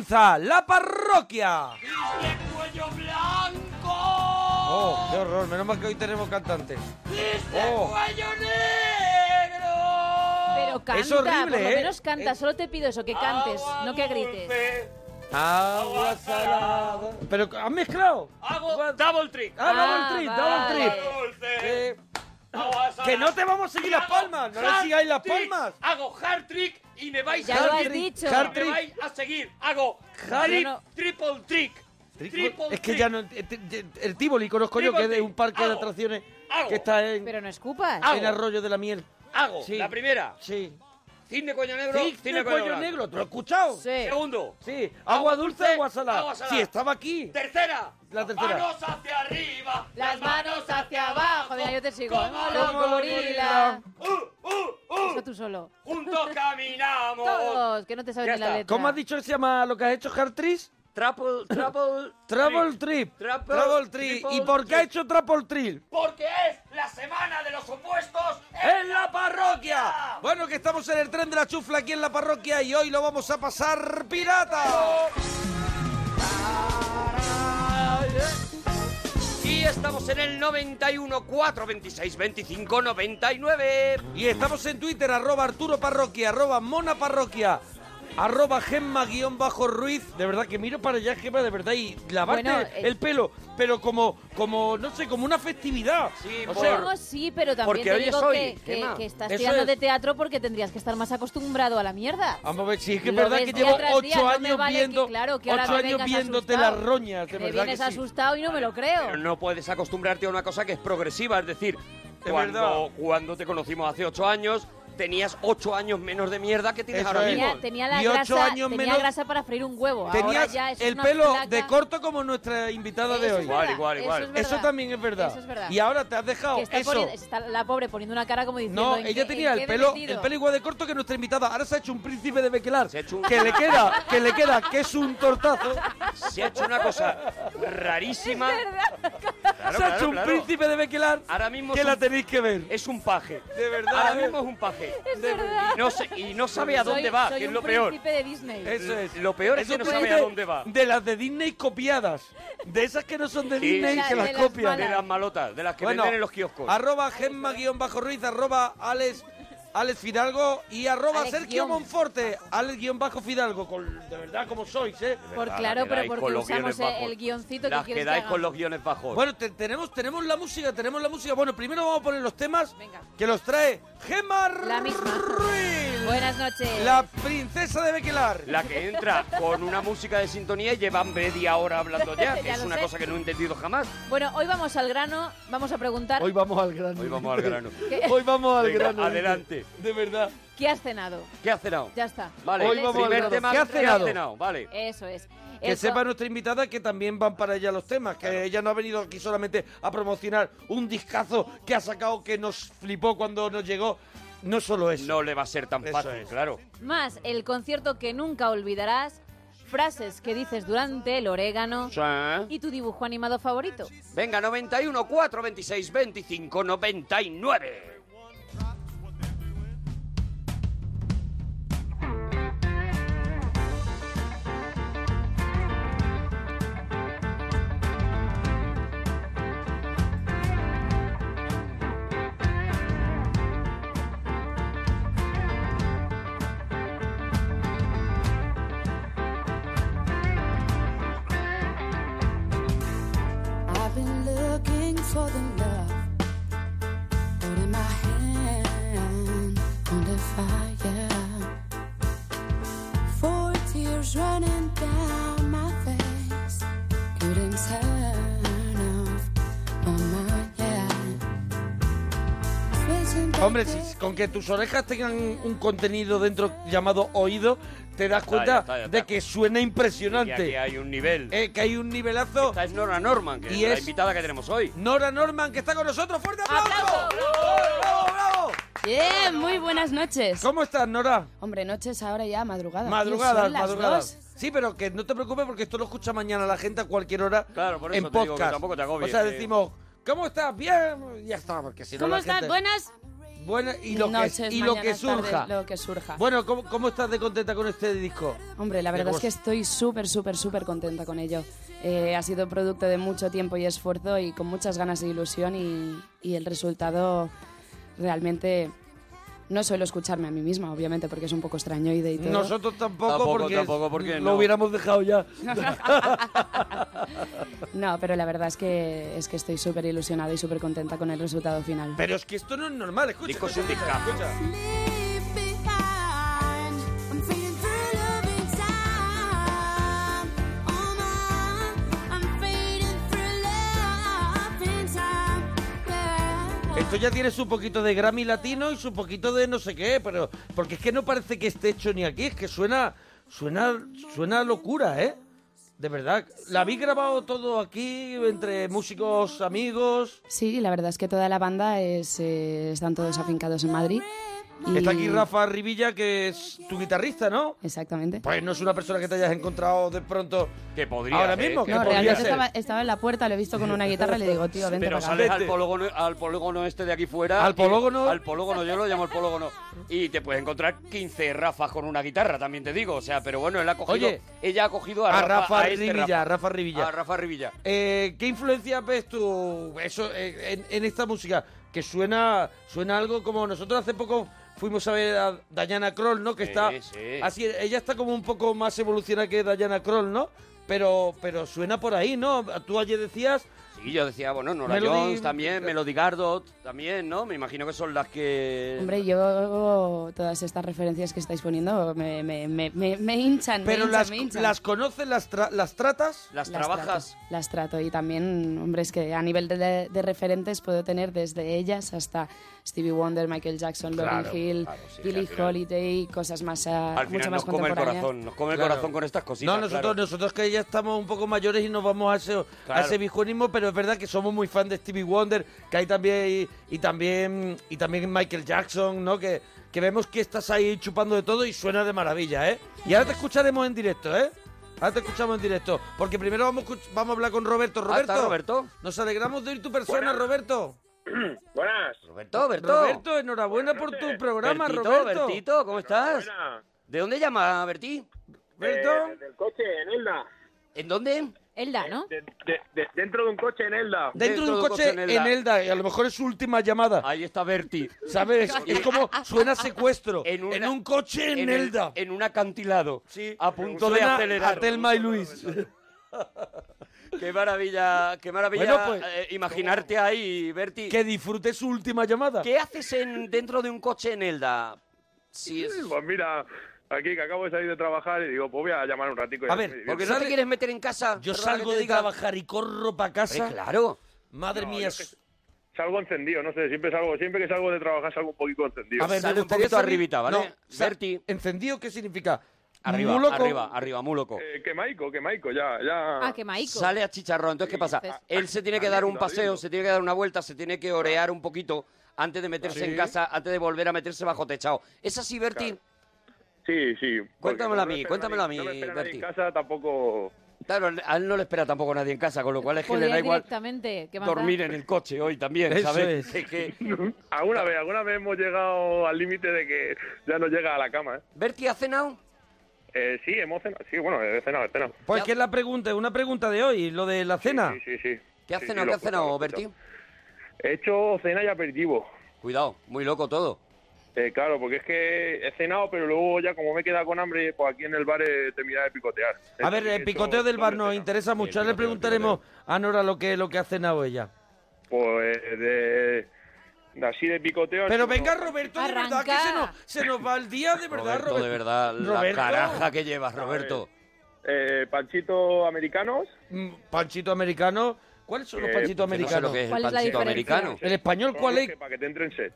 ¡Comienza la parroquia! ¡De cuello blanco! ¡Oh, qué horror! Menos mal que hoy tenemos cantantes. ¡Viste Oh. cuello negro! Pero canta, Es horrible, por lo ¿eh? menos canta. Solo te pido eso, que cantes, Agua no que grites. dulce. Agua salada. ¿Pero has mezclado? Hago double trick. Ah, Ah, double trip, vale. double trip. Agua dulce. Eh, que no te vamos a seguir las palmas, no le sigáis las palmas. Hago hard trick y me vais Ya a lo has seguir. dicho. Hard Me trick. vais a seguir. Hago Hard triple trick. Triple Es que trick. ya no. eh, El Tivoli conozco yo, que es de un parque de atracciones Hago. que está en, Pero no escupas. Hago. en Arroyo de la Miel. Hago Sí. la primera. Sí. Cisne cuello negro. Sí, cisne de cuello blanco. negro, ¿te lo has escuchado? Sí. Segundo. Sí, agua dulce, agua salada. agua salada. Sí, estaba aquí. Tercera. La tercera. Manos hacia arriba. Las manos hacia abajo. Venga, yo te sigo. Como Como los gorila. Uh, uh, uh. Eso tú solo. Juntos caminamos. Todos, que no te sabes ni la letra. ¿Cómo has dicho que se llama lo que has hecho, Hartris? Travel, travel, Travel Trip. Travel- Travel Trip. ¿Y por qué ha hecho Travel Trip? Porque es la semana de los opuestos ¡En la parroquia! Bueno, que estamos en el tren de la chufla aquí en la parroquia y hoy lo vamos a pasar pirata. Estamos en el 91 4 26 25 99. Y estamos en Twitter, arroba Arturo Parroquia, arroba Mona Parroquia, arroba Gemma guion bajo Ruiz. De verdad que miro para allá, Gemma, de verdad, y lavarte Bueno, eh. el pelo, pero como, como, no sé, como una festividad. Sí, o por- sea, Bueno, sí, pero también Porque te hoy es digo hoy, que, que- Gemma. que estás Eso tirando es. de teatro porque tendrías que estar más acostumbrado a la mierda. Vamos a ver, si es que es Lo verdad ves que día llevo tras día, ocho no me años vale que, viendo, claro, que ahora ocho me años vengas viéndote asustado. las roñas, de Me verdad que vienes sí. asustado y no me lo creo. Pero no puedes acostumbrarte a una cosa que es progresiva, es decir, Es cuando, verdad. cuando te conocimos hace ocho años, tenías ocho años menos de mierda que tienes Eso ahora es. mismo. Tenía, tenía la Y ocho grasa, años tenía menos- grasa para freír un huevo. Ahora Tenías ya es el una pelo placa. de corto como nuestra invitada de hoy. Igual, igual, igual. Eso, es Eso verdad. también es verdad. Eso es verdad. Y ahora te has dejado Que está, eso. poniendo- está la pobre poniendo una cara como diciendo. No, ¿en ella tenía en el pelo, el pelo igual de corto que nuestra invitada. Ahora se ha hecho un príncipe de Bequelar. Se ha hecho un- Que le queda, que le queda, que es un tortazo. Se ha hecho una cosa rarísima. Claro, se ha claro, hecho un claro. príncipe de Bequelar. Ahora mismo que la tenéis que ver. Es un paje. De verdad. Ahora ¿eh? mismo es un paje. Es verdad. Y no, y sabe a Soy- dónde va, soy que es un lo peor. príncipe de Disney. Eso es. Lo peor es que no sabe a dónde va. De las de Disney copiadas. De esas que no son de Sí, Disney sí, que las copian. De las malotas, de las que Bueno, venden en los kioscos. Arroba Gemma guion bajo Ruiz, arroba Alex, Alex Fidalgo y arroba Alex Sergio guion. Monforte. Alex guion bajo Fidalgo. Con, de verdad, como sois, ¿eh? Por verdad, claro, pero porque usamos bajos. el guioncito que quieres quedáis que con los guiones bajos. Bueno, te- tenemos, tenemos la música, tenemos la música. Bueno, primero vamos a poner los temas Venga. que los trae Gemma La misma. Ruiz. Buenas noches. La princesa de Bequelar. La que entra con una música de sintonía y lleva media hora hablando ya, que Ya es una sé. cosa que no he entendido jamás. Bueno, hoy vamos al grano, vamos a preguntar Hoy vamos al grano. Hoy vamos al grano. ¿qué, Hoy vamos al Venga, grano. adelante. De verdad. qué has cenado. ¿Qué has cenado? Ya está. Vale, Hoy vamos primer tema, ¿Qué has cenado? Vale. Eso es. Que El co- sepa nuestra invitada que también van para ella los temas, que ella no ha venido aquí solamente a promocionar un discazo que ha sacado que nos flipó cuando nos llegó. No solo eso. No le va a ser tan Eso fácil, es. claro. Más el concierto que nunca olvidarás, frases que dices durante el orégano Sí. y tu dibujo animado favorito. Venga, 91, 4, 26, 25, 99. Hombre, si, con que tus orejas tengan un contenido dentro llamado oído, te das Ya cuenta está, ya está. de que suena aquí impresionante. hay un nivel. Eh, que hay un nivelazo. Esta es Nora Norman, que Y es la invitada que tenemos hoy. Nora Norman, que está con nosotros. ¡Fuerte aplauso! ¡Aplauso! ¡Bravo, bravo! Bien, muy buenas noches. ¿Cómo estás, Nora? Hombre, noches ahora ya, madrugada. Madrugadas, madrugadas. dos. Sí, pero que no te preocupes porque esto lo escucha mañana la gente a cualquier hora Claro, por eso en te digo que podcast. tampoco te agobies, o sea, decimos, ¿cómo estás? Bien, ya está, porque si no ¿Cómo la estás? gente- Buenas Y lo noches, que, y lo que surja. lo que surja. Bueno, ¿cómo, ¿cómo estás de contenta con este disco? Hombre, la de verdad es que estoy súper, súper, súper contenta con ello. Eh, ha sido producto de mucho tiempo y esfuerzo y con muchas ganas e ilusión y, y el resultado realmente... No suelo escucharme a mí misma, obviamente, porque es un poco extraño y todo. Nosotros tampoco, Tampoco, porque, tampoco, porque lo no. hubiéramos dejado ya. No, pero la verdad es que, es que estoy súper ilusionada y súper contenta con el resultado final. Pero es que esto no es normal, escucha. Disco escucha, escucha. Esto ya tiene su poquito de Grammy latino y su poquito de no sé qué, pero porque es que no parece que esté hecho ni aquí, es que suena suena suena a locura, ¿eh? De verdad, la habéis grabado todo aquí entre músicos, amigos. Sí, la verdad es que toda la banda es, eh, están todos afincados en Madrid. Y- Está aquí Rafa Rivilla, que es tu guitarrista, ¿no? Exactamente. Pues no es una persona que te hayas encontrado de pronto Que podría ahora ser, mismo. que No, realmente ser. estaba, estaba en la puerta, lo he visto con una guitarra y le digo, tío, vente Pero para sales al Vete. polígono, al polígono este de aquí fuera. ¿Al polígono? Al polígono, yo lo llamo el polígono. Y te puedes encontrar 15 Rafas con una guitarra, también te digo. O sea, pero bueno, él ha cogido. Oye, ella ha cogido a, A Rafa, a este Rivilla, Rafa. Rafa Rivilla. A Rafa Rivilla. Eh, ¿Qué influencia ves tú eso, eh, en, en esta música? Que suena suena algo como nosotros hace poco fuimos a ver a Diana Kroll, ¿no? Que Sí, está sí. así, ella está como un poco más evolucionada que Diana Kroll, ¿no? Pero pero suena por ahí, ¿no? Tú ayer decías Sí, yo decía, bueno, Nora Melody- Jones también, Melody Gardot también, ¿no? Me imagino que son las que... Hombre, yo todas estas referencias que estáis poniendo me, me, me, me, me hinchan, pero me hinchan, las me hinchan. las conoces, las tra- las tratas. las Las trabajas... trato, las trato y también, hombre, es que a nivel de, de referentes puedo tener desde ellas hasta Stevie Wonder, Michael Jackson, Claro, Lauryn Hill, claro, sí, Billie Holiday, cosas más, ah, Al mucho más nos come el corazón, nos come el Claro. corazón con estas cositas. No, nosotros, claro. nosotros que ya estamos un poco mayores y nos vamos a ese, a Claro. ese viejunismo, pero es verdad que somos muy fan de Stevie Wonder, que hay también y, también y también Michael Jackson, ¿no? Que, que vemos que estás ahí chupando de todo y suena de maravilla, ¿eh? Y ahora te escucharemos en directo, ¿eh? Ahora te escuchamos en directo, porque primero vamos, vamos a hablar con Roberto. Ah, Roberto, ¿está Roberto? nos alegramos de oír tu persona, Roberto. Buenas. Roberto, Berto. Roberto, enhorabuena por tu programa, Bertito, Roberto. Bertito, ¿cómo estás? ¿De dónde llama, Berti? Roberto. Eh, del coche en Elda. ¿En dónde? Elda, ¿no? De- de- de- dentro de un coche en Elda. Dentro de un dentro de un coche coche en en Elda. Y a lo mejor es su última llamada. Ahí está Berti. ¿Sabes? Es como suena secuestro. En, un coche en, en, el- Elda. en un acantilado. Sí. A punto de Suena acelerar. a Telma y Luis. Qué maravilla, qué maravilla Bueno, pues- eh, imaginarte ahí, Berti. que disfrute su última llamada. ¿Qué haces en, dentro de un coche en Elda? Es- Pues mira, aquí que acabo de salir de trabajar y digo, pues voy a llamar un ratico. y A ver, porque no te quieres meter en casa. Yo salgo de diga. trabajar y corro para casa. Claro. Madre No, mía. Salgo encendido, no sé, siempre salgo, siempre que salgo de trabajar salgo un poquito encendido. A ver, me un gustaría arribita, ¿vale? No, Berti. ¿Encendido qué significa? Arriba, Muy loco. arriba, arriba, muy loco. Eh, que maico, que maico, ya, ya. Ah, que maico. Sale a chicharrón. Entonces, ¿qué pasa? Él se tiene que dar un paseo, se tiene que dar una vuelta, se tiene que orear un poquito antes de meterse Sí. en casa, antes de volver a meterse bajo techado. ¿Es así, Berti? Sí, sí. Cuéntamelo a mí, cuéntamelo a mí, No me espera nadie Berti. en casa tampoco... Claro, a él no le espera tampoco nadie en casa, con lo cual es que le da igual dormir en el coche hoy también, Eso ¿sabes? es. Es que... alguna vez, alguna vez hemos llegado al límite de que ya no llega a la cama, ¿eh? ¿Berti ha cenado? Eh, sí, hemos cenado. Sí, bueno, he cenado, he cenado. Pues que es la pregunta, una pregunta de hoy, lo de la cena. Sí, sí, sí. ¿Qué has Sí, cenado? sí, ¿Qué has cenado, escuchado, Berti? he escuchado. He hecho cena y aperitivo. Cuidado, muy loco todo. Eh, claro, porque es que he cenado, pero luego ya como me he quedado con hambre, pues aquí en el bar he terminado de picotear. A ver, el picoteo del bar nos cena. interesa mucho. Sí, Ahora le preguntaremos a Nora lo que, lo que ha cenado ella. Pues de, de así de picoteo. Pero venga, Roberto, de verdad que se nos, se nos va el día, de verdad, Roberto, Roberto. de verdad, la Roberto. caraja que llevas, Roberto. Eh, panchitos americanos. Mm, Panchito americano. ¿Cuáles son los Eh, panchitos no sé lo americanos? que es el ¿Cuál es la pancito diferencia? americano. ¿El español cuál los es? que Para que te entren sed.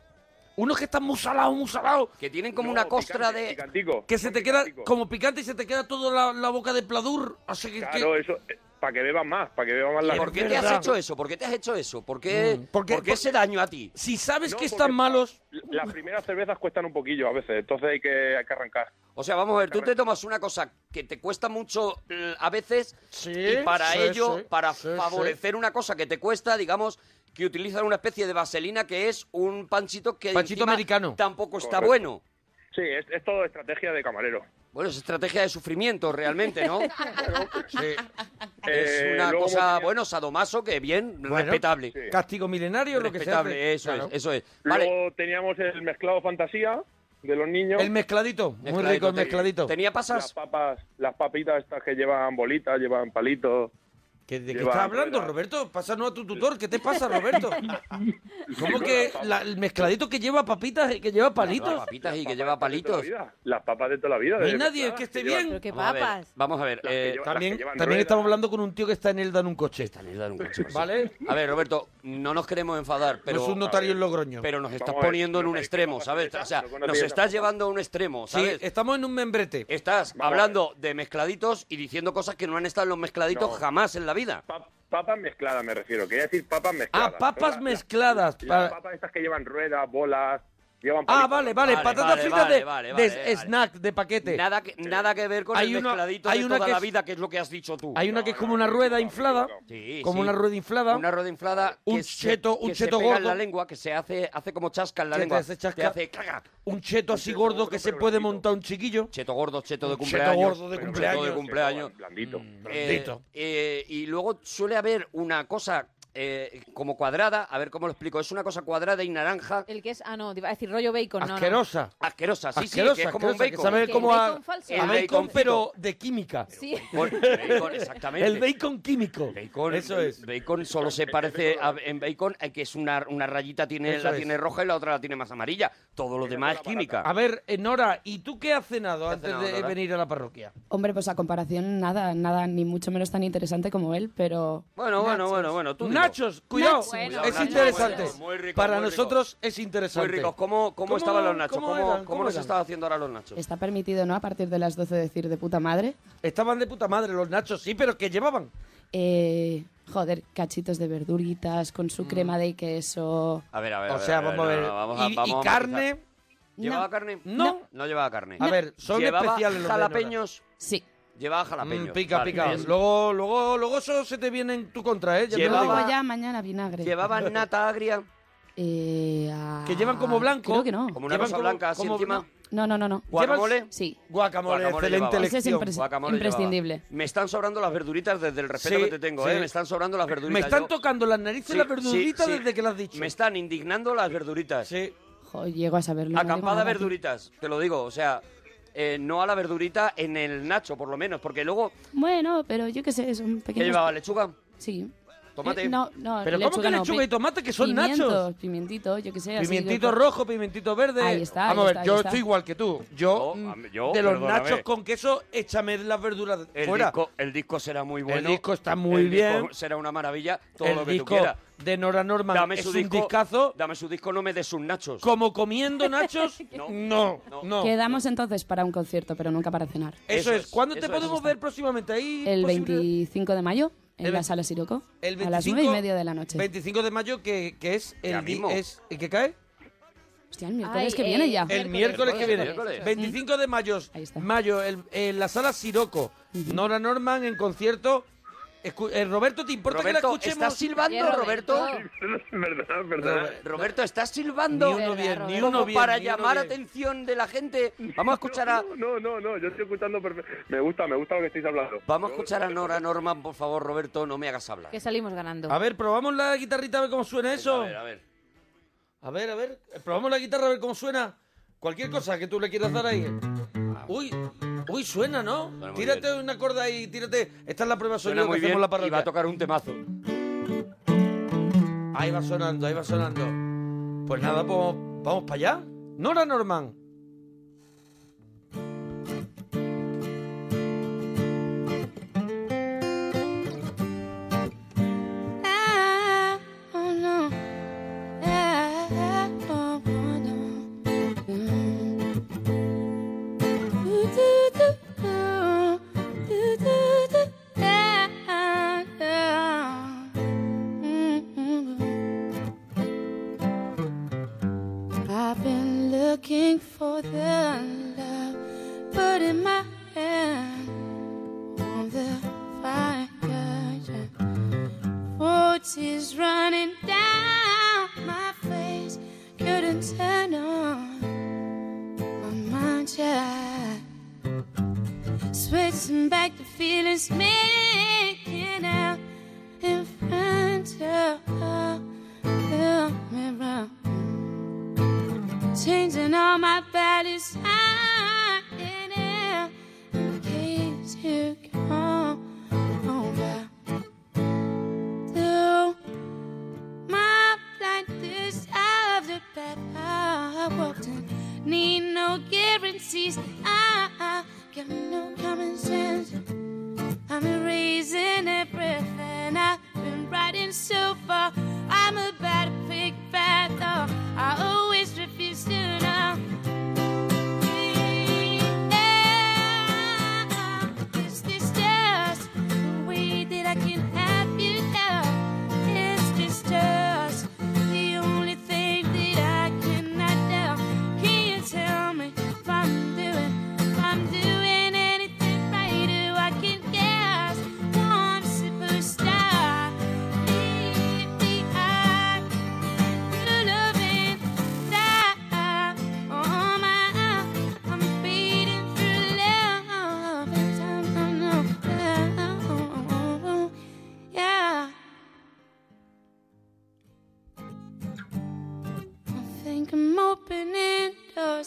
Unos que están muy salados, muy salados. Que tienen como No, una costra picante, de... picantico. Que se te queda como picante y se te queda toda la, la boca de pladur. Así que, Claro, eso, para que beban más, para que beban más la ¿Y por qué te has hecho eso? ¿Por qué te has hecho eso? ¿Por qué, Mm, porque- ¿por qué ese daño a ti? si sabes No, que están malos, Las primeras cervezas cuestan un poquillo a veces, entonces hay que, hay que arrancar. O sea, vamos a ver, tú te tomas una cosa que te cuesta mucho eh, a veces Sí, y para sí, ello, sí, para favorecer una cosa que te cuesta, digamos, que utilizan una especie de vaselina que es un panchito que Panchito americano. tampoco está Correcto. bueno. Sí, es, es todo estrategia de camarero. Bueno, es estrategia de sufrimiento realmente, ¿no? sí. es Eh, una cosa, bueno, sadomaso que bien, Bueno, respetable. sí. castigo milenario, lo que se Respetable, eso Claro. es, eso es. Vale, Luego teníamos el mezclado fantasía de los niños. El mezcladito, muy rico el mezcladito. Tenía las pasas. papas, las papitas estas que llevan bolitas, llevan palitos. ¿Qué- ¿De qué estás hablando. Roberto? Pásanos a tu tutor. ¿Qué te pasa, Roberto? ¿Cómo que la- el mezcladito que lleva papitas y que lleva palitos? papitas y que Papas lleva de toda la palitos. vida, Las papas de toda la vida. No hay nadie que esté bien. Pero qué Vamos a ver, papas. Vamos a ver. Eh, También, también estamos hablando con un tío que está en Elda en un coche. Dale, un coche. ¿Vale? A ver, Roberto, no nos queremos enfadar, pero, no es un notario en Logroño. pero nos estás ver, poniendo en no un extremo, ¿sabes? O sea, no nos estás llevando a un extremo, sí, ¿sabes? estamos en un membrete. Estás hablando de mezcladitos y diciendo cosas que no han estado en los mezcladitos No. jamás en la vida. Pa- papas mezcladas me refiero, quería decir papas mezcladas. Ah, papas Las- mezcladas. Las, para- papas estas que llevan ruedas, bolas, llevan Ah, vale, vale, Vale, patatas vale, fritas vale, de, vale, de vale, vale. snack, de paquete. Nada que, nada que ver con Hay el una- mezcladito hay de una toda que la es- vida, que es lo que has dicho tú. Hay una que es como una rueda no, inflada. no. Sí, como sí. una rueda inflada. Una rueda inflada Un que se- cheto- un que se cheto pega en gordo. la lengua, que se hace, hace como chasca en la te lengua. hace chasca. Te hace caga. Un cheto así gordo que se puede blandito. montar un chiquillo. Cheto gordo, cheto de Un cheto cumpleaños. gordo de Cheto cumpleaños. de cumpleaños. Blandito. Eh, Blandito. eh, y luego suele haber una cosa eh, como cuadrada, a ver cómo lo explico, es una cosa cuadrada y naranja, El que es, ah, no, iba a decir rollo bacon, no, no. Asquerosa. asquerosa, sí, asquerosa, sí, que es como un asquerosa, que bacon. sabe ¿Qué, como el a, bacon falso? a El bacon, baconcito. pero de química. Sí. Bueno, bacon, exactamente. El bacon químico. Bacon, Eso es. Bacon solo se parece a, en bacon eh, que es una, una rayita tiene, Eso la es. tiene roja y la otra la tiene más amarilla. Todo lo demás es química. A ver, eh, Nora, ¿y tú qué has cenado ¿Qué has antes cenado, de Nora? venir a la parroquia? Hombre, pues a comparación, nada, nada, ni mucho menos tan interesante como él, pero. Bueno, bueno, bueno, bueno. Tú. Nachos, cuidado, Nachos. Bueno, es Nachos, interesante. bueno, muy rico, Para muy rico. nosotros es interesante. Muy ricos. ¿Cómo, cómo, estaban los nachos? ¿Cómo, ¿Cómo, haciendo ahora los nachos? Está permitido, ¿no? A partir de las 12 decir de puta madre. Estaban de puta madre los nachos, sí, pero ¿qué llevaban? Eh, joder, cachitos de verduritas con su crema de queso. A ver, a ver. O a ver, sea, a ver, vamos a ver. no, vamos a- y, vamos y a carne. ¿Llevaba No. carne? no. No llevaba carne. A ver, son ¿Llevaba especiales los jalapeños? Sí. Llevaba Mm, jalapeños. pica, Vale, pica. bien. Luego, luego, luego eso se te viene en tu contra, ¿eh? Ya te lo Llevaba- digo. Luego ya mañana vinagre. ¿Llevaban nata agria? Eh, ah, Que llevan como blanco. Creo que no. Como una Llevan como- blanca así como- encima. No, no, no, no. ¿Guacamole? Sí. Guacamole, Guacamole excelente llevaba. Ese es elección. impres- Guacamole imprescindible. llevaba. Me están sobrando las verduritas desde el respeto Sí, que te tengo, sí. ¿eh? Me están sobrando las verduritas. Me están Yo- tocando las narices Sí, las verduritas sí, sí. desde que las has dicho. Me están indignando las verduritas. Sí. Jo, llego a saberlo. no digo Acampada nada, tío. verduritas, te lo digo. O sea, eh, no a la verdurita en el nacho, por lo menos. Porque luego, Bueno, pero yo qué sé, son ¿qué pequeños. llevaba? ¿Lechuga? Sí. ¿Tomate? Eh, no, no, Pero ¿cómo que lechuga y tomate que son pimientos, nachos? Pimientito, yo qué sé. Pimientito rojo, pimientito verde. Ahí está, Vamos ahí a ver, yo está. estoy igual que tú. Yo, No, mm, yo, de los perdóname. nachos con queso, échame las verduras El fuera. disco, el disco será muy bueno. El disco está muy El disco bien. será una maravilla. Todo el lo que disco tú quieras. De Nora Norman Dame es su un disco. discazo. Dame su disco, no me des sus nachos. Como comiendo nachos, No. no, no. No. Quedamos entonces para un concierto, pero nunca para cenar. Eso, Eso es. ¿Cuándo te eso es. podemos ver próximamente? ¿Hay El posibilidad? 25 de mayo, en El la sala Siroco, El 25, a las 9 y media de la noche. 25 de mayo, que, que es el mismo. es ¿y qué cae? Hostia, el miércoles Ay, que eh, viene ya. El Miércoles, miércoles que viene. miércoles. 25 de mayo, Ahí está. mayo el- en la sala Siroco. Nora Norman en concierto. Escu- eh, Roberto, ¿te importa que Roberto, la escuchemos? ¿estás silbando, Oye, Roberto? Roberto. Verdad, verdad. ¿estás silbando? Ni uno bien, ni uno bien. para ni uno llamar bien. atención de la gente. Vamos a escuchar a... No, no, no, yo estoy escuchando perfecto. Me gusta, me gusta lo que estáis hablando. Vamos a escuchar a Nora Norman, por favor, Roberto, no me hagas hablar. Que salimos ganando. A ver, probamos la guitarrita a ver cómo suena eso. A ver, a ver. A ver, a ver. Probamos la guitarra a ver cómo suena. Cualquier cosa que tú le quieras dar ahí. Uy, uy, suena, ¿no? Suena muy tírate bien. una corda ahí, tírate. Esta es la prueba Suena sonido muy que hacemos la y va a tocar un temazo. Ahí va sonando, ahí va sonando. Pues nada, pues vamos para allá. Nora Norman.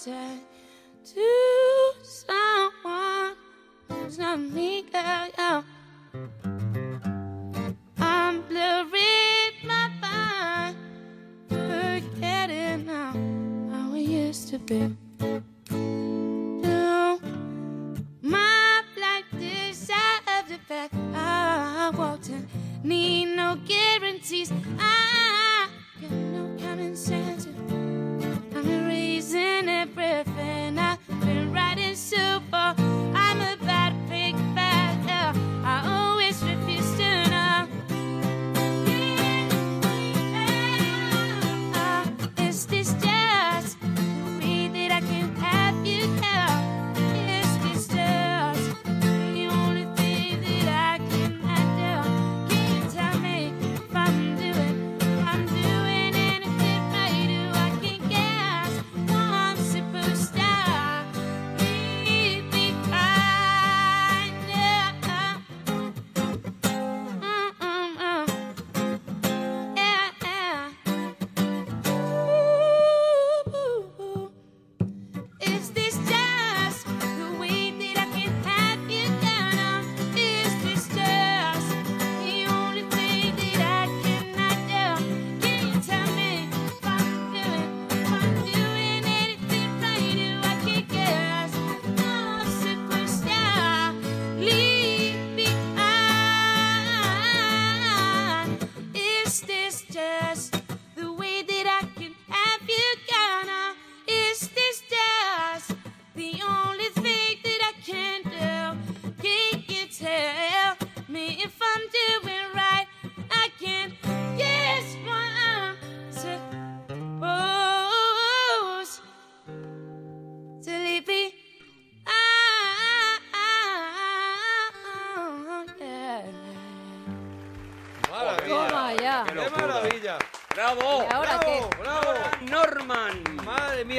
And to someone who's not me, girl. Yeah. I'm blurring my mind, forgetting now how we used to be.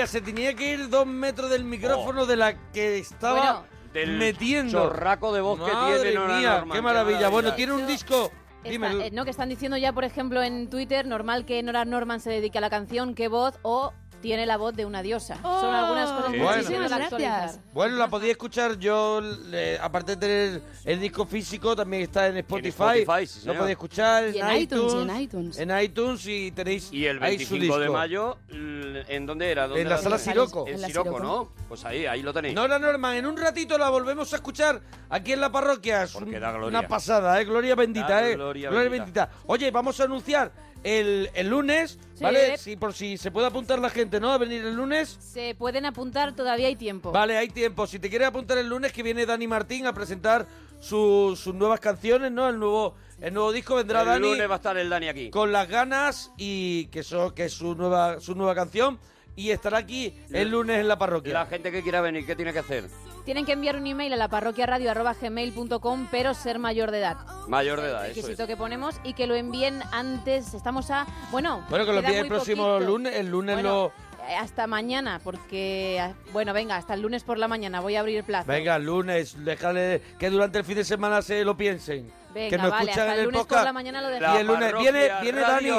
Se tenía que ir dos metros del micrófono de la que estaba Bueno. Del metiendo. chorraco de voz que tiene Nora mía, Norman, qué maravilla. Bueno, tiene un disco. Está- Dime, eh, no, que están diciendo ya, por ejemplo, en Twitter, normal que Nora Norman se dedique a la canción, qué voz, o tiene la voz de una diosa. Son algunas cosas que Bueno. Muchísimas gracias. Bueno, la podía escuchar yo, le- aparte de tener el disco físico, también está en Spotify. Spotify, sí, lo señor. podéis escuchar en, Y en iTunes, en iTunes. En iTunes y tenéis Y el ahí su 25 de mayo, ¿en dónde era? ¿Dónde En la era? sala. Siroco. En la Siroco. ¿no? Pues ahí, ahí lo tenéis. Nora Norman, en un ratito la volvemos a escuchar aquí en la parroquia. Es Porque un- da gloria. una pasada, ¿eh? Gloria bendita, Da ¿eh? gloria bendita. bendita. Oye, vamos a anunciar el, el lunes, Sí. ¿vale? Sí, por si se puede apuntar la gente, ¿no? A venir el lunes. Se pueden apuntar, todavía hay tiempo. Vale, hay tiempo. Si te quieres apuntar el lunes, que viene Dani Martín a presentar su- sus nuevas canciones, ¿no? El nuevo, el nuevo disco vendrá el Dani lunes va a estar el Dani aquí. con las ganas y que, eso, que es su nueva, su nueva canción. y estará aquí el lunes en la parroquia. La gente que quiera venir, ¿qué tiene que hacer? Tienen que enviar un email a la parroquiaradio.gmail.com, pero ser mayor de edad. Mayor de edad, eso es. requisito que ponemos y que lo envíen antes. Estamos a. Bueno, Bueno, que lo queda envíe el próximo poquito. lunes. El lunes Bueno, lo. eh, Hasta mañana, porque. ah, Bueno, venga, hasta el lunes por la mañana. Voy a abrir plazo. Venga, el lunes, déjale que durante el fin de semana se lo piensen. Venga, que nos vale, escuchan hasta en el el lunes por la mañana lo La Y dejamos. el lunes viene, viene Dani,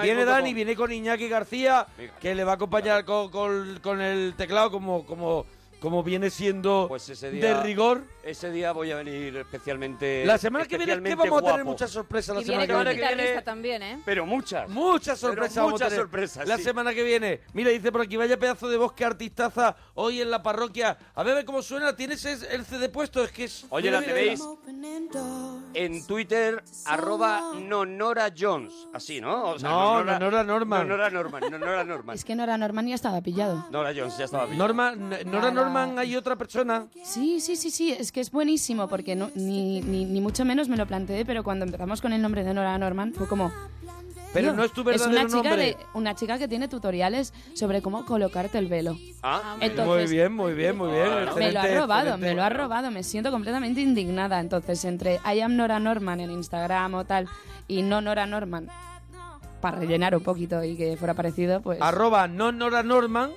viene. Dani, viene con Iñaki García, que le va a acompañar con, con- con el teclado como, como, como viene siendo Pues ese día- de rigor. Ese día voy a venir especialmente. La semana que viene es que vamos a tener muchas sorpresas la Y viene semana con que viene. que viene- también, ¿eh? Pero muchas. Muchas Pero sorpresas vamos a muchas tener sorpresas, la sí. semana que viene. Mira, dice por aquí, vaya pedazo de voz que artistaza hoy en la parroquia. A ver, a ver cómo suena. ¿Tienes es- el CD puesto? Es que es... Oye, la tenéis en Twitter, arroba Nonora Jones. Así, ¿no? O No, Nonora Norman. Nonora Norman, Nonora Norman. Es que Nora Norman ya estaba pillado. Nora Jones, ya estaba bien. Norma, Nora Nada. Hay otra persona. Sí, sí, sí, sí, es que es buenísimo porque no, ni, ni, ni mucho menos me lo planteé, pero cuando empezamos con el nombre de Nora Norman fue como... Pero no es tu es verdadero una chica, nombre. de, una chica que tiene tutoriales sobre cómo colocarte el velo. Ah, Entonces, muy bien, muy bien, muy bien. me lo ha robado, excelente. me lo ha robado, me siento completamente indignada. Entonces, entre I am Nora Norman en Instagram o tal y no Nora Norman, para rellenar un poquito y que fuera parecido, pues... Arroba no Nora Norman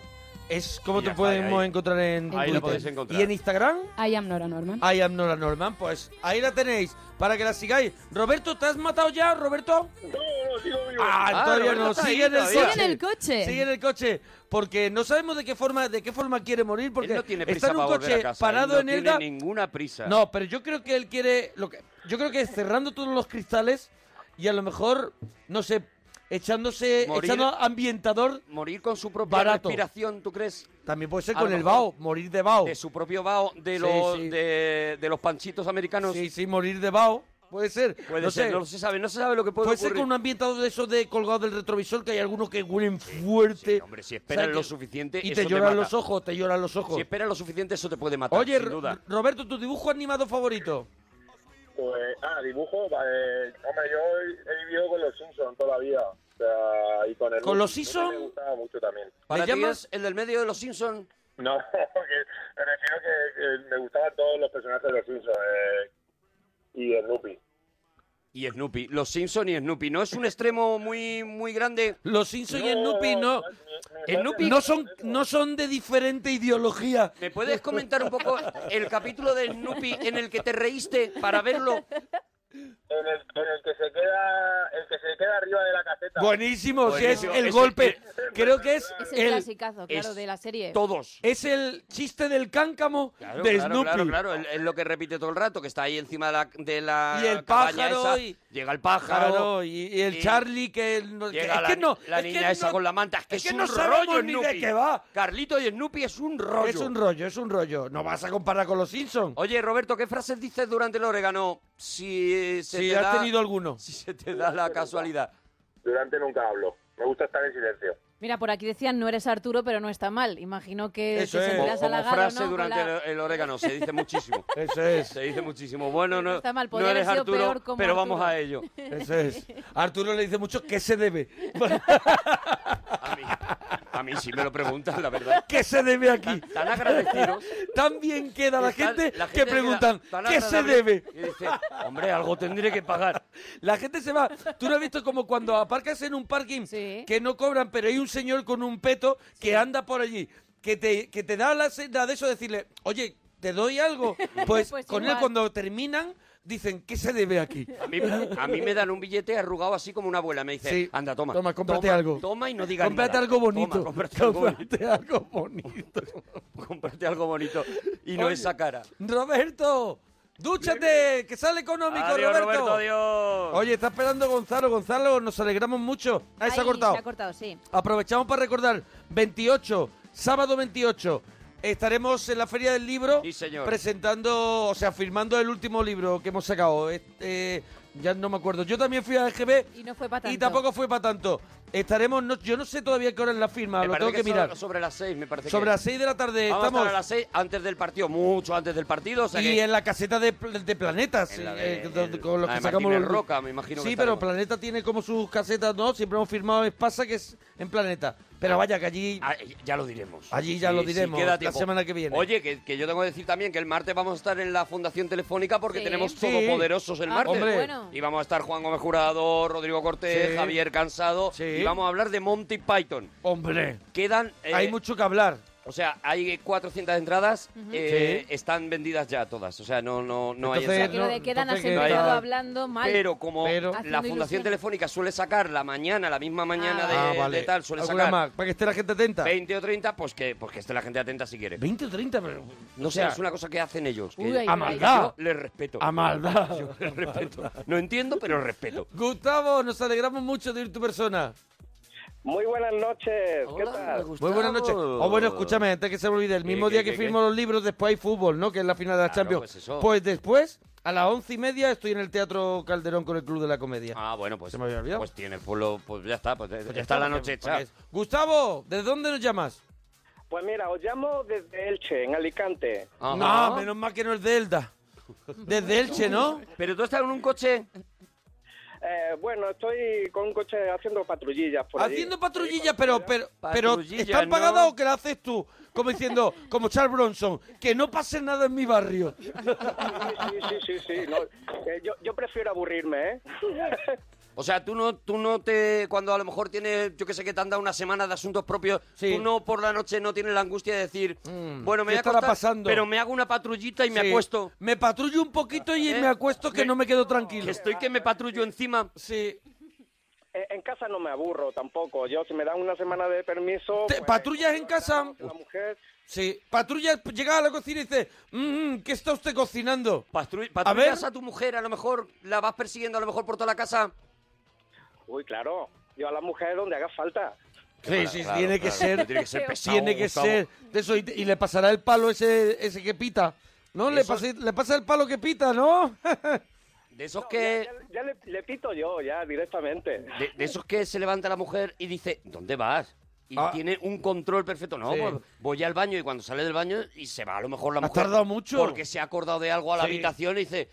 es como te podemos ahí. encontrar en Ahí lo Twitter. podéis encontrar. Y en Instagram, I am Nora Norman. I am Nora Norman. Pues ahí la tenéis, para que la sigáis. Roberto, ¿te has matado ya, Roberto? No, no, sigo vivo. Ah, Ah, todavía Roberto no. está Sigue ahí en el todavía. coche. Sigue en el coche. Sigue en el coche. Porque no sabemos de qué forma, de qué forma quiere morir. Porque él no tiene está en un para volver coche a casa. parado él en no Elda. tiene ninguna prisa. No, pero yo creo que él quiere. Lo que, yo creo que es cerrando todos los cristales y a lo mejor, no sé, echándose. Morir- Echando ambientador. Morir con su propia Barato. respiración, ¿tú crees? También puede ser A con lo el bao, morir de bao. De su propio bao, de Sí, los, sí. De, de los panchitos americanos. Sí, sí, morir de bao. Puede ser. Puede no ser, sé. no se sabe, no se sabe lo que puede, Puede ser ocurrir. con un ambientador de esos de colgado del retrovisor que hay algunos que huelen fuerte. Sí, hombre, si esperas ¿Sabes lo qué? suficiente, Y eso te te lloran mata. los ojos, te lloran los ojos. Si esperas lo suficiente, eso te puede matar, Oye, sin duda. Roberto, ¿tu dibujo animado favorito? Pues, ah, dibujo, vale. Hombre, yo he, vivido con los Simpsons toda la vida. O sea, y con el ¿Con los Snoopy Simpson? Me gustaba mucho también. ¿Para ¿Le ti llamas? el del medio de los Simpsons? No, que me refiero que, que me gustaban todos los personajes de los Simpsons. Eh, y Snoopy. Y Snoopy. Los Simpsons y Snoopy. ¿No es un extremo muy, muy grande? Los Simpsons y Snoopy no, Snoopy- no, son, no son de diferente ideología. ¿Me puedes comentar un poco el capítulo de Snoopy en el que te reíste para verlo? En el, en el que se queda el que se queda arriba de la caseta. Buenísimo, si es el golpe. Creo que es Es el, el, clasicazo, claro, es de la serie. Todos. es el chiste del cáncamo Claro, de claro, Snoopy. claro, claro. Es lo que repite todo el rato, que está ahí encima de la, de la Y el pájaro esa. y- Llega el pájaro. Claro, y, y el y- Charlie que, no- Llega es la, que no, la es que niña esa no- con la manta. Es que es es, que un no rollo ni de qué va. Carlito y Snoopy es un rollo. Es un rollo, es un rollo. No vas a comparar con los Simpsons. Oye, Roberto, ¿qué frases dices durante el orégano si se Si te has da, tenido alguno. si se te da la casualidad? Durante nunca hablo. Me gusta estar en silencio. Mira, por aquí decían, no eres Arturo, pero no está mal. Imagino que Eso te es. sentirás Como halagado, frase durante la- el, el orégano, se dice muchísimo. Eso es. Se dice muchísimo. Bueno, no, está mal, no podría eres haber sido Arturo, peor como pero Arturo. vamos a ello. Eso es. Arturo le dice mucho ¿qué se debe? A mí, sí me lo preguntan, la verdad. ¿Qué se debe aquí? Tan, tan agradecidos. Tan bien queda la Tan- gente, la que preguntan ¿qué se debe? Y dice, hombre, algo tendré que pagar. La gente se va. ¿Tú no has visto como cuando aparcas en un parking Sí. que no cobran, pero hay un señor con un peto que anda por allí, que te, que te da la senda de eso, decirle, oye, ¿te doy algo? Pues, Pues con él cuando terminan, dicen, ¿qué se debe aquí? A mí, a mí me dan un billete arrugado así como una abuela. Me dice, Sí. anda, toma. Toma, cómprate toma, algo. Toma y no digas Cómprate nada. algo bonito. Toma, cómprate algo bonito. Cómprate algo bonito. Cómprate algo bonito. Y no Oye, esa cara. Roberto, dúchate, que sale económico, Adiós, Roberto. Roberto, adiós. Oye, está esperando Gonzalo. Gonzalo, nos alegramos mucho. Ah, se ha Ahí, cortado. Se ha cortado, sí. Aprovechamos para recordar, 28, sábado 28, estaremos en la Feria del Libro Sí, señor. presentando, o sea, firmando el último libro que hemos sacado. Este, ya no me acuerdo. Yo también fui a EGB Y no fue para tanto. y tampoco fue para tanto. Estaremos, no- yo no sé todavía qué hora es la firma, Me lo tengo que, so- mirar. Sobre las seis, me parece Sobre que las 6 de la tarde Vamos a estamos. estar a las seis antes del partido, mucho antes del partido. O sea y que en la caseta de, pl- de planetas, eh, el- con los que sacamos los- Roca, me imagino que Sí, pero estaremos. Planeta tiene como sus casetas, ¿no? Siempre hemos firmado Espasa, que es en Planeta. Pero vaya, que allí... Ah, ya lo diremos. Allí ya lo diremos, queda la tiempo. semana que viene. Oye, que, que yo tengo que decir también que el martes vamos a estar en la Fundación Telefónica porque Sí. tenemos Sí. todopoderosos el Ah, martes. Hombre. bueno. Y vamos a estar Juan Gómez Jurado, Rodrigo Cortés, Sí. Javier Cansado. Sí. Y vamos a hablar de Monty Python. Hombre, Quedan. eh, hay mucho que hablar. O sea, hay 400 entradas. eh, Sí. Están vendidas ya todas. O sea, no, no, no hay. Entonces, O sea, esa- que lo de no, quedan No hay- hablando mal. Pero como Pero- la Fundación. Telefónica suele sacar la mañana, la misma mañana Ah, de, ah, tal, suele ¿Alguna sacar más? Para que esté la gente atenta. 20 o 30, pues que, pues que esté la gente atenta si quiere. 20 o 30, pero... No o sé, sea, es una cosa que hacen ellos. que Uy, a maldad. Yo les respeto. A maldad. Yo les respeto. No entiendo, pero respeto. Gustavo, nos alegramos mucho de ir tu persona. Muy buenas noches. ¿Qué tal? Muy buenas noches. O bueno, escúchame, antes que se me olvide, el ¿Qué, mismo qué, día qué, que qué? firmo los libros, después hay fútbol, ¿no? Que es la final de la Claro, Champions. pues eso. Pues después, a las once y media, estoy en el Teatro Calderón con el Club de la Comedia. Ah, bueno, pues, Se me había olvidado. pues tiene el pueblo, pues ya está, pues, Pues ya está la noche hecha. Gustavo, ¿de dónde nos llamas? Pues mira, os llamo desde Elche, en Alicante. Ajá. No, menos mal que no es de Elda. Desde Elche, ¿no? Pero tú estás en un coche. Eh, bueno, estoy con un coche haciendo patrullillas por allí. Haciendo patrullilla, pero, pero, pero Patrullilla, ¿están ¿no? pagadas o que la haces tú? Como diciendo, como Charles Bronson, que no pase nada en mi barrio. Sí, sí, sí, sí, sí, no. Eh, yo, yo prefiero aburrirme, ¿eh? O sea, tú no, tú no te. Cuando a lo mejor tienes, yo que sé, que te han dado una semana de asuntos propios, Sí. tú no por la noche no tienes la angustia de decir, Mm, bueno, me ¿qué voy a estará acostar, pasando? pero me hago una patrullita y me Sí. acuesto. Me patrullo un poquito y ¿Eh? me acuesto que Me- no me quedo tranquilo. Que estoy que me patrullo encima. Sí. Eh, En casa no me aburro tampoco. Yo, si me dan una semana de permiso... ¿Te- pues, ¿Patrullas en casa? La mujer... Sí. Patrulla, llega a la cocina y dice, "Mm, mm, ¿qué está usted cocinando? Patru- patrullas ver. a, tu mujer, a lo mejor la vas persiguiendo a lo mejor por toda la casa. Uy, claro. Yo a la mujer donde haga falta. Sí, sí, Claro, tiene que claro, ser. tiene que ser pesado, tiene que Gustavo. ser. de eso, y, y le pasará el palo ese, ese que pita. ¿No? Le, Eso- pase- le pasa el palo que pita, ¿no? De esos No, que. Ya, ya- ya le, le pito yo, ya, directamente. De, de esos que se levanta la mujer y dice, ¿dónde vas? Y Ah. tiene un control perfecto. No, Sí. pues voy al baño y cuando sale del baño y se va a lo mejor la ¿Has mujer. tardado mucho? Porque se ha acordado de algo a la Sí. habitación y dice,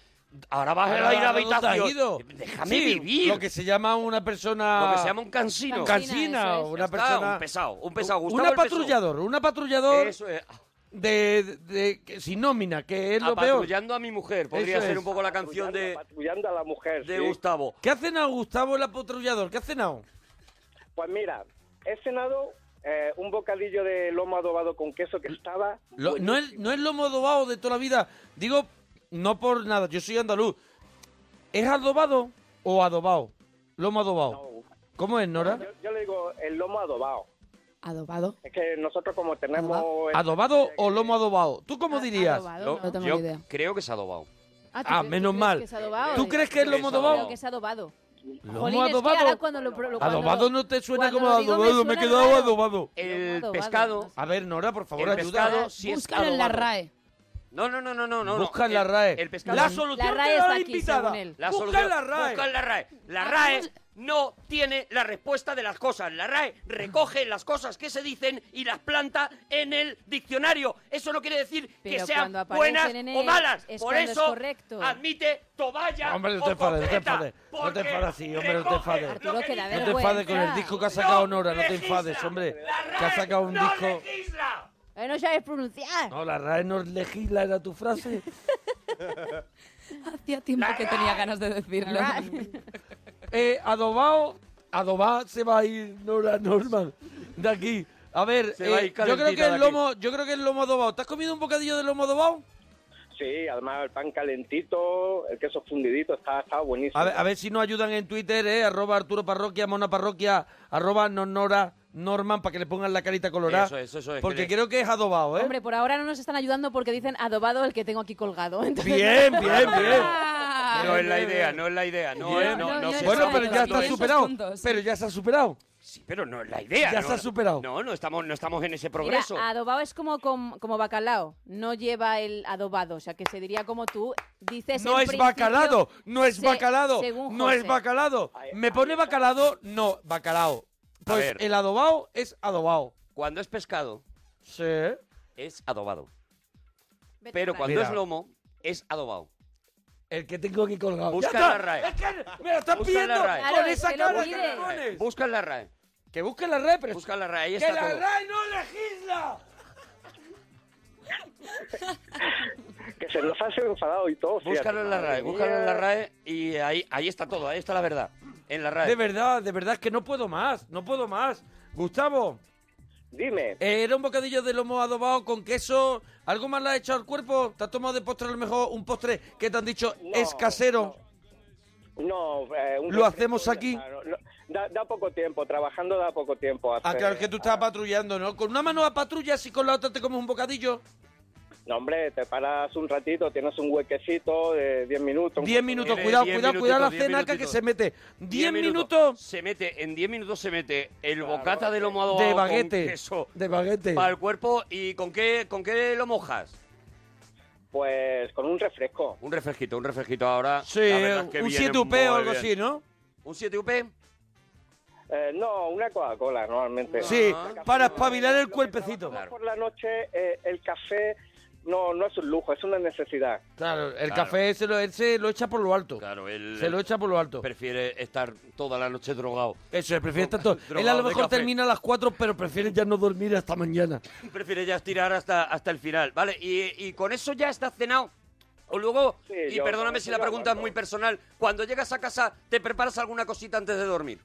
ahora vas a ir a Ahora, la ¿dónde te has habitación. Déjame Sí, vivir. Lo que se llama una persona. Lo que se llama un cansino. Cansino. cansina, es. una está, persona. un pesado, un pesado. Gustavo Una patrullador, una patrullador Eso es. de, de- que- sin nómina, que es lo peor. Apatrullando a mi mujer. Podría Eso ser es. un poco la canción de, Patrullando a la mujer, de sí. Gustavo. ¿Qué ha cenado Gustavo el patrullador? ¿Qué ha cenado? Pues mira, he cenado eh, un bocadillo de lomo adobado con queso que estaba... Lo- no, es, no es lomo adobado de toda la vida. Digo, no por nada, yo soy andaluz. ¿Es adobado o adobado? Lomo adobado. No, ¿Cómo es, Nora? yo, yo le digo el lomo adobado. Adobado. Es que nosotros como tenemos... el- ¿Adobado o lomo adobado? ¿Tú cómo dirías? adobado, ¿no? No tengo yo idea. creo que se ha adobado. Ah, ¿tú Ah, menos mal. es adobado? ¿Tú crees que es lomo adobado? Creo que es adobado. ¿Lomo Jolín, es que adobado? cuando lo pro- cuando Adobado no te suena como me adobado, me he suena quedado raro. adobado. El pescado. no A ver, Nora, por favor, El ayuda. pescado sí es Búscalo en la. RAE. No, no, no, no, no. no. Busca en la RAE. El pescado. La solución La RAE está la aquí, según él. La Busca solución- en la RAE. busca en la RAE. La RAE no tiene la respuesta de las cosas. La RAE recoge las cosas que se dicen y las planta en el diccionario. Eso no quiere decir que Pero sean cuando aparecen buenas en o malas. es Por es eso correcto. admite toballa Hombre, no te enfades, no te enfades. No te enfades así, hombre, no te enfades. Arturo, que que dice No te enfades con el disco que ha sacado Nora, no te enfades, hombre. La Que ha sacado un no disco. legisla. Eh, no sabes pronunciar. No, la RAE no legisla, era tu frase. Hacía tiempo que tenía ganas de decirlo. Eh, adobado, adobado se va a ir Nora Norman de aquí. A ver, Se va a eh, yo creo calentita que de el aquí. lomo, yo creo que el lomo adobado. ¿Te has comido un bocadillo de lomo adobado? Sí, además el pan calentito, el queso fundidito, está, está buenísimo. A ver, a ver si nos ayudan en Twitter, eh, arroba Arturo Parroquia, Mona Parroquia, arroba Nonora Norman, para que le pongan la carita colorada. Eso es, eso es, Porque que le- creo que es adobado, ¿eh? Hombre, por ahora no nos están ayudando porque dicen adobado el que tengo aquí colgado. Entonces- Bien, bien, bien. Ah, No es la idea, no es la idea. No, Bien. es- no, No, no se Bueno, sabe, pero ya no está es- superado. Pero ya se ha superado. Sí, pero no es la idea. Ya no, se ha superado. No, no estamos, no estamos en ese Mira, progreso. adobado es como, como, como bacalao. No lleva el adobado. O sea, que se diría como tú dices No en es principio, bacalado, no es se- bacalado, según no es José. bacalado. Me pone bacalado, no, bacalao. Pues ver. el adobado es adobado. Cuando es pescado, Sí. es adobado. Vete Pero cuando Mira. es lomo, es adobado. El que tengo aquí colgado. Busca la RAE. Es que me lo estás Busca en la pidiendo RAE. con Claro, esa es que lo cara pide. Busca en la RAE. Que busque la RAE, pero... Busca la RAE, ahí ¡Que está la todo. RAE no legisla! Que se nos hace enfadado y todo. Búscalo en la RAE, búscalo en la RAE y ahí, ahí está todo, ahí está la verdad. En la RAE. De verdad, de verdad, es que no puedo más, no puedo más. Gustavo. Dime. Eh, era un bocadillo de lomo adobado con queso. ¿Algo más le has echado al cuerpo? ¿Te has tomado de postre a lo mejor un postre que te han dicho es casero? No, eh, un ¿Lo hacemos aquí? claro, no, Da, da poco tiempo, trabajando da poco tiempo. Ah, hacer- claro, es que tú estás patrullando, ¿no? Con una mano a patrullas y con la otra te comes un bocadillo. No, hombre, te paras un ratito, tienes un huequecito de 10 minutos. un Diez cuarto de minutos, hora. cuidado, diez cuidado, cuidado la cenaca que se mete. Diez minutos. minutos Se mete, en 10 minutos se mete el bocata de lomo adobado de con baguete. queso De baguete. para el cuerpo y ¿con qué, con qué lo mojas? Pues con un refresco. Un refresquito, un refresquito ahora. Sí, la verdad es que un viene 7 UP o algo bien. así, ¿no? ¿Un 7 UP? Eh, no, una Coca-Cola normalmente. Sí, Ah. para espabilar el cuerpecito. Por la noche eh, el café no, no es un lujo, es una necesidad. Claro, el Claro. café se lo, él se lo echa por lo alto. Claro, él Se lo echa por lo alto. prefiere estar toda la noche drogado. Eso, él prefiere estar todo. Él a lo mejor termina a las 4, pero prefiere ya no dormir hasta mañana. Prefiere ya estirar hasta, hasta el final, ¿vale? Y, y con eso ya estás cenado. O luego, Sí, y yo perdóname si la ya pregunta es aguanto. muy personal, cuando llegas a casa, ¿te preparas alguna cosita antes de dormir?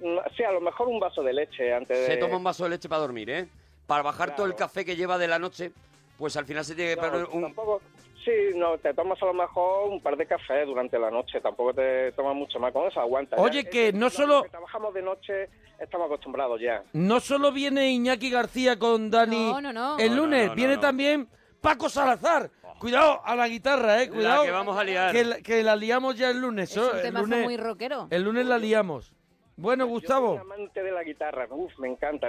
Mm, Sí, a lo mejor un vaso de leche antes de... Se toma un vaso de leche para dormir, ¿eh? Para bajar todo el café que lleva de la noche, pues al final se tiene que No, un... tampoco- Sí, no, te tomas a lo mejor un par de cafés durante la noche, tampoco te tomas mucho más, con eso aguanta. Oye, que no solo- trabajamos de noche, estamos acostumbrados ya. No solo viene Iñaki García con Dani No, no, no. el lunes, no, no, viene no. también Paco Salazar. Cuidado a la guitarra, eh. Cuidado. que vamos a liar. Que la, que la liamos ya el lunes. Es un el, temazo lunes muy rockero. el lunes la liamos. Bueno, Yo soy Gustavo, un amante de la guitarra, uf, me encanta.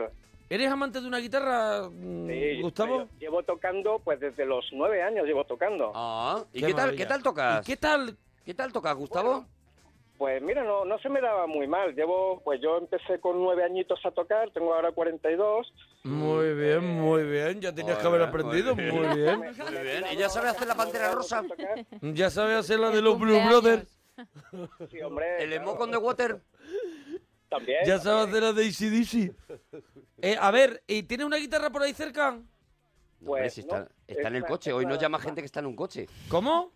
¿Eres amante de una guitarra, mm, Sí, Gustavo? yo Llevo tocando, pues desde los nueve años llevo tocando. Ah, ¿y Qué qué, tal, qué tal tocas? ¿Y qué tal? ¿Qué tal tocas, Gustavo? Pues mira, no, no se me daba muy mal. Llevo, pues yo empecé con nueve añitos a tocar, tengo ahora 42. Muy bien, muy bien. Ya tenías que haber Muy aprendido. bien. Muy bien. Muy bien. ¿Y ya sabes hacer la pantera rosa? Ya sabes hacer la de los Blue. Brothers. Sí, hombre. ¿El claro, Smoke on the Water? También. Ya sabes hacer la de ACDC. Eh, a ver, ¿y tienes una guitarra por ahí cerca? No, hombre, Pues, si está, no, está en el coche. Hoy nos llama gente que está en un coche. ¿Cómo?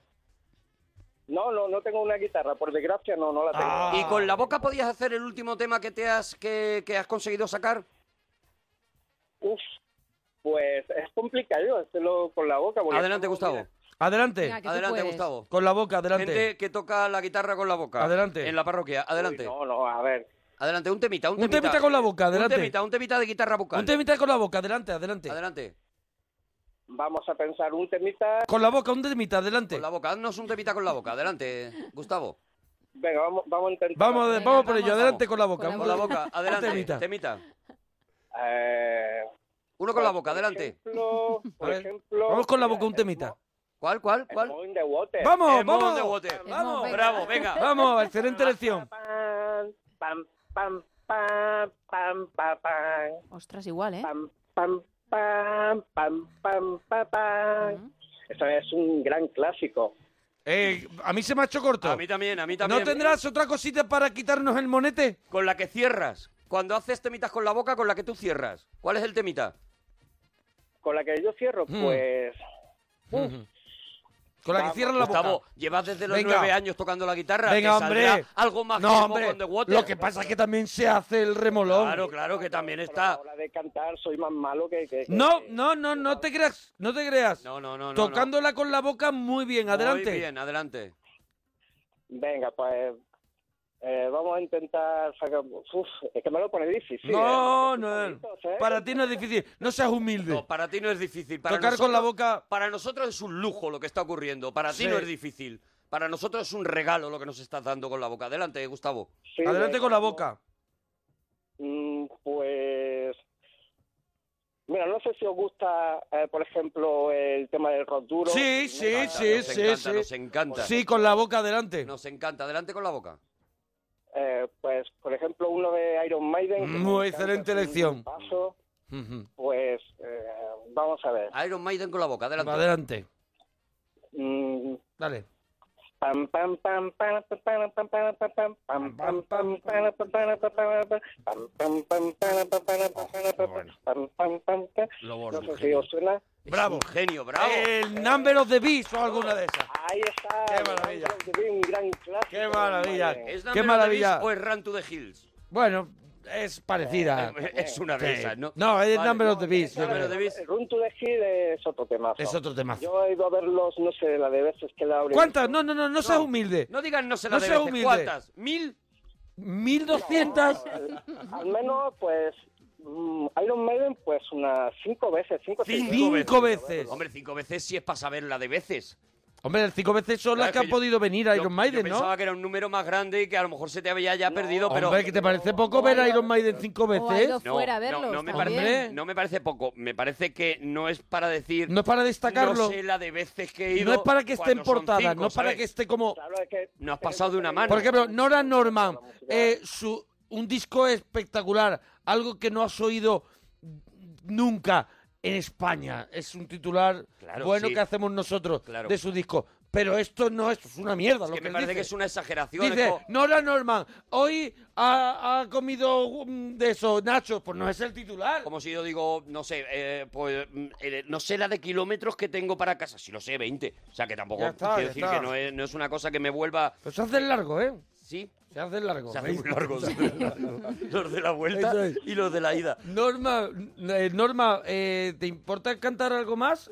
No, no, no tengo una guitarra, por desgracia no, no la tengo. Ah. ¿Y con la boca podías hacer el último tema que te has que, que has conseguido sacar? Uf, pues es complicado hacerlo con la boca. porque Adelante, Gustavo. mira, Adelante. Adelante. Gustavo. Con la boca, adelante. Gente que toca la guitarra con la boca. Adelante. En la parroquia. Adelante. uy, no, no, a ver. Adelante, un temita, un Un temita. temita con la boca, adelante. Un temita, un temita de guitarra vocal. Un temita con la boca, adelante, adelante. Adelante. Vamos a pensar un temita. Con la boca, un temita, adelante. Con la boca, haznos un temita con la boca. Adelante, Gustavo. Venga, vamos, vamos a intentar. Vamos, Venga, vamos por vamos. ello, adelante con la boca. Con la boca, Un adelante. temita. temita. Eh, Uno con la boca, adelante. Ejemplo, por ejemplo. Vamos con la boca, un temita. ¿Cuál, cuál, el cuál? The Water. ¡Vamos, El vamos! Water. ¡Vamos! Bravo, venga. Vamos, excelente elección. Pam, pam, pam, pam, pam, pam, pam, Ostras, igual, ¿eh? pam, pam, pam, pam, pam, pam, pam. Es un gran clásico. Eh, a mí se me ha hecho corto. A mí también, a mí también. ¿No tendrás otra cosita para quitarnos el monete? Con la que cierras. Cuando haces temitas con la boca, con la que tú cierras. ¿Cuál es el temita? Con la que yo cierro, Mm. pues. Ujú. Con la que Vamos, cierras la Gustavo, boca. llevas desde los Venga. nueve años tocando la guitarra. Venga, ¿te saldrá hombre. Algo más No, que hombre. Smoke on the Water? Lo que pasa es que también se hace el remolón. Claro, claro, que también está. A la hora de cantar soy más malo que. que- que- No, no, no, no te creas, no te creas. No, no, no. no, Tocándola con la boca muy bien, no. adelante. Muy bien, adelante. Venga, pues. Eh, vamos a intentar sacar. Uf, es que me lo pone difícil. No, ¿eh? no, ¿eh? para ti no es difícil, no seas humilde. No, para ti no es difícil. Para Tocar con la boca. Para nosotros es un lujo lo que está ocurriendo. Para ti no es difícil. Para nosotros es un regalo lo que nos estás dando con la boca. Adelante, Gustavo. Sí, Adelante con la boca. Mm, Pues. Mira, no sé si os gusta, eh, por ejemplo, el tema del rock duro. Sí, sí, encanta. sí, nos sí, encanta, sí. Nos encanta. Sí, con la boca adelante. Nos encanta. Adelante con la boca. Eh, pues, por ejemplo, uno de Iron Maiden. Muy excelente elección. Paso, pues, eh, vamos a ver. Iron Maiden con la boca. Adelante. Adelante. Mm, Dale. Pam pam pam pam pam pam pam pam pam pam pam pam pam pam pam es bravo. Un genio, bravo. El Number of the Beast o alguna de esas. Ahí está. Qué maravilla. Un gran clásico, Qué maravilla. ¿Es Qué maravilla. Of the Beast o es Run to the Hills? Bueno, es parecida. Oh, eh, eh, es una de sí. esas, ¿no? No, es vale. Number of the Beast. No, Run to the Hills es otro tema. Es otro tema. Yo he ido a verlos, no sé, la de veces que la abrí. ¿Cuántas? No, no, no, no, no seas humilde. No digan no sé la no de veces. Humilde. ¿Cuántas? ¿Mil? 1200 no, al, al menos pues Iron Maiden, pues unas cinco veces, cinco, seis Cinco veces. Hombre, cinco veces sí es para saberla de veces. Hombre, cinco veces son las que han que yo- podido venir a Yo- Iron yo Maiden, pensaba ¿no? que era un número más grande y que a lo mejor se te había ya perdido, pero... Hombre, ¿que te parece poco ver a Iron Maiden cinco veces? ido fuera a verlos no, no me parece, no me parece poco. Me parece que no es para decir... No es para destacarlo. No sé la de veces que he ido. No es para que esté en portada, cinco, no es para que esté como... No has pasado de una mano. Por ejemplo, Nora Norman, eh, su, un disco espectacular, algo que no has oído nunca en España. Es un titular Claro, bueno sí. que hacemos nosotros Claro. de su disco. Pero esto no es, es una mierda. Es lo que que me parece dice. que es una exageración. Dice, como- Nora Norman, hoy ha, ha comido de eso, Nacho. Pues no es el titular. Como si yo digo, no sé, eh, pues mm, eh, no sé la de kilómetros que tengo para casa. Si lo sé, 20. O sea que tampoco está, quiero decir está. que no es, no es una cosa que me vuelva. Pues hace largo, ¿eh? Sí. Se hace largo. Se hace muy largo. Los de la vuelta es. y los de la ida. Norma, eh, Norma eh, ¿te importa cantar algo más?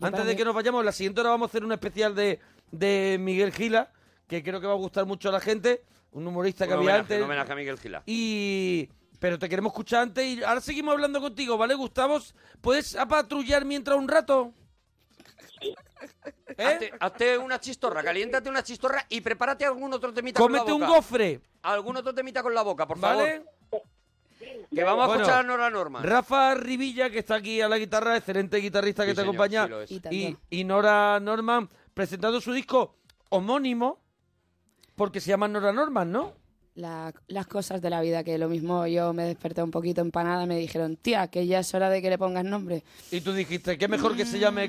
Antes de que nos vayamos, la siguiente hora vamos a hacer un especial de, de Miguel Gila, que creo que va a gustar mucho a la gente, un humorista que había homenaje, antes. un homenaje a Miguel Gila. Y... Pero te queremos escuchar antes y ahora seguimos hablando contigo, ¿vale, Gustavo? ¿Puedes apatrullar mientras un rato? ¿Eh? Hazte, hazte una chistorra, caliéntate una chistorra y prepárate algún otro temita con Cómete la un boca. gofre, Algún otro temita con la boca, por ¿vale? favor. Que vamos a Bueno, escuchar a Nora Norman. Rafa Rivilla, que está aquí a la guitarra, excelente guitarrista que Sí, te señor, acompaña, sí lo es. Y tanto. y, y Nora Norman presentando su disco homónimo, porque se llama Nora Norman, ¿no? La- las cosas de la vida, que lo mismo yo me desperté un poquito empanada, me dijeron, tía, que ya es hora de que le pongas nombre. Y tú dijiste, qué mejor que se llame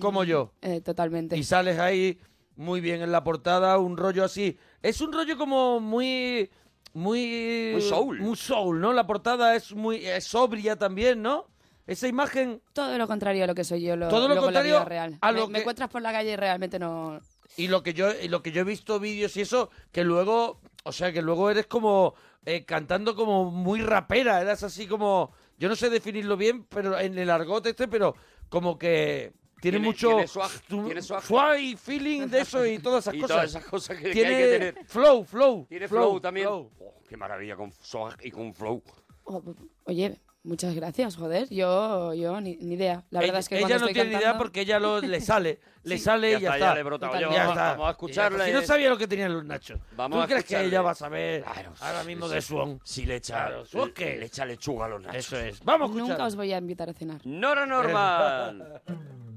como yo. Eh, totalmente. Y sales ahí muy bien en la portada, un rollo así. Es un rollo como muy... Muy... Muy soul. Muy soul, ¿no? La portada es muy es sobria también, ¿no? Esa imagen... Todo lo contrario a lo que soy yo lo, Todo lo contrario la vida real. a me, lo me que- encuentras por la calle y realmente no... Y lo que yo, y lo que yo he visto vídeos y eso, que luego, o sea, que luego eres como eh, cantando como muy rapera, eras así como, yo no sé definirlo bien, pero en el argot este, pero como que tiene, Tiene- mucho tiene swag, tu- tiene swag. swag y feeling de eso y todas esas Y cosas. todas esas cosas que- que hay tiene que tener. flow, flow, Tiene flow, también. flow. Oh, qué maravilla con swag y con flow. Oh, Oye, muchas gracias, joder. Yo, yo ni, ni idea. La verdad ella es que ella cuando no estoy tiene ni idea porque ella lo, le sale, le sale Ya y ya está, está. ya le brota. Oye, Ya vamos- está. vamos a escucharle. Si no sabía lo que tenían los nachos. Vamos ¿Tú a crees que ella va a saber Claro, ahora mismo sí, de. Swan? Si le echa, Claro, ¿Swan qué? le echa lechuga a los nachos. Eso es. Vamos a escuchar. Nunca os voy a invitar a cenar. Nora Norman.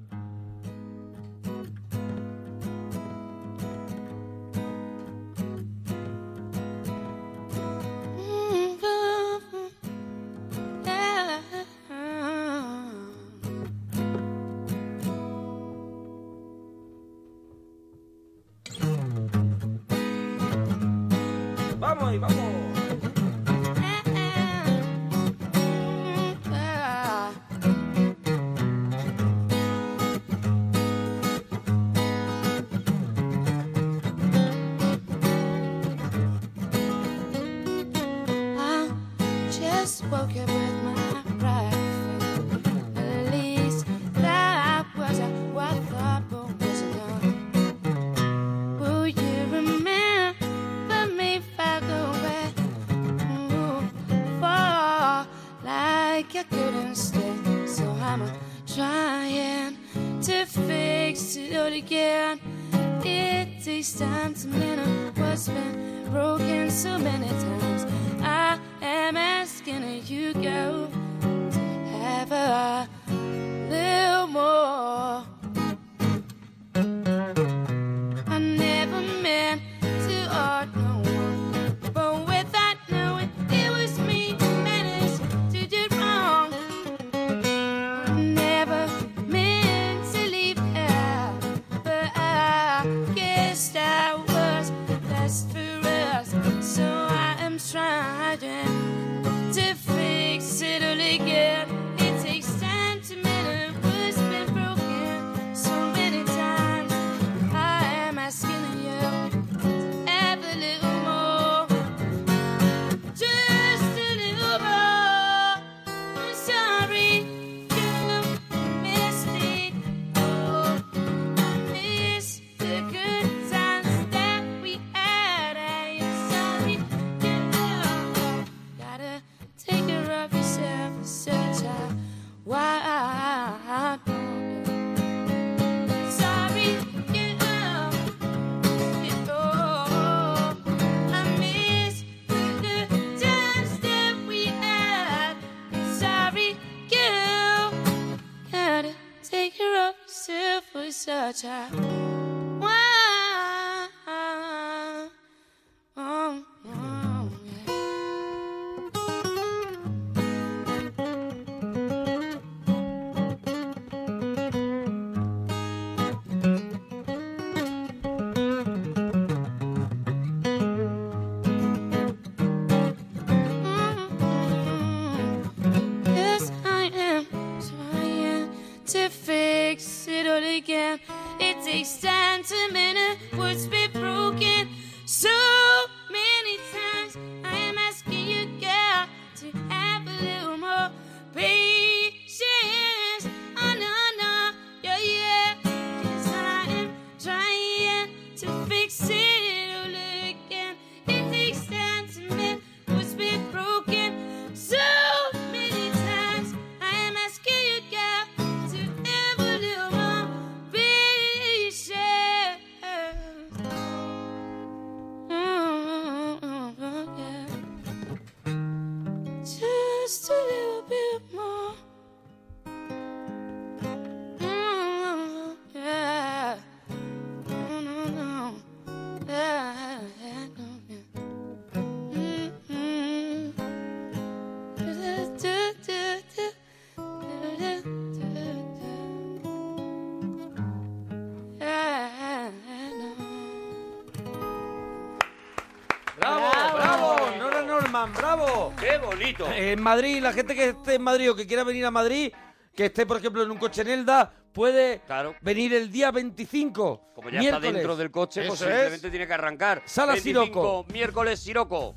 bravo. ¡Qué bonito! En Madrid, la gente que esté en Madrid o que quiera venir a Madrid, que esté, por ejemplo, en un coche en Elda, puede venir el día 25. Como ya miércoles. está dentro del coche, pues simplemente tiene que arrancar. Sala 25, Siroco. miércoles Siroco.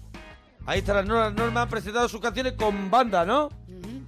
Ahí está la Nora Norman presentando sus canciones con banda, ¿no?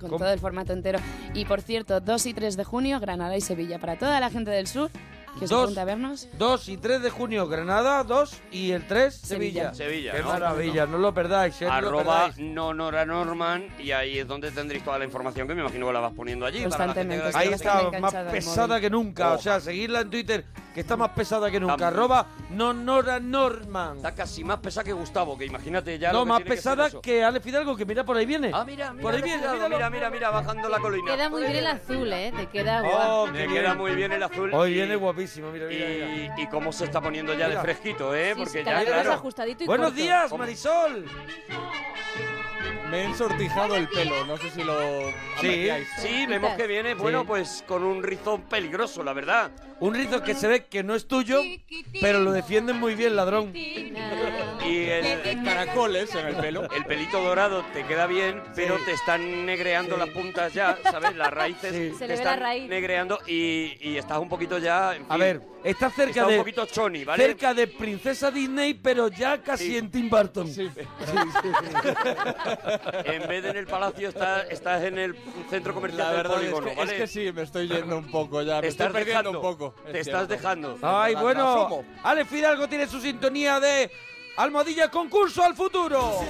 con Com- todo el formato entero. Y por cierto, 2 y 3 de junio, Granada y Sevilla. Para toda la gente del sur que se Dos. apunte a vernos. 2 y 3 de junio, Granada, 2 y el 3, Sevilla. Sevilla. Sevilla, Qué ¿no? maravilla, no lo perdáis, eh, no Arroba perdáis. Nonora Norman y ahí es donde tendréis toda la información que me imagino que la vas poniendo allí. para la gente que Ahí está, más pesada que nunca. O sea, seguirla en Twitter, que está más pesada que nunca. Arroba Nonora Norman. Está casi más pesada que Gustavo, que imagínate ya. No, lo que más tiene que pesada eso. que Ale Fidalgo, que mira por ahí viene. Ah, mira, mira, por ahí viene, Fidalgo, míralo. mira, mira, mira, bajando la colina. Queda muy bien el azul, ¿eh? Te queda Oh, guapo. qué Me bien. queda muy bien el azul. Hoy viene guapísimo, mira, mira, mira. Y, y cómo se está poniendo ya Mira. de fresquito, ¿eh? Sí, Porque sí, ya, cada vez más claro. ajustadito y Buenos corto. días, ¿Cómo? Marisol. Me he ensortijado el pelo, no sé si lo Sí. apreciáis. Sí, vemos que viene, bueno, pues con un rizón peligroso, la verdad. Un rizo que se ve que no es tuyo, pero lo defienden muy bien, ladrón. Y el, Caracoles en el pelo. el pelito dorado te queda bien, pero te están negreando las puntas ya, ¿sabes? Las raíces Sí. Se te le ve están la raíz. negreando y, y estás un poquito ya. en A fin, ver, está cerca está un de poquito choni, ¿vale? cerca de Princesa Disney, pero ya casi Sí. en Tim Burton. Sí. En vez de en el palacio, estás, estás en el centro comercial del es polígono, que, ¿vale? es que sí, me estoy yendo un poco ya. Te Me estás estoy perdiendo dejando. un poco. es Te estás cierto. dejando. Ay, bueno. Ale Fidalgo tiene su sintonía de Almohadilla Concurso al Futuro.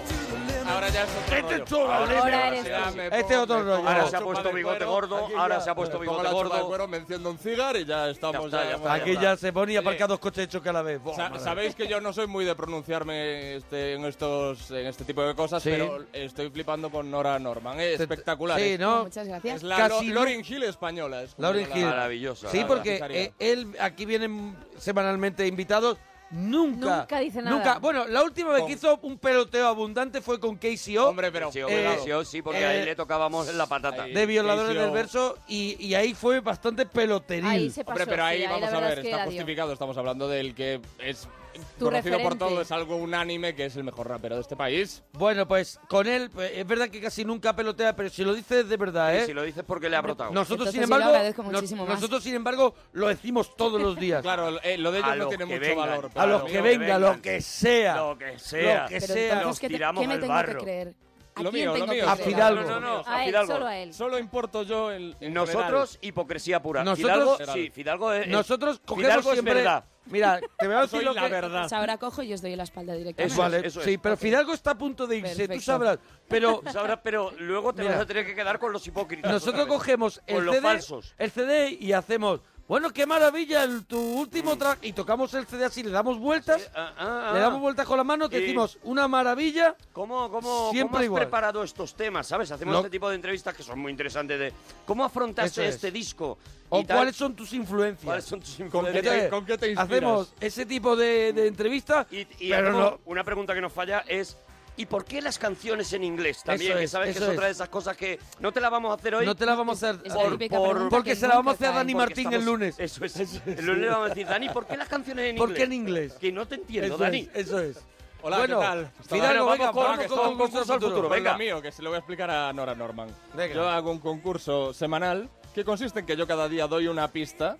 Ahora ya es otro Este rollo. Ahora eres ya Este otro me rollo. Ahora se ha puesto bigote gordo, aquí ahora ya se ha puesto me pongo bigote la chupa de gordo. cuero, me enciendo un cigar y ya estamos Ya está, ya está, Aquí ya se pone y aparca dos coches hechos que a la vez. Buah, Sa- maravilla. Sabéis que yo no soy muy de pronunciarme este, en estos en este tipo de cosas, Sí. pero estoy flipando con Nora Norman. Es espectacular. Sí, es, ¿no? Muchas gracias. es la Casi Lo- no- Lauryn Hill española. Es como Lauryn la- Hill. Maravillosa. Sí, la porque verdad. eh, él aquí vienen semanalmente invitados. Nunca, Nunca dice nada. Nunca. Bueno, la última vez Con- que hizo un peloteo abundante fue con Casey O. Hombre, pero Sí, Eh, sí, porque eh, ahí le tocábamos la patata. ahí. de violadores del verso y, y ahí fue bastante peloteril. Ahí se pasó. Hombre, pero ahí sí, vamos a ver, es que está dio. justificado. Estamos hablando del que es tu conocido por todo, es algo unánime que es el mejor rapero de este país. Bueno, pues con él, pues, es verdad que casi nunca pelotea, pero si lo dices de verdad, ¿eh? Y si lo dices porque le ha brotado. Nosotros, sin embargo, no, nosotros, sin embargo, lo decimos todos los días. claro, eh, lo de ellos a no tiene valor. A los que venga, lo que sea. Lo que sea. Lo que pero sea. Entonces, que creer? Lo mío, lo mío. A Fidalgo. No, no, no, a, él, solo a él. Solo importo yo el, Nosotros, hipocresía pura. Nosotros, sí, Fidalgo es... Nosotros cogemos Fidalgo siempre... Es verdad. Mira, te voy a decir lo la que... verdad. Pues Sabrá cojo y os doy la espalda directamente. Eso, vale. Sí, pero Fidalgo está a punto de irse, tú sabrás. Pero... sabrás, pero luego te Mira, vas a tener que quedar con los hipócritas. Nosotros cogemos el con el CD y hacemos... Bueno, qué maravilla, el- tu último track. Y tocamos el CD así, le damos vueltas, ah, ah, ah. le damos vueltas con la mano, te decimos una maravilla. ¿Cómo, cómo, Siempre has preparado estos temas? ¿Sabes? Hacemos este tipo de entrevistas que son muy interesantes. De, ¿Cómo afrontaste este disco? Y cuáles son tus influencias? ¿Cuáles son tus influencias? Hacemos ese tipo de, entrevistas, Y pero una pregunta que nos falla es ¿Y por qué las canciones en inglés también? Eso que es, sabes eso que es, otra de esas cosas que no te la vamos a hacer hoy. No te la vamos a hacer. Por, por, porque se la vamos a hacer a Dani Martín estamos, el lunes. Eso es. El lunes le vamos a decir, Dani, ¿por qué las canciones en inglés? ¿Por qué en inglés? Que no te entiendo, eso Dani. eso es. Hola, bueno, ¿qué tal? Fidalgo, bueno, vamos, venga, con, un concurso, al futuro. Venga. Mío, que se lo voy a explicar a Nora Norman. Venga. Yo hago un concurso semanal que consiste en que yo cada día doy una pista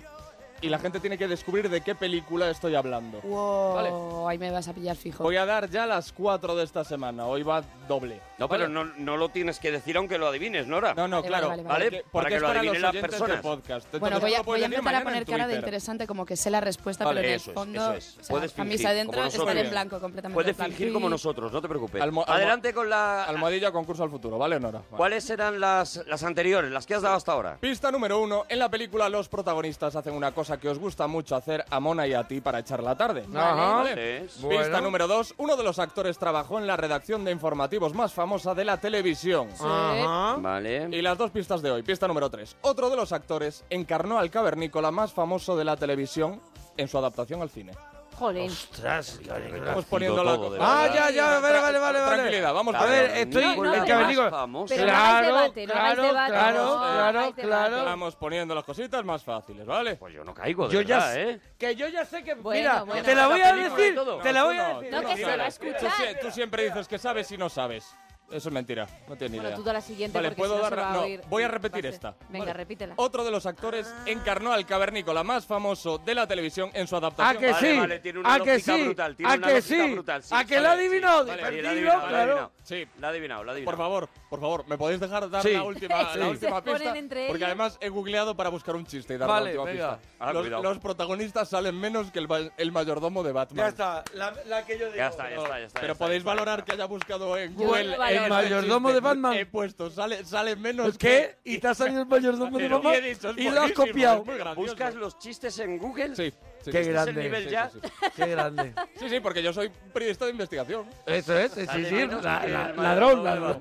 y la gente tiene que descubrir de qué película estoy hablando. Wow, ahí me vas a pillar fijo. Voy a dar ya las cuatro de esta semana, hoy va doble. No, pero no, no, lo tienes que decir aunque lo adivines, Nora. No, no, claro. Vale, Porque, para que lo para los las personas. Del podcast. Bueno, voy a, voy a empezar a poner cara de interesante como que sé la respuesta, pero en el fondo es, es. Puedes fingir, adentro estar en blanco completamente. Puedes fingir como nosotros, no te preocupes. Adelante con la... Almohadilla concurso al futuro, ¿vale, Nora? ¿Cuáles eran las, las anteriores, las que has dado hasta ahora? Pista número uno, en la película los protagonistas hacen una cosa que os gusta mucho hacer a Mona y a ti para echar la tarde. Ajá. Pista número dos. Uno de los actores trabajó en la redacción de informativos más famosa de la televisión. Ajá. Vale. Y las dos pistas de hoy. Pista número tres. Otro de los actores encarnó al cavernícola más famoso de la televisión en su adaptación al cine. Jolín. Ostras, estamos poniendo la todo, Ah, ya, ya, vale, vale, vale. Tranquilidad, vamos a ver. Estoy no, no, que no, digo, vamos. Pero claro, debate, claro, debate, claro, claro, claro. Estamos poniendo las cositas más fáciles, ¿vale? Pues yo no caigo, de verdad, ¿eh? Que yo ya sé que mira, te la voy a decir, te la voy a decir. No, que se va a escuchar. Tú siempre dices que sabes y no sabes. Eso es mentira, no tiene ni idea. Vale, puedo dar. Se voy a repetir esta. Venga, repítela. Otro de los actores encarnó al cavernícola más famoso de la televisión en su adaptación. ¡A que sí! Vale, tiene una ¿A que sí? Brutal, ah, ¿A que sí? Brutal. ¿A que la ha adivinado? Sí, la Sí. La ha adivinado, adivinado. Por favor, por favor, ¿me podéis dejar dar la última, la última pista? Porque además he googleado para buscar un chiste y dar la última pista. Los, protagonistas salen menos que el, mayordomo de Batman. Ya está, la, que yo digo. Ya está, ya está. Pero podéis valorar que haya buscado en Google el mayordomo de Batman. He puesto, sale, sale menos ¿Qué? que... ¿Y te ha salido el mayordomo de Batman? y lo has copiado. Buscas los chistes en Google. Sí. sí Qué este grande. El nivel sí, ya. Sí, Qué grande. Sí, sí, porque yo soy periodista de investigación. Eso es, sí, sí. Ladrón, ladrón.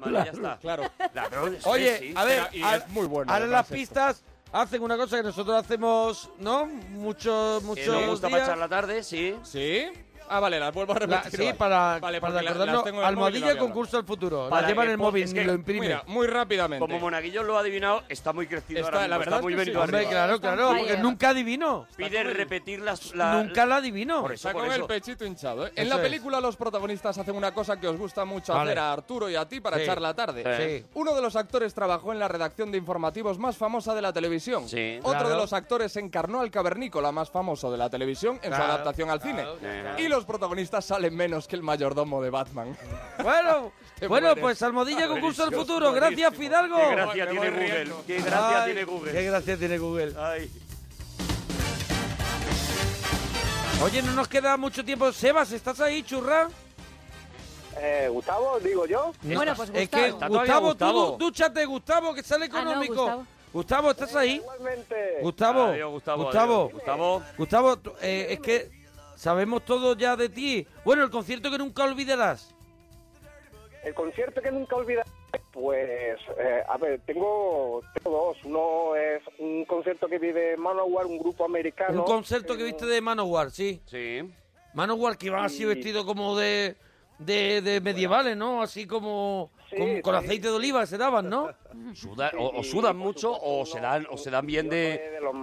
Claro. Ladrón, Oye, a ver, es muy bueno. Ahora las pistas hacen una cosa que nosotros hacemos, ¿no? Eh, muchos, muchos. Que nos gusta días. pasar la tarde, sí. Sí. Ah, vale, las vuelvo a repetir. La, sí, para, vale, para recordarlo, almohadilla eh, pues móvil, concurso al futuro. Para la lleva en el móvil, que, lo imprime. Mira, muy rápidamente. Como Monaguillo lo ha adivinado, está muy crecido está, ahora la verdad muy venido sí. Claro, claro, porque nunca adivinó. Pide repetir las... La, nunca la adivinó. Por el pechito hinchado. ¿eh? En la película los protagonistas hacen una cosa que os gusta mucho vale. hacer a Arturo y a ti para echar la tarde. Sí. Uno de los actores trabajó en la redacción de informativos más famosa de la televisión. Otro de los actores encarnó al cavernícola más famoso de la televisión en su adaptación al cine. Eh. Y los protagonistas salen menos que el mayordomo de Batman. Bueno, bueno pues Almodilla concurso del futuro. Gracias, Fidalgo. Qué tiene Google. Qué tiene Google. Oye, no nos queda mucho tiempo. Sebas, ¿estás ahí, churra? Eh, Gustavo, digo yo. Bueno, pues Gustavo. Es que Gustavo, Tú, dúchate, Gustavo, que sale ah, económico. Gustavo. ¿estás ahí? Igualmente. Gustavo, Gustavo, Gustavo. Gustavo, eh, es que sabemos todo ya de ti. Bueno, el concierto que nunca olvidarás. El concierto que nunca olvidarás. Pues, eh, a ver, tengo, dos. Uno es un concierto que vi de Manowar, un grupo americano. Un concierto que, viste de Manowar, sí. Sí. Manowar que iba así vestido como de, de, de medievales, ¿no? Así como con, aceite de oliva se daban, ¿no? Suda, o, o, sudan mucho o, se dan, o se dan bien de... De los.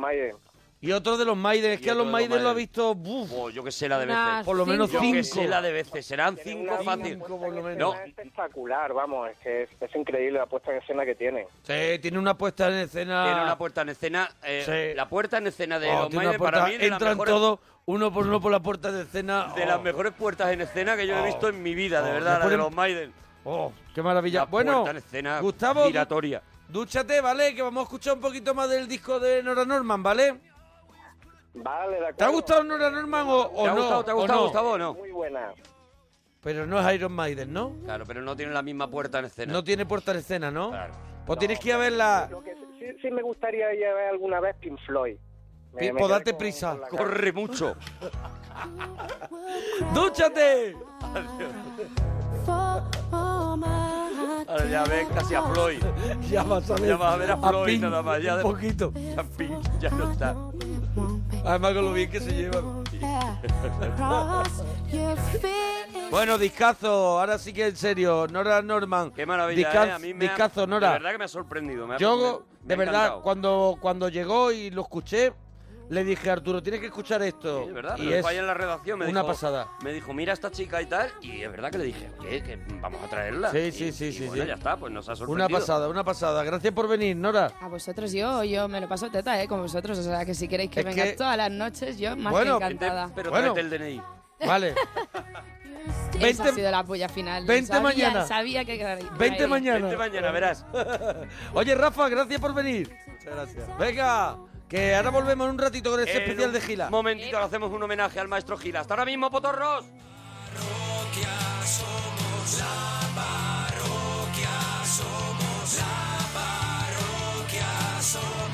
Y otro de los Maiden. Es que a los de los Maiden lo ha visto... uf, Oh, yo que sé la de Unas veces. por lo menos Yo cinco. que sé la de veces. Serán cinco fácil. Cinco por lo menos. No, Es espectacular, vamos, es que es, es increíble la puesta en escena que tiene. Sí, tiene una puesta en escena... tiene una puerta en escena. eh, Sí. La puerta en escena de Oh, los tiene una Maiden para puerta- mí es de las Entran mejores todos uno por uno por la puerta de escena. de oh, las mejores puertas en escena que yo he Oh. visto en mi vida, de Oh, verdad, la de ponen- los Maiden. Oh, qué maravilla. La bueno, puerta en escena Gustavo, giratoria. dúchate, ¿vale? Que vamos a escuchar un poquito más del disco de Nora Norman, ¿vale? Vale, de acuerdo. ¿Te ha gustado Nora Norman o, o ¿Te ha no? gustado, te ha ¿O gustado, no? Gustavo, o no? Muy buena. Pero no es Iron Maiden, ¿no? Claro, pero no tiene la misma puerta en escena. No tiene puerta en escena, ¿no? Claro. Pues tienes que ir a verla. Lo que sí, sí me gustaría ir a ver alguna vez Pink Floyd. Me- me pues date con- prisa. con la cara. Corre mucho. ¡Dúchate! Ahora ya ves casi a Floyd. Ya vas a ver. Ya vas a ver a Floyd Pink nada más, ya un poquito. Ya Pink ya no está. Además con lo bien que se llevan. Bueno, discazo. Ahora sí que en serio. Nora Norman. Qué maravilla, Disca- ¿eh? A mí me ha- discazo, Nora. De verdad que me ha sorprendido. me ha- Yo, me- me de verdad, encantado. cuando, cuando llegó y lo escuché, le dije, Arturo, tienes que escuchar esto. Sí, es verdad, y es en la redacción. Me una dijo, pasada. Me dijo, mira a esta chica y tal. Y es verdad que le dije, oye, que vamos a traerla. Sí, Y- sí, sí, y sí, bueno, sí. ya está, pues nos ha Una sorprendido. pasada, una pasada. Gracias por venir, Nora. A vosotros yo, yo me lo paso teta, ¿eh? Con vosotros. O sea, que si queréis que Es venga que- todas las noches, yo más Bueno, que encantada. Pero Bueno. el DNI. Vale. Esa Vente- ha sido la polla final. vente sabía, mañana. Sabía que quedaría. Vente mañana. Vente mañana, verás. Oye, Rafa, gracias por venir. Muchas gracias. Venga, que ahora volvemos en un ratito con ese En especial un de Gila. momentito le hacemos un homenaje al maestro Gila. Hasta ahora mismo, potorros. parroquia somos la parroquia somos la parroquia somos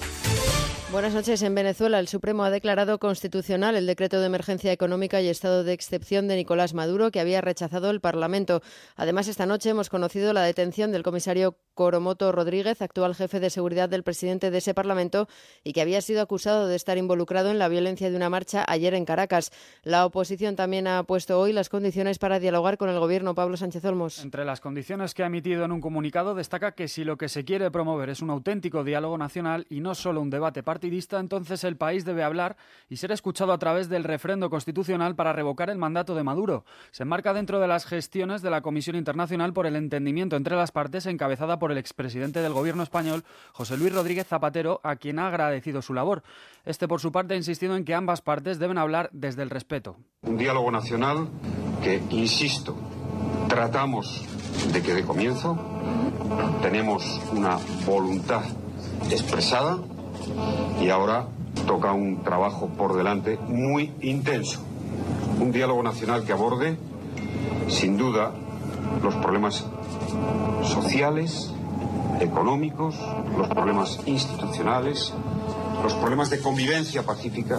Buenas noches. En Venezuela, el Supremo ha declarado constitucional el decreto de emergencia económica y estado de excepción de Nicolás Maduro, que había rechazado el Parlamento. Además, esta noche hemos conocido la detención del comisario Coromoto Rodríguez, actual jefe de seguridad del presidente de ese Parlamento, y que había sido acusado de estar involucrado en la violencia de una marcha ayer en Caracas. La oposición también ha puesto hoy las condiciones para dialogar con el gobierno. Pablo Sánchez Olmos. Entre las condiciones que ha emitido en un comunicado destaca que si lo que se quiere promover es un auténtico diálogo nacional y no solo un debate partidista, entonces el país debe hablar y ser escuchado a través del refrendo constitucional para revocar el mandato de Maduro. Se enmarca dentro de las gestiones de la Comisión Internacional por el Entendimiento entre las partes encabezada por el expresidente del gobierno español, José Luis Rodríguez Zapatero, a quien ha agradecido su labor. Este, por su parte, ha insistido en que ambas partes deben hablar desde el respeto. Un diálogo nacional que, insisto, tratamos de que dé comienzo. Tenemos una voluntad expresada y ahora toca un trabajo por delante muy intenso. Un diálogo nacional que aborde, sin duda, los problemas sociales, económicos, los problemas institucionales, los problemas de convivencia pacífica,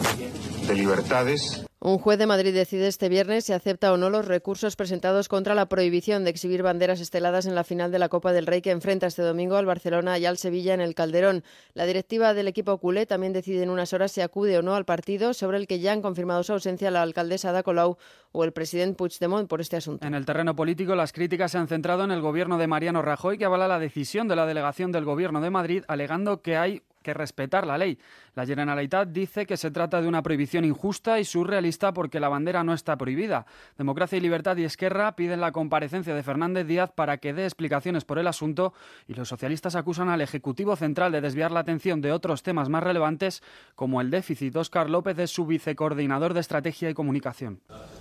de libertades. Un juez de Madrid decide este viernes si acepta o no los recursos presentados contra la prohibición de exhibir banderas esteladas en la final de la Copa del Rey que enfrenta este domingo al Barcelona y al Sevilla en el Calderón. La directiva del equipo culé también decide en unas horas si acude o no al partido, sobre el que ya han confirmado su ausencia la alcaldesa Ada Colau o el presidente Puigdemont por este asunto. En el terreno político, las críticas se han centrado en el gobierno de Mariano Rajoy, que avala la decisión de la delegación del gobierno de Madrid, alegando que hay que respetar la ley. La Generalitat dice que se trata de una prohibición injusta y surrealista porque la bandera no está prohibida. Democracia y Libertad y Esquerra piden la comparecencia de Fernández Díaz para que dé explicaciones por el asunto y los socialistas acusan al Ejecutivo Central de desviar la atención de otros temas más relevantes como el déficit. Óscar López es su vicecoordinador de Estrategia y Comunicación.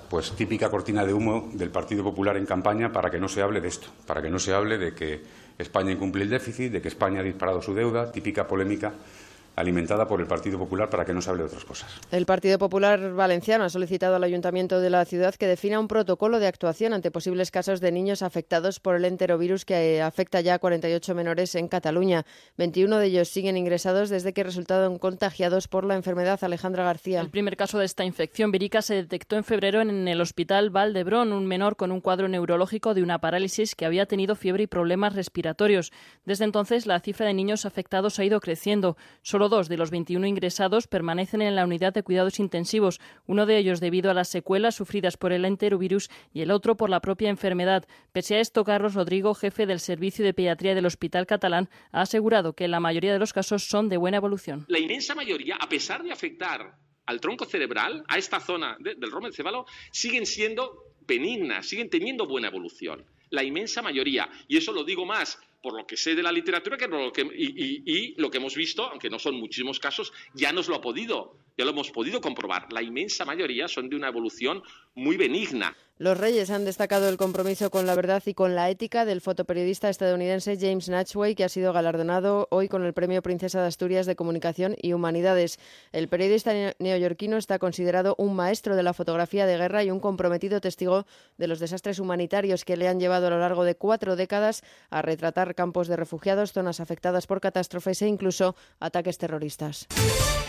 Pues típica cortina de humo del Partido Popular en campaña para que no se hable de esto, para que no se hable de que España incumple el déficit, de que España ha disparado su deuda, típica polémica alimentada por el Partido Popular para que no se hable de otras cosas. El Partido Popular Valenciano ha solicitado al Ayuntamiento de la ciudad que defina un protocolo de actuación ante posibles casos de niños afectados por el enterovirus que eh, afecta ya a 48 menores en Cataluña. 21 de ellos siguen ingresados desde que resultaron contagiados por la enfermedad. Alejandra García. El primer caso de esta infección vírica se detectó en febrero en el Hospital Valdebrón, un menor con un cuadro neurológico de una parálisis que había tenido fiebre y problemas respiratorios. Desde entonces, la cifra de niños afectados ha ido creciendo. Solo dos de los 21 ingresados permanecen en la unidad de cuidados intensivos, uno de ellos debido a las secuelas sufridas por el enterovirus y el otro por la propia enfermedad. Pese a esto, Carlos Rodrigo, jefe del Servicio de Pediatría del Hospital Catalán, ha asegurado que la mayoría de los casos son de buena evolución. La inmensa mayoría, a pesar de afectar al tronco cerebral, a esta zona de- del romencéfalo, siguen siendo benignas, siguen teniendo buena evolución. La inmensa mayoría. Y eso lo digo más por lo que sé de la literatura que lo que, y, y- lo que hemos visto, aunque no son muchísimos casos, ya nos lo ha podido, ya lo hemos podido comprobar. La inmensa mayoría son de una evolución muy benigna. Los Reyes han destacado el compromiso con la verdad y con la ética del fotoperiodista estadounidense James Natchway, que ha sido galardonado hoy con el Premio Princesa de Asturias de Comunicación y Humanidades. El periodista neo- neoyorquino está considerado un maestro de la fotografía de guerra y un comprometido testigo de los desastres humanitarios que le han llevado a lo largo de cuatro décadas a retratar campos de refugiados, zonas afectadas por catástrofes e incluso ataques terroristas.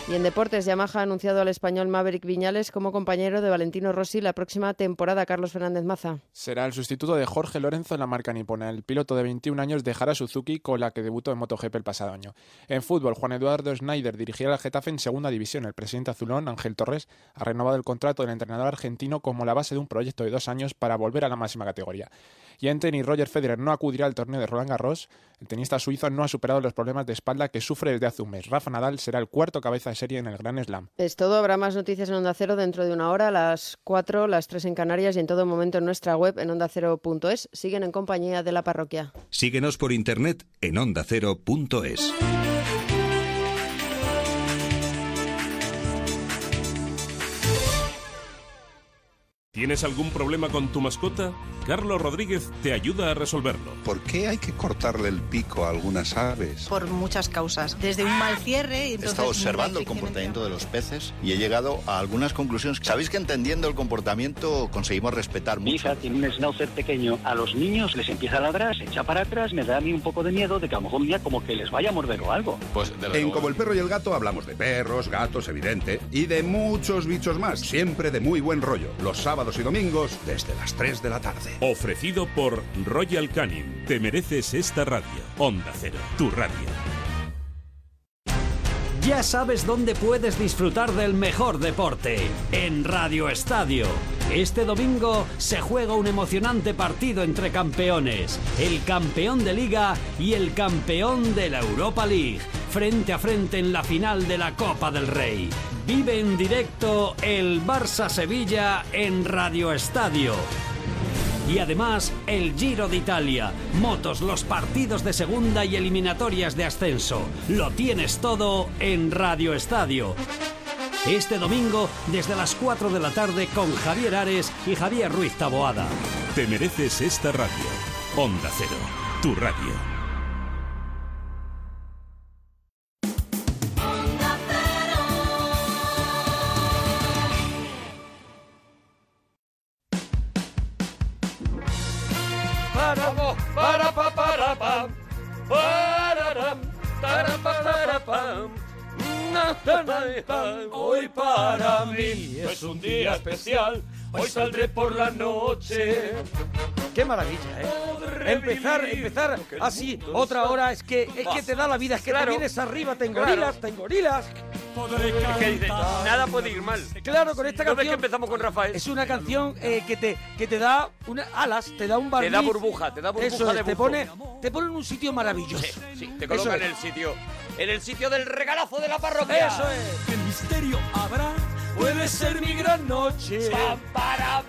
Y en deportes, Yamaha ha anunciado al español Maverick Viñales como compañero de Valentino Rossi la próxima temporada. Carlos Fernández Maza. Será el sustituto de Jorge Lorenzo en la marca nipona. El piloto de 21 años dejará Suzuki con la que debutó en MotoGP el pasado año. En fútbol, Juan Eduardo Schneider dirigirá al Getafe en segunda división. El presidente azulón, Ángel Torres, ha renovado el contrato del entrenador argentino como la base de un proyecto de dos años para volver a la máxima categoría. Y en tenis, Roger Federer no acudirá al torneo de Roland Garros. El tenista suizo no ha superado los problemas de espalda que sufre desde hace un mes. Rafa Nadal será el cuarto cabeza de serie en el Gran Slam. Es todo, habrá más noticias en Onda Cero dentro de una hora, a las 4, las 3 en Canarias y en todo momento en nuestra web en ondacero.es. Siguen en compañía de la parroquia. Síguenos por internet en ondacero.es. ¿Tienes algún problema con tu mascota? Carlos Rodríguez te ayuda a resolverlo. ¿Por qué hay que cortarle el pico a algunas aves? por muchas causas. Desde un mal cierre. y He estado observando el comportamiento de los peces y he llegado a algunas conclusiones. Sabéis que entendiendo el comportamiento conseguimos respetar Mi mucho. hija tiene un schnauzer pequeño. A los niños les empieza a ladrar, se echa para atrás. Me da a mí un poco de miedo de que a lo mejor un día como que les vaya a morder o algo. Pues En Como el perro y el gato hablamos de perros, gatos, evidente, y de muchos bichos más, siempre de muy buen rollo, los sábados y domingos desde las 3 de la tarde. Ofrecido por Royal Canin. Te mereces esta radio. Onda Cero, tu radio. Ya sabes dónde puedes disfrutar del mejor deporte. En Radio Estadio. Este domingo se juega un emocionante partido entre campeones. El campeón de liga y el campeón de la Europa League. Frente a frente en la final de la Copa del Rey. Vive en directo el Barça Sevilla en Radio Estadio. Y además el Giro de Italia, motos, los partidos de segunda y eliminatorias de ascenso. Lo tienes todo en Radio Estadio. Este domingo desde las 4 de la tarde con Javier Ares y Javier Ruiz Taboada. Te mereces esta radio. Onda Cero, tu radio. Hoy para mí es un día especial. Hoy saldré por la noche. Qué maravilla, ¿eh? Empezar, empezar así otra hora es que es que te da la vida, es que Claro. te vienes arriba, te Claro. engorilas, te engorilas. Es que dice, nada puede ir mal. Claro, con esta ¿No ves canción que empezamos con Rafael? Es una canción eh, que te que te da unas alas, te da un barniz. Te da burbuja, te da burbuja Eso es, de te pone te pone en un sitio maravilloso. Sí, te Eso coloca es. en el sitio en el sitio del regalazo de la parroquia. Eso es. ¿Qué misterio habrá? Puede ser mi gran noche. Pam, para.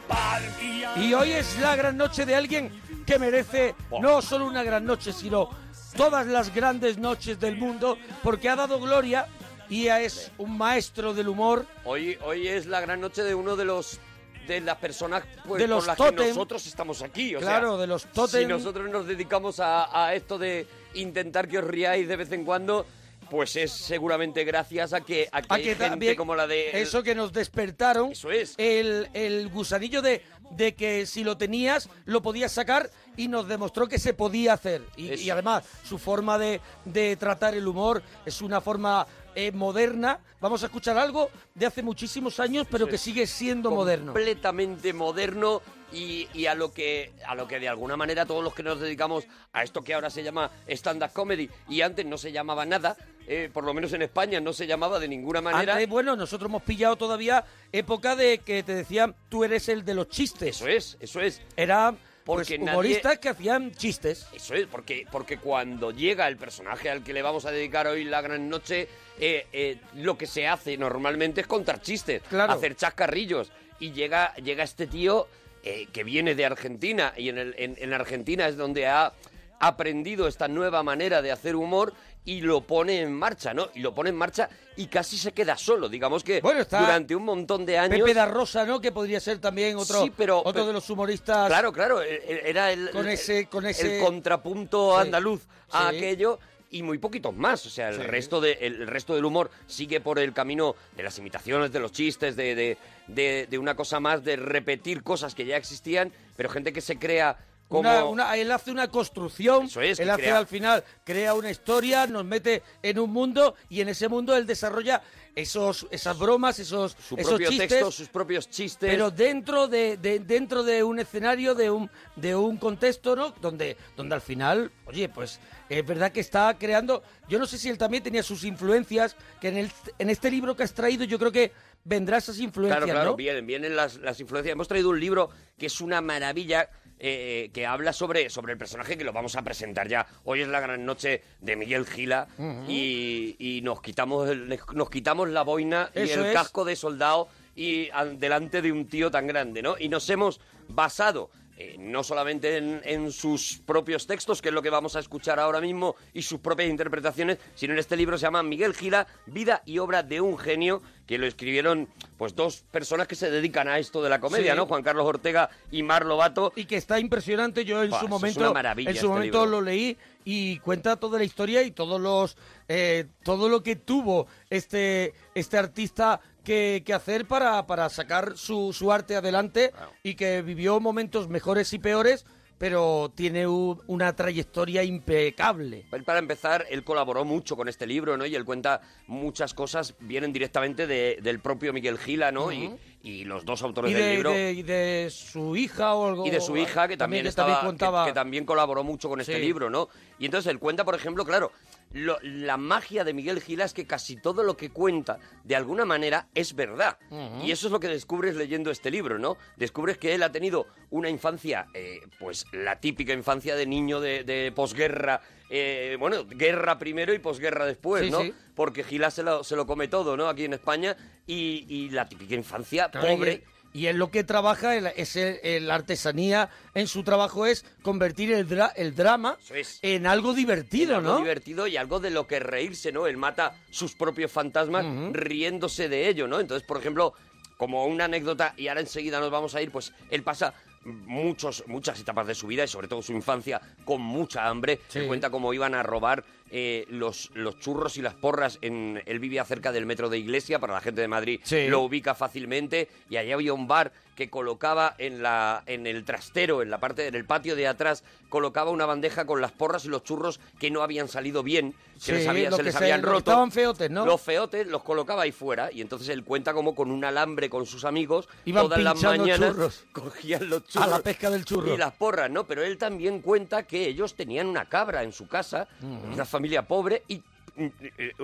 Y hoy es la gran noche de alguien que merece no solo una gran noche, sino todas las grandes noches del mundo, porque ha dado gloria y es un maestro del humor. Hoy, hoy es la gran noche de uno de los de las personas pues, De los por las que nosotros estamos aquí. O Claro, sea, de los tótem. Si nosotros nos dedicamos a, a esto de intentar que os riáis de vez en cuando, pues es seguramente gracias a que, a que A hay que gente también como la de... eso que nos despertaron Eso es. el, el gusanillo de, de que si lo tenías lo podías sacar y nos demostró que se podía hacer y, y además su forma de, de tratar el humor es una forma eh, moderna vamos a escuchar algo de hace muchísimos años pero que sigue siendo moderno completamente moderno y, y a lo que a lo que de alguna manera todos los que nos dedicamos a esto que ahora se llama stand-up comedy y antes no se llamaba nada, eh, por lo menos en España no se llamaba de ninguna manera. Antes, bueno, nosotros hemos pillado todavía época de que te decían tú eres el de los chistes. Eso es, eso es. Era pues, Porque nadie- humoristas que hacían chistes. Eso es, porque, porque cuando llega el personaje al que le vamos a dedicar hoy la gran noche, eh, eh, lo que se hace normalmente es contar chistes, Claro. hacer chascarrillos. Y llega, llega este tío eh, que viene de Argentina, y en, el- en- en Argentina es donde ha aprendido esta nueva manera de hacer humor y lo pone en marcha, ¿no? Y lo pone en marcha y casi se queda solo. Digamos que está durante un montón de años... Pepe da Rosa, ¿no? Que podría ser también otro, Sí, pero- otro pero- de los humoristas. Claro, claro, e- e- era el, Con ese- con ese- el contrapunto Sí, andaluz a sí. aquello y muy poquitos más. O sea, el Sí. resto de, el, el resto del humor sigue por el camino de las imitaciones, de los chistes, de, de, de- de una cosa más de repetir cosas que ya existían, pero gente que se crea como Una- una- él hace una construcción, Eso es, él hace crea- al final, crea una historia, nos mete en un mundo y en ese mundo él desarrolla esos, esas bromas, esos, su esos propio chistes, texto, sus propios chistes. pero dentro de, de- dentro de un escenario, de un, de un contexto, ¿no? Donde, donde al final, oye, pues es verdad que está creando, yo no sé si él también tenía sus influencias, que en, el, en este libro que has traído yo creo que vendrá esas influencias, Claro, claro, ¿no? vienen, vienen las, las influencias. Hemos traído un libro que es una maravilla, eh, que habla sobre, sobre el personaje que lo vamos a presentar ya. Hoy es la gran noche de Miguel Gila y, y nos, quitamos el- nos quitamos la boina y el es. casco de soldado y an- delante de un tío tan grande, ¿no? Y nos hemos basado eh, no solamente en, en sus propios textos, que es lo que vamos a escuchar ahora mismo, y sus propias interpretaciones, sino en este libro se llama Miguel Gila, Vida y Obra de un Genio, que lo escribieron pues dos personas que se dedican a esto de la comedia, Sí. ¿no? Juan Carlos Ortega y Mar Lobato. y que está impresionante. Yo en su es momento, una maravilla en su este momento libro. lo leí y cuenta toda la historia y todos los eh, todo lo que tuvo este este artista que, que hacer para, para sacar su, su arte adelante y que vivió momentos mejores y peores, pero tiene una trayectoria impecable. Para empezar, él colaboró mucho con este libro, ¿no? Y él cuenta muchas cosas, vienen directamente de- del propio Miguel Gila, ¿no? y, y los dos autores Y del de, libro. de- y de su hija o algo. y de su hija que también, estaba, que- contaba. que, también colaboró mucho con este Sí. libro, ¿no? Y entonces él cuenta, por ejemplo, claro, lo- la magia de Miguel Gila es que casi todo lo que cuenta, de alguna manera, es verdad. Y eso es lo que descubres leyendo este libro, ¿no? Descubres que él ha tenido una infancia, eh, pues la típica infancia de niño de, de posguerra, eh, bueno, guerra primero y posguerra después, Sí, ¿no? sí. Porque Gila se lo, se lo come todo, ¿no? Aquí en España, y, y la típica infancia Claro, pobre. Y, y él lo que trabaja, es la artesanía en su trabajo es convertir el, dra- el drama en algo divertido, algo ¿no? divertido y algo de lo que reírse, ¿no? Él mata sus propios fantasmas riéndose de ello, ¿no? Entonces, por ejemplo, como una anécdota, y ahora enseguida nos vamos a ir, pues él pasa muchos, muchas etapas de su vida y sobre todo su infancia con mucha hambre. Sí. Él cuenta cómo iban a robar eh, los, los churros y las porras. En, él vivía cerca del metro de Iglesia, para la gente de Madrid Sí. lo ubica fácilmente, y allá había un bar que colocaba en, la, en el trastero, en la parte del patio de atrás, colocaba una bandeja con las porras y los churros que no habían salido bien, que Sí, les había- se que les se- habían roto. estaban feotes, ¿no? Los feotes los colocaba ahí fuera y entonces él cuenta como con un alambre con sus amigos Iban todas las mañanas churros. cogían los A churros la pesca del churro. y las porras, ¿no? Pero él también cuenta que ellos tenían una cabra en su casa, Ujú. una familia pobre y mm,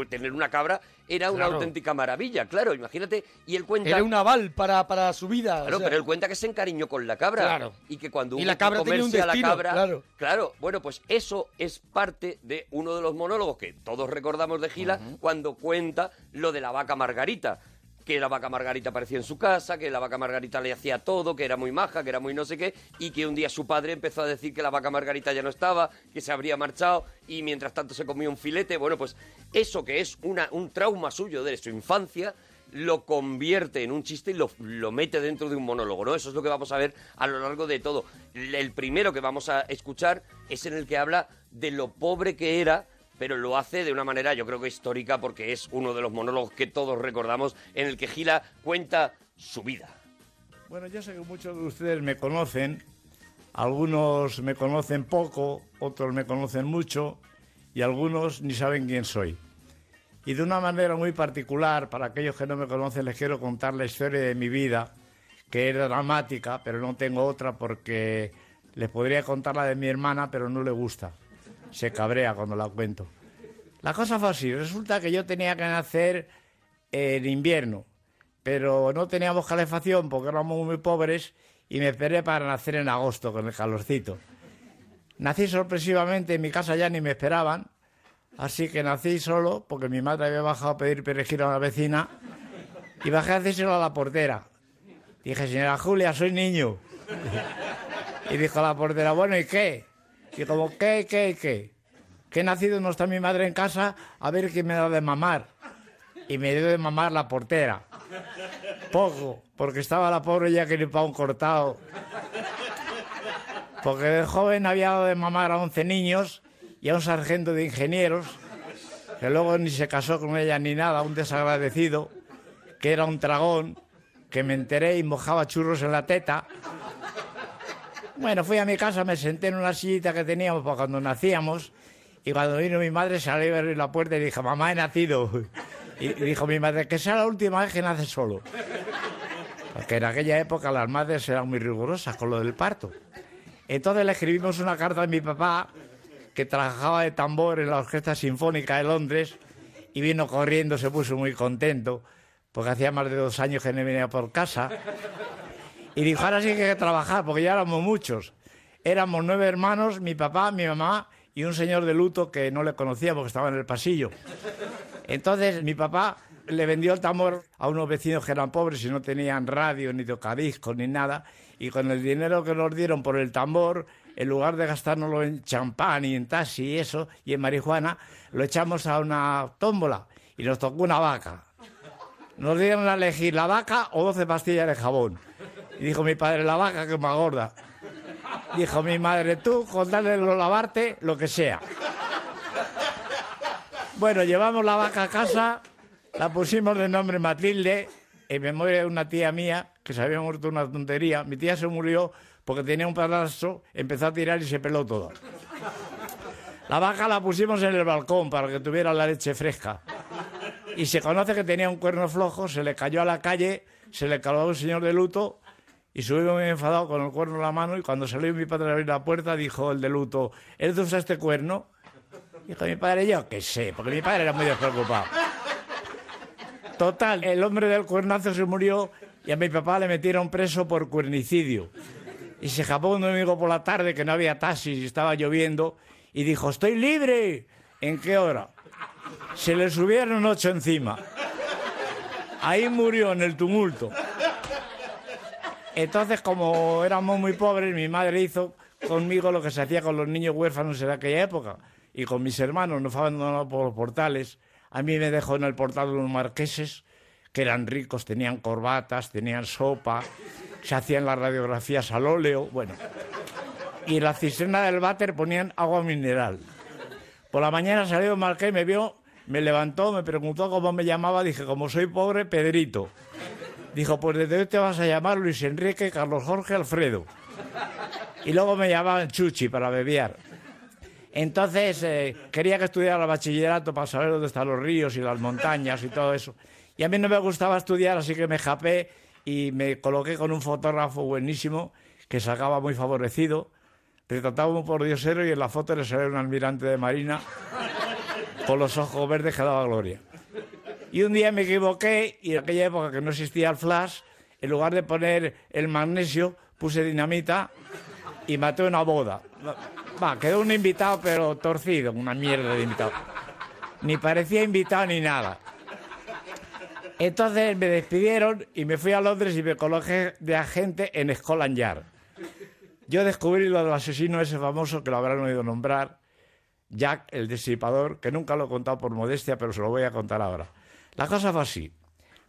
tener una cabra era una Claro. auténtica maravilla, claro, imagínate. Y él cuenta... Era un aval para, para su vida. o Claro, sea. pero él cuenta que se encariñó con la cabra. Claro. Y que cuando Y hubo la cabra tenía un comerse a la destino, cabra. claro. bueno, pues eso es parte de uno de los monólogos que todos recordamos de Gila cuando cuenta lo de la vaca Margarita. Que la vaca Margarita aparecía en su casa, que la vaca Margarita le hacía todo, que era muy maja, que era muy no sé qué, y que un día su padre empezó a decir que la vaca Margarita ya no estaba, que se habría marchado, y mientras tanto se comía un filete. Bueno, pues eso que es una, un trauma suyo de su infancia, lo convierte en un chiste y lo, lo mete dentro de un monólogo, ¿no? Eso es lo que vamos a ver a lo largo de todo. El primero que vamos a escuchar es en el que habla de lo pobre que era, pero lo hace de una manera yo creo que histórica porque es uno de los monólogos que todos recordamos en el que Gila cuenta su vida. Bueno, yo sé que muchos de ustedes me conocen, algunos me conocen poco, otros me conocen mucho y algunos ni saben quién soy. Y de una manera muy particular, para aquellos que no me conocen, les quiero contar la historia de mi vida, que es dramática, pero no tengo otra porque les podría contar la de mi hermana, pero no le gusta. Se cabrea cuando la cuento. La cosa fue así. Resulta que yo tenía que nacer en invierno, pero no teníamos calefacción porque éramos muy pobres y me esperé para nacer en agosto con el calorcito. Nací sorpresivamente, en mi casa ya ni me esperaban, así que nací solo porque mi madre había bajado a pedir perejil a una vecina y bajé a decírselo a la portera. Dije, señora Julia, soy niño. Y dijo la portera, bueno, ¿y qué? Y como, ¿qué, qué, qué? Que nacido, no está mi madre en casa, a ver quién me da de mamar. Y me dio de mamar la portera. Poco, porque estaba la pobre ya que ni pa' un cortado. Porque de joven había dado de mamar a 11 niños y a un sargento de ingenieros, que luego ni se casó con ella ni nada, un desagradecido, que era un tragón, que me enteré y mojaba churros en la teta. Bueno, fui a mi casa, me senté en una sillita que teníamos para cuando nacíamos y cuando vino mi madre salí a abrir la puerta y dije, mamá, he nacido. Y dijo mi madre, que sea la última vez que nace solo. Porque en aquella época las madres eran muy rigurosas con lo del parto. Entonces le escribimos una carta a mi papá, que trabajaba de tambor en la Orquesta Sinfónica de Londres, y vino corriendo, se puso muy contento, porque hacía más de dos años que no venía por casa. Y dijo, ahora sí que hay que trabajar, porque ya éramos muchos. Éramos nueve hermanos, mi papá, mi mamá y un señor de luto que no le conocía porque estaba en el pasillo. Entonces mi papá le vendió el tambor a unos vecinos que eran pobres y no tenían radio, ni tocadiscos, ni nada. Y con el dinero que nos dieron por el tambor, en lugar de gastárnoslo en champán y en taxi y eso, y en marihuana, lo echamos a una tómbola y nos tocó una vaca. Nos dieron a elegir la vaca o 12 pastillas de jabón. Y dijo mi padre, la vaca que es más gorda. Dijo mi madre, tú con darle lo lavarte, lo que sea. Bueno, llevamos la vaca a casa, la pusimos de nombre Matilde, en memoria de una tía mía que se había muerto una tontería. Mi tía se murió porque tenía un padrastro, empezó a tirar y se peló todo. La vaca la pusimos en el balcón para que tuviera la leche fresca. Y se conoce que tenía un cuerno flojo, se le cayó a la calle, se le caló a un señor de luto y subió muy enfadado con el cuerno en la mano y cuando salió mi padre a abrir la puerta dijo el de luto, ¿eres de usar este cuerno? Dijo mi padre, yo qué sé, porque mi padre era muy despreocupado. Total, el hombre del cuernazo se murió y a mi papá le metieron preso por cuernicidio. Y se escapó un domingo por la tarde que no había taxis y estaba lloviendo y dijo, estoy libre. ¿En qué hora? Se le subieron ocho encima. Ahí murió en el tumulto. Entonces, como éramos muy pobres, mi madre hizo conmigo lo que se hacía con los niños huérfanos en aquella época. Y con mis hermanos nos fue abandonado por los portales. A mí me dejó en el portal unos marqueses que eran ricos, tenían corbatas, tenían sopa, se hacían las radiografías al óleo, bueno. Y en la cisterna del váter ponían agua mineral. Por la mañana salió el marqués, me vio, me levantó, me preguntó cómo me llamaba, dije, como soy pobre, Pedrito. Dijo, pues desde hoy te vas a llamar Luis Enrique, Carlos Jorge, Alfredo. Y luego me llamaban Chuchi para bebiar. Entonces eh, quería que estudiara bachillerato para saber dónde están los ríos y las montañas y todo eso. Y a mí no me gustaba estudiar, así que me japé y me coloqué con un fotógrafo buenísimo que sacaba muy favorecido. Retrataba un pordiosero y en la foto le salía un almirante de marina. con los ojos verdes que daba gloria. Y un día me equivoqué y en aquella época que no existía el flash, en lugar de poner el magnesio, puse dinamita y maté una boda. Va, quedó un invitado pero torcido, una mierda de invitado. Ni parecía invitado ni nada. Entonces me despidieron y me fui a Londres y me coloqué de agente en Scotland Yard. Yo descubrí lo del asesino ese famoso que lo habrán oído nombrar, Jack el disipador, que nunca lo he contado por modestia, pero se lo voy a contar ahora. La cosa fue así.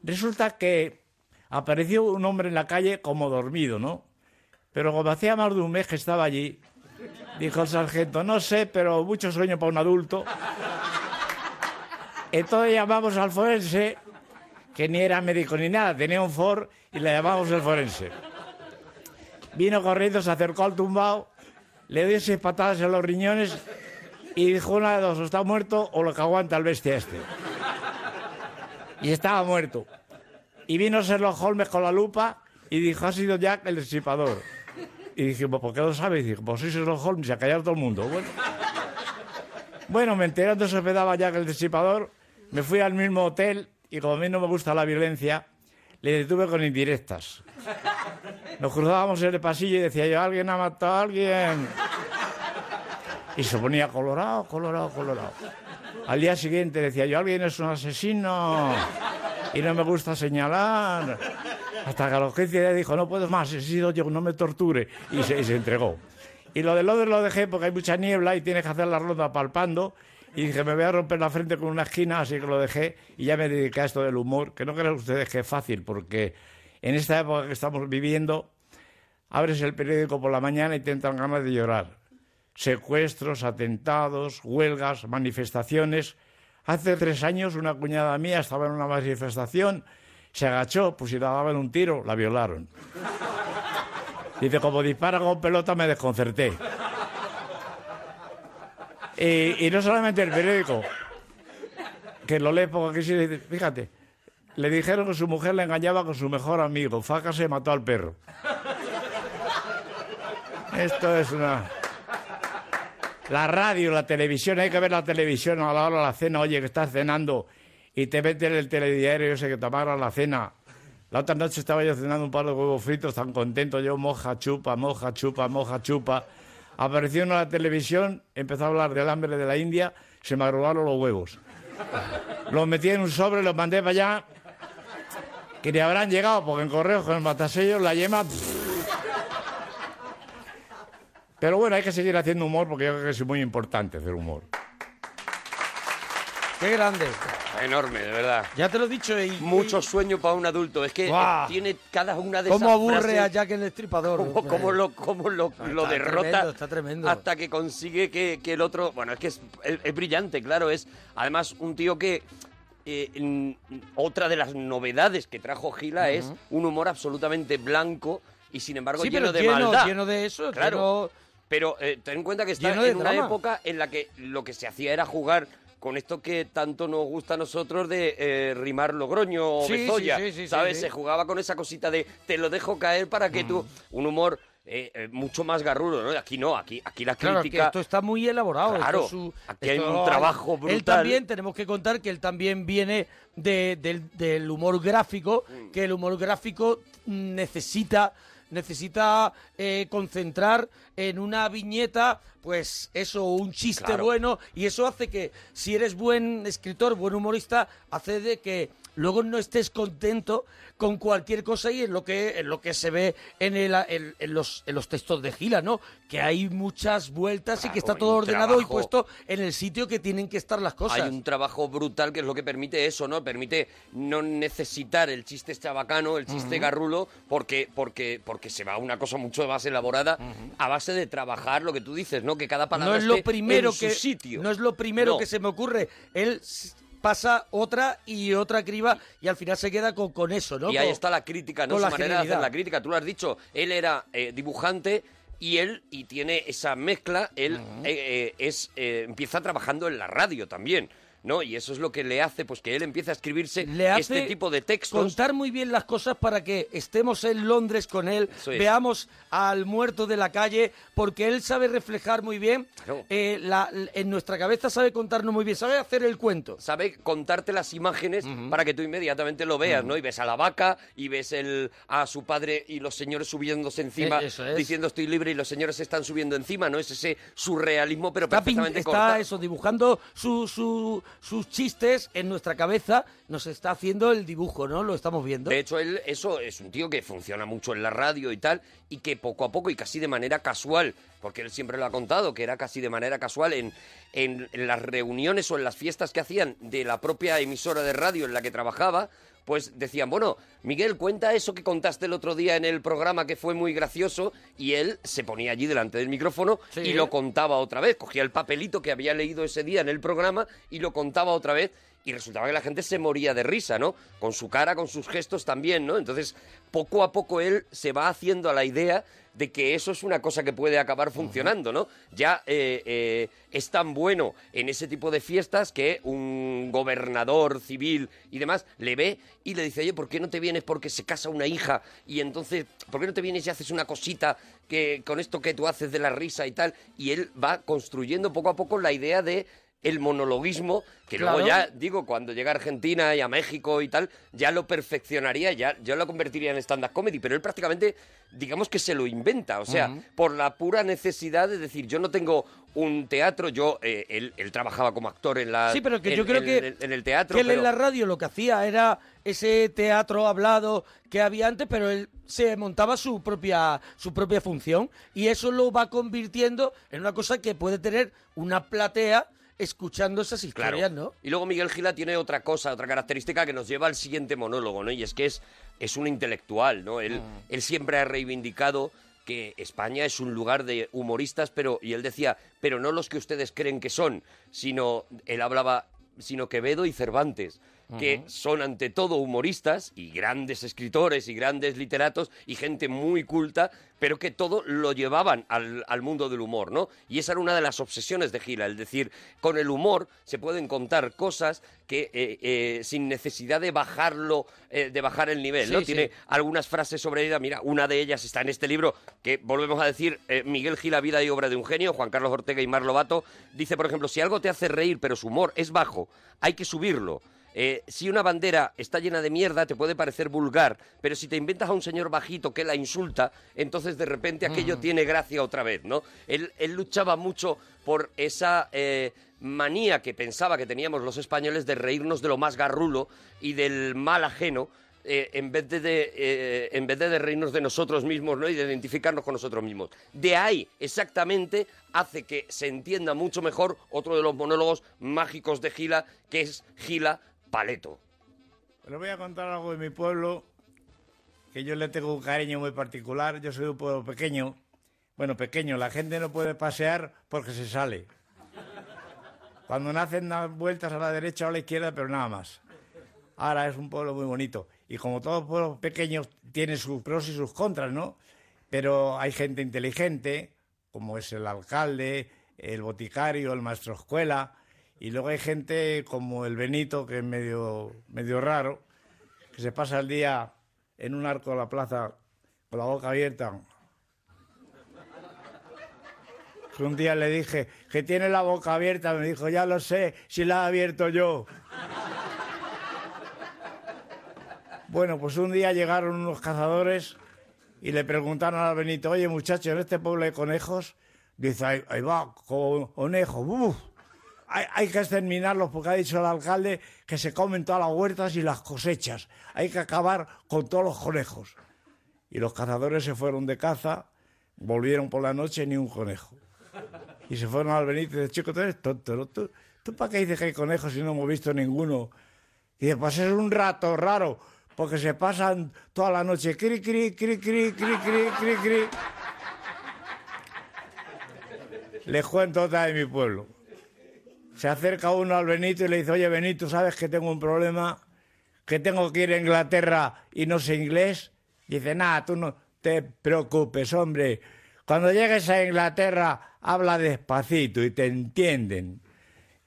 Resulta que apareció un hombre en la calle como dormido, ¿no? Pero como hacía más de un mes que estaba allí, dijo el sargento, no sé, pero mucho sueño para un adulto. Entonces llamamos al forense, que ni era médico ni nada, tenía un Ford y le llamamos el forense. Vino corriendo, se acercó al tumbao, le dio seis patadas en los riñones y dijo una de dos, o está muerto o lo que aguanta el bestia este. Y estaba muerto. Y vino Sherlock Holmes con la lupa y dijo, ha sido Jack el disipador. Y dijimos, ¿por qué lo sabes? Y dijo, pues soy Sherlock Holmes y a callar todo el mundo. Bueno, bueno me enteré dónde se Jack el disipador, me fui al mismo hotel y como a mí no me gusta la violencia, le detuve con indirectas. Nos cruzábamos en el pasillo y decía yo, alguien ha matado a alguien. Y se ponía colorado, colorado, colorado. Al día siguiente decía yo, alguien es un asesino y no me gusta señalar. Hasta que la agencia dijo, no puedo más, he sido yo, no me torture. Y se, y entregó. Y lo de Londres lo dejé porque hay mucha niebla y tienes que hacer la ronda palpando. Y dije, me voy a romper la frente con una esquina, así que lo dejé y ya me dediqué a esto del humor, que no crean ustedes que es fácil, porque en esta época que estamos viviendo, abres el periódico por la mañana y te entran ganas de llorar. Secuestros, atentados, huelgas, manifestaciones. Hace tres años una cuñada mía estaba en una manifestación, se agachó, pues si la daban un tiro, la violaron. Dice, como dispara con pelota me desconcerté. Y, no solamente el periódico, que lo lee porque aquí sí, fíjate, le dijeron que su mujer le engañaba con su mejor amigo, Faca se mató al perro. Esto es una... La radio, la televisión, hay que ver la televisión a la hora de la cena, oye, que estás cenando y te meten el telediario ese que te amarra la cena. La otra noche estaba yo cenando un par de huevos fritos, tan contento, yo moja, chupa, moja, chupa, moja, chupa. Apareció en la televisión, empezó a hablar del hambre de la India, se me los huevos. Los metí en un sobre, los mandé para allá, que ni habrán llegado, porque en correo con el matasellos la yema... Pero bueno, hay que seguir haciendo humor porque yo creo que es muy importante hacer humor. ¡Qué grande! Enorme, de verdad. Ya te lo he dicho. Y, Mucho sueño para un adulto. Es que Guau. eh, tiene cada una de ¿Cómo esas aburre frases, a Jack el Destripador? cómo, cómo lo, cómo lo, lo está derrota tremendo, está tremendo. hasta que consigue que, que el otro... Bueno, es que es, es- es brillante, claro. Es además un tío que... eh, otra de las novedades que trajo Gila es Ujú. un humor absolutamente blanco y sin embargo Sí, lleno pero de lleno- maldad. lleno de eso, Claro. Pero eh, ten en cuenta que está Lleno de en una drama. época en la que lo que se hacía era jugar con esto que tanto nos gusta a nosotros de eh, rimar Logroño o Sí, Bezoya, sí, sí, sí, ¿sabes? sí. Se jugaba con esa cosita de te lo dejo caer para que tú... Un humor eh, eh, mucho más garrudo, ¿no? Aquí no, aquí, aquí la Claro, que crítica... esto está muy elaborado. esto Claro, es su- aquí hay un trabajo Él brutal. también, tenemos que contar que él también viene de- del, del humor gráfico, Mm. que el humor gráfico necesita necesita eh, concentrar en una viñeta, pues eso, un chiste Claro. bueno, y eso hace que si eres buen escritor, buen humorista, hace de que luego no estés contento con cualquier cosa y es lo que, es lo que se ve en, el, en, en los, en los textos de Gila, ¿no? Que hay muchas vueltas y que está todo ordenado y puesto en el sitio que tienen que estar las cosas. Hay un trabajo brutal que es lo que permite eso, ¿no? Permite no necesitar el chiste chabacano, el chiste garrulo, porque, porque, porque se va a una cosa mucho más elaborada a base de trabajar lo que tú dices, ¿no? Que cada palabra no es lo primero en su que sitio. no es lo primero No. que se me ocurre. Él pasa otra y otra criba y al final se queda con, con eso, ¿no? Y ahí Con- está la crítica, ¿no? Su la manera de hacer la crítica. Tú lo has dicho, él era eh, dibujante y él, y tiene esa mezcla, él eh, eh, es eh, empieza trabajando en la radio también. ¿No? Y eso es lo que le hace, pues que él empiece a escribirse le hace este tipo de textos. contar muy bien las cosas para que estemos en Londres con él, es. veamos al muerto de la calle, porque él sabe reflejar muy bien, eh, la- en nuestra cabeza sabe contarnos muy bien, sabe hacer el cuento. Sabe contarte las imágenes para que tú inmediatamente lo veas, ¿no? Y ves a la vaca y ves el, a su padre y los señores subiéndose encima, Eh, es. diciendo estoy libre y los señores se están subiendo encima, ¿no? Es ese surrealismo, pero Está, perfectamente está cortado. eso, dibujando su- su- sus chistes en nuestra cabeza, nos está haciendo el dibujo, ¿no? Lo estamos viendo. De hecho, él, eso es un tío que funciona mucho en la radio y tal, y que poco a poco y casi de manera casual, porque él siempre lo ha contado, que era casi de manera casual en, en- en las reuniones o en las fiestas que hacían de la propia emisora de radio en la que trabajaba, pues decían, bueno, Miguel, cuenta eso que contaste el otro día en el programa que fue muy gracioso, y él se ponía allí delante del micrófono Sí. y lo contaba otra vez, cogía el papelito que había leído ese día en el programa y lo contaba otra vez y resultaba que la gente se moría de risa, ¿no? Con su cara, con sus gestos también, ¿no? Entonces, poco a poco él se va haciendo a la idea de que eso es una cosa que puede acabar funcionando, ¿no? Ya eh, eh, es tan bueno en ese tipo de fiestas que un gobernador civil y demás le ve y le dice, oye, ¿por qué no te vienes porque se casa una hija? Y entonces, ¿por qué no te vienes y haces una cosita que con esto que tú haces de la risa y tal? Y él va construyendo poco a poco la idea de el monologuismo, que luego ya, digo, cuando llega a Argentina y a México y tal, ya lo perfeccionaría, ya, ya lo convertiría en stand-up comedy, pero él prácticamente, digamos que se lo inventa, o sea, por la pura necesidad de decir, yo no tengo un teatro, yo, eh, él, él trabajaba como actor en la... Sí, pero que en- yo creo en- que, en, en el teatro, que él pero- en la radio lo que hacía era ese teatro hablado que había antes, pero él se montaba su propia, su propia función y eso lo va convirtiendo en una cosa que puede tener una platea escuchando esas Claro. historias, ¿no? Y luego Miguel Gila tiene otra cosa, otra característica que nos lleva al siguiente monólogo, ¿no? Y es que es, es un intelectual, ¿no? Él, Mm. él siempre ha reivindicado que España es un lugar de humoristas, pero, y él decía, pero no los que ustedes creen que son, sino, él hablaba, sino Quevedo y Cervantes, que son ante todo humoristas y grandes escritores y grandes literatos y gente muy culta, pero que todo lo llevaban al, al mundo del humor, ¿no? Y esa era una de las obsesiones de Gila, el decir, con el humor se pueden contar cosas que eh, eh, sin necesidad de bajarlo, eh, de bajar el nivel, ¿no? Sí. Tiene algunas frases sobre ella, mira, una de ellas está en este libro, que volvemos a decir, Miguel Gila, Vida y Obra de un Genio, Juan Carlos Ortega y Mar Lobato, dice, por ejemplo, si algo te hace reír pero su humor es bajo, hay que subirlo. Eh, si una bandera está llena de mierda, te puede parecer vulgar, pero si te inventas a un señor bajito que la insulta, entonces de repente aquello Mm. tiene gracia otra vez, ¿no? Él, él luchaba mucho por esa eh, manía que pensaba que teníamos los españoles de reírnos de lo más garrulo y del mal ajeno, eh, en, vez de, de, eh, en vez de, de reírnos de nosotros mismos ¿no? y de identificarnos con nosotros mismos. De ahí, exactamente, hace que se entienda mucho mejor otro de los monólogos mágicos de Gila, que es Gila Paleto. Les voy a contar algo de mi pueblo, que yo le tengo un cariño muy particular. Yo soy un pueblo pequeño. Bueno, pequeño, la gente no puede pasear porque se sale. Cuando nacen dan vueltas a la derecha o a la izquierda, pero nada más. Ahora es un pueblo muy bonito. Y como todos pueblos pequeños, tiene sus pros y sus contras, ¿no? Pero hay gente inteligente, como es el alcalde, el boticario, el maestro escuela. Y luego hay gente como el Benito, que es medio, medio raro, que se pasa el día en un arco de la plaza con la boca abierta. Un día le dije que tiene la boca abierta, me dijo, ya lo sé, si la he abierto yo. Bueno, pues un día llegaron unos cazadores y le preguntaron al Benito, oye muchacho, en este pueblo hay conejos. Dice, ahí, ahí va, conejos, uf, hay, que exterminarlos porque ha dicho el alcalde que se comen todas las huertas y las cosechas. Hay que acabar con todos los conejos. Y los cazadores se fueron de caza, volvieron por la noche ni un conejo. Y se fueron al Benito y dice, chico, tú eres tonto, ¿no? ¿Tú, ¿Tú para qué dices que hay conejos si no hemos visto ninguno? Y dice, pues es un rato raro, porque se pasan toda la noche cri, cri, cri, cri, cri, cri, cri, cri. Les cuento otra de mi pueblo. Se acerca uno al Benito y le dice, oye Benito, ¿sabes que tengo un problema? Que tengo que ir a Inglaterra y no sé inglés. Dice, nada, tú no te preocupes, hombre. Cuando llegues a Inglaterra, habla despacito y te entienden.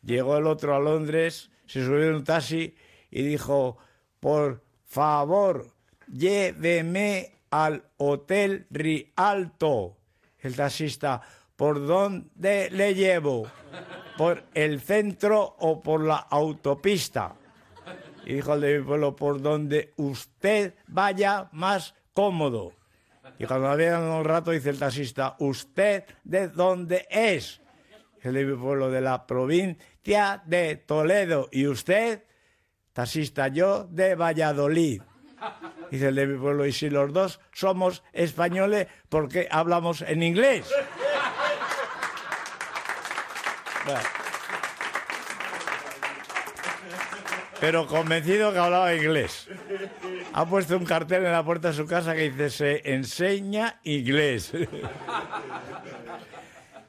Llegó el otro a Londres, se subió en un taxi y dijo, por favor, lléveme al Hotel Rialto. El taxista, ¿por dónde le llevo? ¿Por el centro o por la autopista? Y dijo el de mi pueblo, por donde usted vaya más cómodo. Y cuando había dado un rato, dice el taxista, ¿usted de dónde es? El de mi pueblo, de la provincia de Toledo. ¿Y usted? Taxista, yo de Valladolid. Dice el de mi pueblo, y si los dos somos españoles, ¿por qué hablamos en inglés? Pero convencido que hablaba inglés. Ha puesto un cartel en la puerta de su casa que dice, se enseña inglés.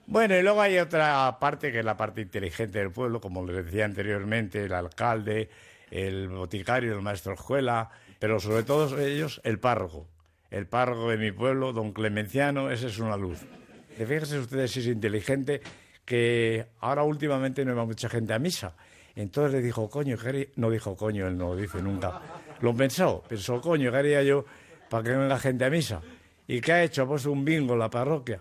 Bueno, y luego hay otra parte que es la parte inteligente del pueblo, como les decía anteriormente, el alcalde, el boticario, el maestro escuela, pero sobre todo ellos, el párroco. El párroco de mi pueblo, don Clemenciano, ese es una luz. Fíjense ustedes si es inteligente que ahora últimamente no va mucha gente a misa. Entonces le dijo, coño, ¿qué haría-?". no dijo coño, él no lo dice nunca. Lo pensó, pensó, coño, ¿qué haría yo para que venga gente a misa? ¿Y qué ha hecho? Ha puesto un bingo en la parroquia.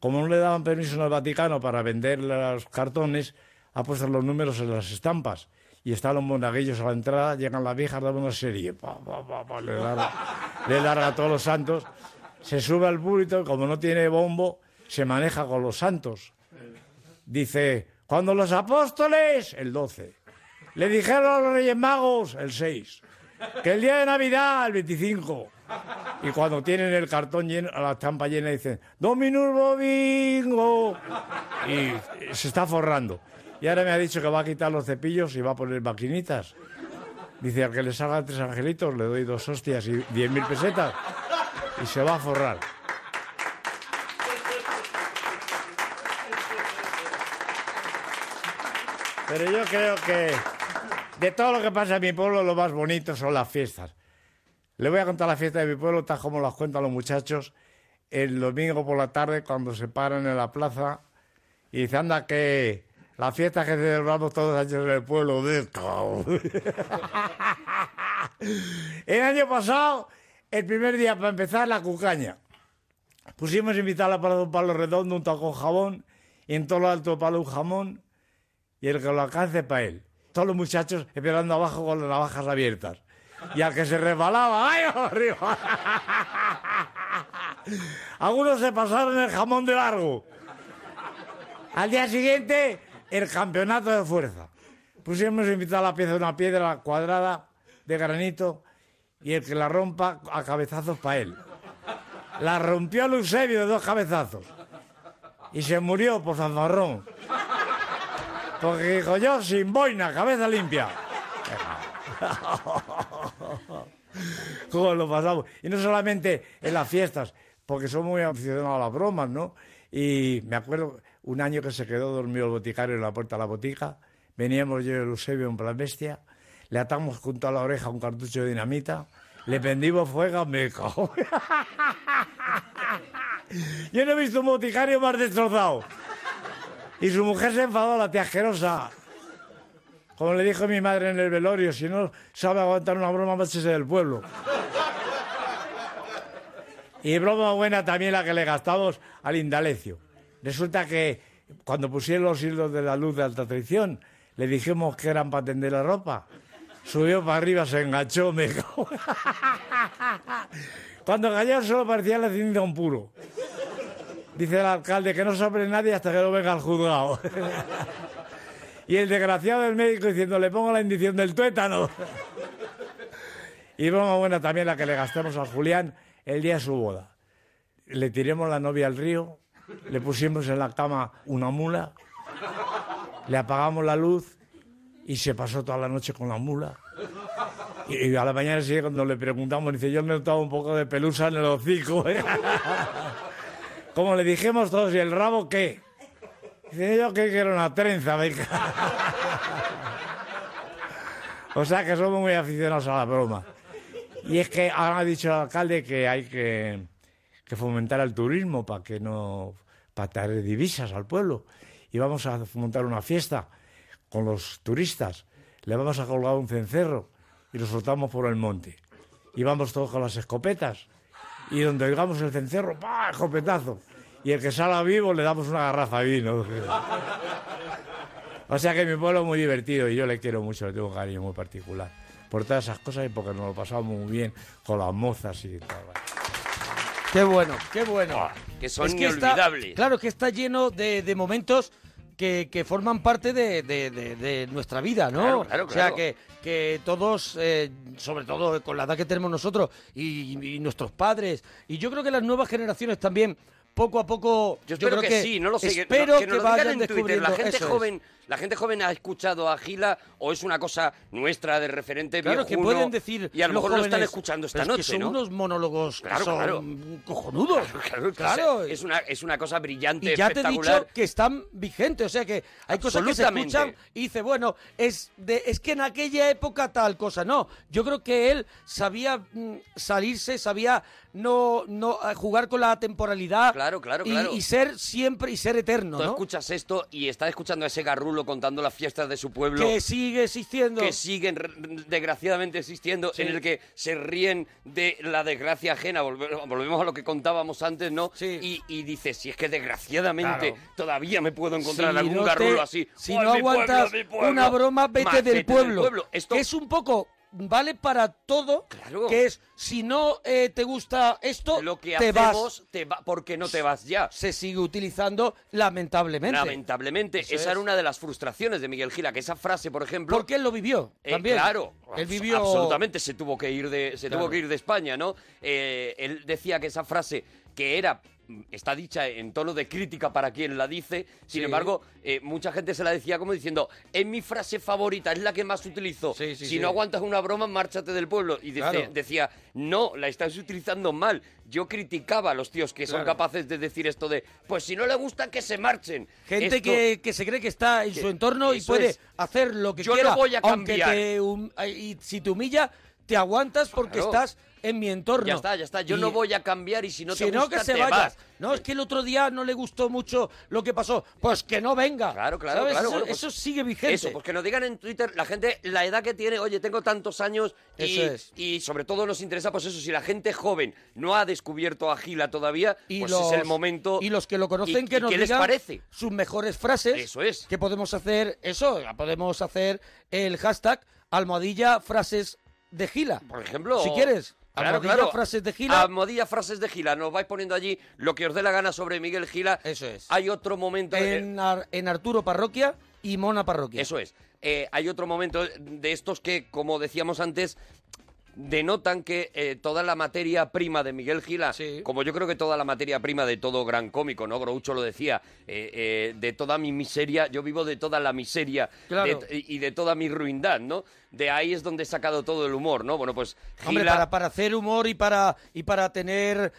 Como no le daban permiso en el Vaticano para vender los cartones, ha puesto los números en las estampas. Y están los monaguillos a la entrada, llegan las viejas, dan una serie, pa, pa, pa, le, larga, le larga a todos los santos, se sube al púlpito, como no tiene bombo, se maneja con los santos. Dice, cuando los apóstoles, el 12, le dijeron a los Reyes Magos, el 6, que el día de Navidad, el 25, y cuando tienen el cartón lleno, la estampa llena, dicen, Dominus Bobingo, y se está forrando. Y ahora me ha dicho que va a quitar los cepillos y va a poner maquinitas. Dice, al que le salgan tres angelitos, le doy dos hostias y diez mil pesetas, y se va a forrar. Pero yo creo que de todo lo que pasa en mi pueblo, lo más bonito son las fiestas. Le voy a contar la fiesta de mi pueblo, tal como las cuentan los muchachos, el domingo por la tarde, cuando se paran en la plaza y dicen, anda, que la fiesta que celebramos todos los años en el pueblo de cao". El año pasado, el primer día para empezar, la cucaña. Pusimos invitarla para un palo redondo, un taco jabón, y en todo lo alto palo un jamón, y el que lo alcance para él. Todos los muchachos esperando abajo con las navajas abiertas. Y al que se resbalaba, ¡ay, arriba! Algunos se pasaron el jamón de largo. Al día siguiente, el campeonato de fuerza. Pusimos invitar a la pieza una piedra cuadrada de granito y el que la rompa a cabezazos para él. La rompió Eusebio de dos cabezazos y se murió por fanfarrón. Porque dijo yo, sin boina, cabeza limpia. ¿Cómo lo pasamos? Y no solamente en las fiestas, porque somos muy aficionados a las bromas, ¿no? Y me acuerdo un año que se quedó dormido el boticario en la puerta de la botica, veníamos yo y el Eusebio en plan bestia, le atamos junto a la oreja un cartucho de dinamita, le pendimos fuego, me cago. Yo no he visto un boticario más destrozado. Y su mujer se enfadó, la tía asquerosa. Como le dijo mi madre en el velorio, si no sabe aguantar una broma, máchese del pueblo. Y broma buena también la que le gastamos al Indalecio. Resulta que cuando pusieron los hilos de la luz de alta traición, le dijimos que eran para tender la ropa. Subió para arriba, se enganchó, me. Cuando cayó solo parecía la cinta un puro. Dice el alcalde que no sobre nadie hasta que no venga al juzgado. y el desgraciado del médico diciendo, le pongo la indición del tuétano. y broma buena también la que le gastamos a Julián el día de su boda. Le tiremos la novia al río, le pusimos en la cama una mula, le apagamos la luz y se pasó toda la noche con la mula. Y, a la mañana siguiente cuando le preguntamos, dice, yo me he notado un poco de pelusa en el hocico. Como le dijimos todos, ¿y el rabo qué? Dice yo que era una trenza, venga. O sea que somos muy aficionados a la broma. Y es que ahora ha dicho el alcalde que hay que, que fomentar el turismo para que no para traer divisas al pueblo. Y vamos a montar una fiesta con los turistas. Le vamos a colgar un cencerro y lo soltamos por el monte. Y vamos todos con las escopetas. Y donde oigamos el cencerro, ¡pa! escopetazo. Y el que salga vivo le damos una garrafa de vino. O sea que mi pueblo es muy divertido y yo le quiero mucho, le tengo un cariño muy particular. Por todas esas cosas y porque nos lo pasamos muy bien con las mozas y tal. Qué bueno, qué bueno. que son Es que está- inolvidables. claro que está lleno de, de momentos que, que forman parte de, de- de- de nuestra vida, ¿no? Claro, claro, O sea, claro. que, que todos, eh, sobre todo con la edad que tenemos nosotros y, y nuestros padres, y yo creo que las nuevas generaciones también, poco a poco, Yo espero creo que, sí, no lo sé. que- Espero que, que, nos lo digan vayan en Twitter. La gente eso es. La gente joven ha escuchado a Gila o es una cosa nuestra de referente Claro, que pueden decir y a lo mejor lo están jóvenes, escuchando esta "Pero es noche, que son ¿no? unos monólogos que Claro, son claro. cojonudos. Claro, Claro. Es una, es una cosa brillante, Y ya te he espectacular. dicho que están vigentes, o sea que hay cosas que se escuchan y dice, bueno, es de es que en aquella época tal cosa. No, yo creo que él sabía mm, salirse, sabía no no eh, jugar con la temporalidad. Claro, claro, y, claro. y ser siempre y ser eterno, Tú ¿no? escuchas esto y estás escuchando a ese garrulo contando las fiestas de su pueblo. Que sigue existiendo. que siguen desgraciadamente existiendo, Sí. en el que se ríen de la desgracia ajena. Volve- Volvemos a lo que contábamos antes, ¿no? Y, y dices, si es que desgraciadamente Claro. todavía me puedo encontrar Si algún no te- garrulo así. Si ¡Oh, no pueblo, aguantas pueblo! una broma, vete, Más, del, pueblo. Esto es un poco vale para todo, que es si no eh, te gusta esto, lo que te hacemos, vas. te va, porque no te vas ya. Se sigue utilizando lamentablemente. Lamentablemente, Eso esa es. era una de las frustraciones de Miguel Gila, que esa frase, por ejemplo... Porque él lo vivió Eh, también. claro, Él vivió absolutamente se tuvo que ir de se Claro. tuvo que ir de España, ¿no? Eh, él decía que esa frase que era está dicha en tono de crítica para quien la dice, sin Sí. embargo, eh, mucha gente se la decía como diciendo, es mi frase favorita, es la que más utilizo. si sí. no aguantas una broma, márchate del pueblo. Y dice- Claro. decía, no, la estás utilizando mal. Yo criticaba a los tíos que son Claro. capaces de decir esto de, pues si no le gusta, que se marchen. Gente Esto- que, que se cree que está en su entorno y eso puede es. hacer lo que Yo no quiera. voy a aunque cambiar. te hum- y si te humilla, te aguantas porque Claro. estás en mi entorno. Ya está, ya está. Yo Y- no voy a cambiar y si no te si no, gusta, que se te vaya. vas. No, es que el otro día no le gustó mucho lo que pasó. Pues que no venga. Claro, claro, ¿Sabes? claro. Eso, bueno, pues eso sigue vigente. Eso, pues que nos digan en Twitter la gente la edad que tiene, oye, tengo tantos años y, Eso es. y sobre todo nos interesa pues eso, si la gente joven no ha descubierto a Gila todavía, y pues los, es el momento. y los que lo conocen ¿Y- que nos qué les digan parece? sus mejores frases Eso es. que podemos hacer eso podemos hacer el hashtag almohadilla frases de gila Por ejemplo, si quieres Claro, claro. frases de gila Almohadilla frases de Gila. Nos vais poniendo allí lo que os dé la gana sobre Miguel Gila. Eso es. Hay otro momento. de- en, Ar- en Arturo Parroquia y Mona Parroquia Eso es. Eh, hay otro momento de estos que, como decíamos antes, denotan que eh, toda la materia prima de Miguel Gila, como yo creo que toda la materia prima de todo gran cómico, ¿no? Groucho lo decía, eh, eh, de toda mi miseria, yo vivo de toda la miseria Claro. de- y de toda mi ruindad, ¿no? De ahí es donde he sacado todo el humor, ¿no? Bueno, pues Hombre, para, para hacer humor y para y para tener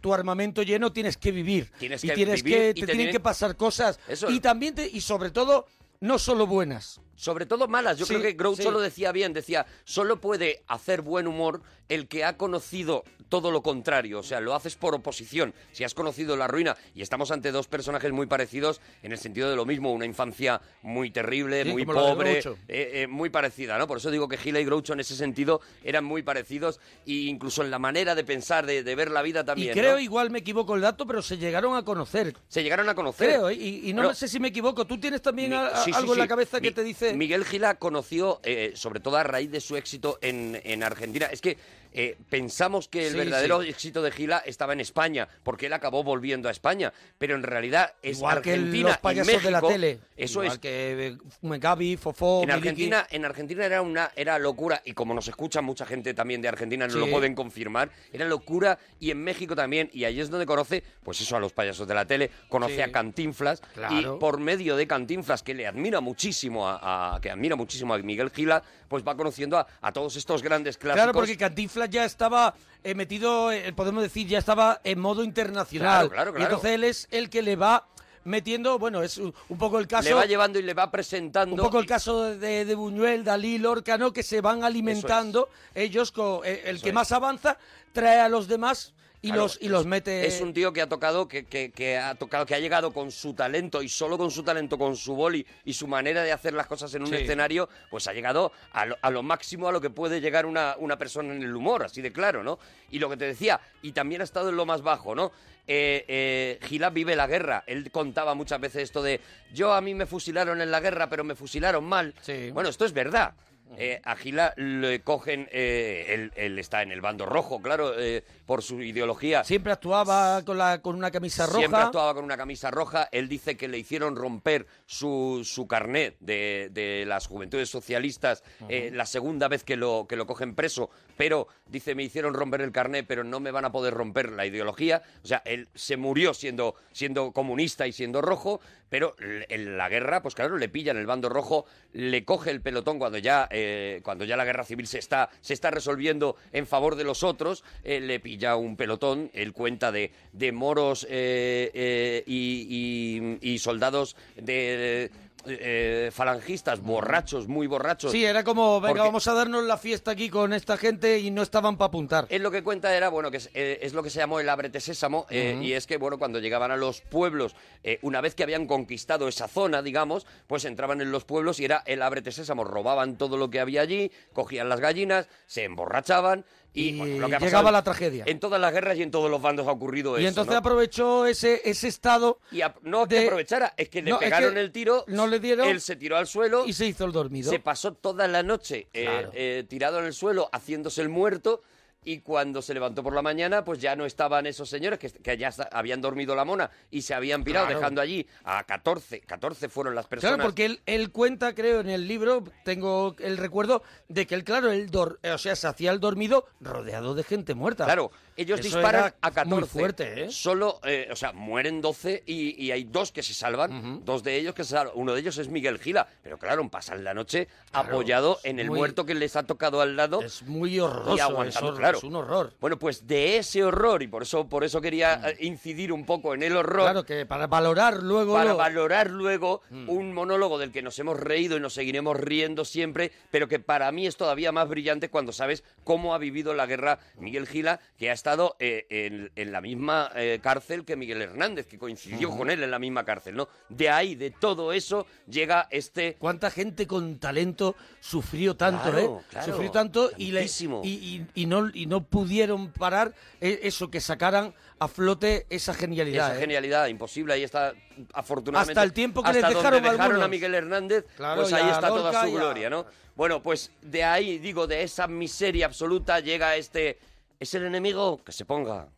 tu armamento lleno tienes que vivir. Tienes y que tienes vivir que y te, te tienen tienen- que pasar cosas Eso y también te- y sobre todo no solo buenas. Sobre todo malas. Yo Sí, creo que Groucho sí. lo decía bien. Decía, solo puede hacer buen humor el que ha conocido todo lo contrario. O sea, lo haces por oposición. Si has conocido la ruina. Y estamos ante dos personajes muy parecidos en el sentido de lo mismo. Una infancia muy terrible, Sí, muy pobre, eh, eh, muy parecida, ¿no? Por eso digo que Gila y Groucho en ese sentido eran muy parecidos. E incluso en la manera de pensar, de, de ver la vida también. y creo, ¿no? igual me equivoco el dato, pero se llegaron a conocer. Se llegaron a conocer. Creo, ¿eh? y, y no Pero- sé si me equivoco. ¿Tú tienes también Mi- a- a- sí, sí, algo en la cabeza que te dice...? Miguel Gila conoció, eh, sobre todo a raíz de su éxito en, en Argentina. Es que eh, pensamos que el Sí, verdadero sí. éxito de Gila estaba en España, porque él acabó volviendo a España. Pero en realidad es Igual que el- Argentina los y payasos de la México. tele. Eso Igual es. que eh, Megabi, Fofó, En Miliki. Argentina, en Argentina era una era locura y como nos escucha mucha gente también de Argentina Sí. lo pueden confirmar, era locura y en México también y ahí es donde conoce pues eso a los payasos de la tele, conoce a Cantinflas Claro. y por medio de Cantinflas que le admira muchísimo a, a- que admira muchísimo a Miguel Gila, pues va conociendo a, a todos estos grandes clásicos. Claro, porque Cantinflas ya estaba eh, metido, eh, podemos decir, ya estaba en modo internacional. Claro, claro, Y claro. entonces él es el que le va metiendo, bueno, es un poco el caso... le va llevando y le va presentando Un poco el caso de, de Buñuel, Dalí, Lorca, ¿no? Que se van alimentando ellos, con, eh, el que es. más avanza trae a los demás y Claro, los y los mete. Es un tío que ha tocado, que, que- que ha tocado, que ha llegado con su talento y solo con su talento, con su boli y su manera de hacer las cosas en un Sí. escenario, pues ha llegado a lo, a lo máximo a lo que puede llegar una, una persona en el humor, así de claro, ¿no? Y lo que te decía, y también ha estado en lo más bajo, ¿no? Eh, eh, Gilad vive la guerra. Él contaba muchas veces esto de yo a mí me fusilaron en la guerra, pero me fusilaron mal. Bueno, esto es verdad. Eh, a Gila le cogen, eh, él, él está en el bando rojo, claro, eh, por su ideología. Siempre actuaba con la con una camisa roja. Siempre actuaba con una camisa roja. Él dice que le hicieron romper su, su carnet de, de las juventudes socialistas eh, la segunda vez que lo, que lo cogen preso, pero dice, me hicieron romper el carnet, pero no me van a poder romper la ideología. O sea, él se murió siendo, siendo comunista y siendo rojo, pero en la guerra, pues claro, le pillan el bando rojo, le coge el pelotón cuando ya, eh, cuando ya la guerra civil se está, se está resolviendo en favor de los otros, eh, le pilla un pelotón, él cuenta de, de moros eh, eh, y, y- y soldados de... eh, falangistas borrachos, muy borrachos. Sí, era como, venga, vamos a darnos la fiesta aquí con esta gente y no estaban para apuntar. Él lo que cuenta era, bueno, que es, eh, es lo que se llamó el ábrete sésamo, eh, y es que, bueno, cuando llegaban a los pueblos, una vez que habían conquistado esa zona, digamos, pues entraban en los pueblos y era el ábrete sésamo, robaban todo lo que había allí, cogían las gallinas, se emborrachaban y, Y bueno, lo que ha llegaba pasado la tragedia. En todas las guerras y en todos los bandos ha ocurrido y eso, entonces ¿no? aprovechó ese, ese estado. Y a- no que aprovechara, es que le No, es pegaron que el tiro, no le dieron él se tiró al suelo y se hizo el dormido. se pasó toda la noche eh, Claro. eh, tirado en el suelo, haciéndose el muerto. Y cuando se levantó por la mañana, pues ya no estaban esos señores que, que ya habían dormido la mona y se habían pirado, Claro. dejando allí a 14. 14 fueron las personas. Claro, porque él, él cuenta, creo, en el libro, tengo el recuerdo de que él, claro, él dor- o sea, se hacía el dormido rodeado de gente muerta. Claro, ellos Eso disparan a 14. Muy fuerte, ¿eh? Solo, eh, o sea, mueren 12 y, y hay dos que se salvan. Dos de ellos que se salvan. Uno de ellos es Miguel Gila. Pero claro, pasan la noche Claro, apoyado en el muy- muerto que les ha tocado al lado. Es muy horroroso, y aguantando, es claro. es un horror. Bueno, pues de ese horror, y por eso, por eso quería eh, incidir un poco en el horror. Claro, que para valorar luego... Para lo- valorar luego un monólogo del que nos hemos reído y nos seguiremos riendo siempre, pero que para mí es todavía más brillante cuando sabes cómo ha vivido la guerra Miguel Gila, que ha estado eh, en, en la misma eh, cárcel que Miguel Hernández, que coincidió con él en la misma cárcel, ¿no? De ahí, de todo eso, llega este... ¿Cuánta gente con talento sufrió tanto, Claro, eh? claro, sufrió tanto y, le- tantísimo. y, y- y no, y no pudieron parar eh, eso, que sacaran a flote esa genialidad. Esa genialidad imposible, ahí está, afortunadamente. Hasta el tiempo que les hasta dejaron donde dejaron a. Miguel Hernández, Claro, pues ahí está toda su gloria, ¿no? Bueno, pues de ahí, digo, de esa miseria absoluta llega este. ¿Es el enemigo? Que se ponga.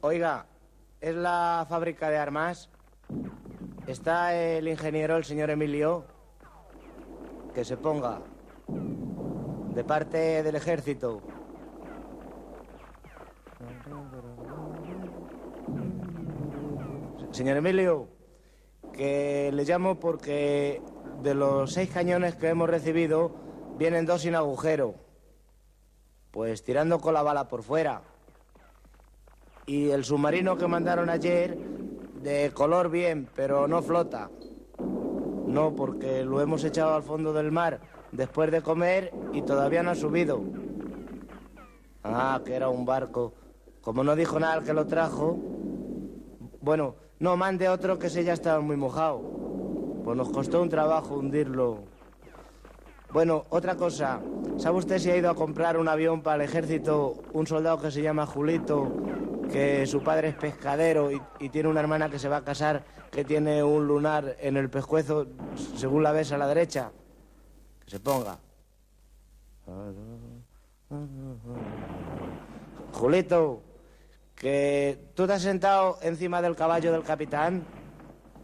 Oiga, ¿es la fábrica de armas? ¿Está el ingeniero, el señor Emilio? Que se ponga. De parte del ejército. Señor Emilio, que le llamo porque de los seis cañones que hemos recibido vienen dos sin agujero. Pues tirando con la bala por fuera. Y el submarino que mandaron ayer, de color bien, pero no flota. No, porque lo hemos echado al fondo del mar después de comer y todavía no ha subido. Ah, que era un barco. Como no dijo nada el que lo trajo, bueno, no mande otro que ese ya estaba muy mojado. Pues nos costó un trabajo hundirlo. Bueno, otra cosa. ¿Sabe usted si ha ido a comprar un avión para el ejército un soldado que se llama Julito, que su padre es pescadero y, y tiene una hermana que se va a casar que tiene un lunar en el pescuezo, según la ves a la derecha? Que se ponga. Julito, que tú te has sentado encima del caballo del capitán,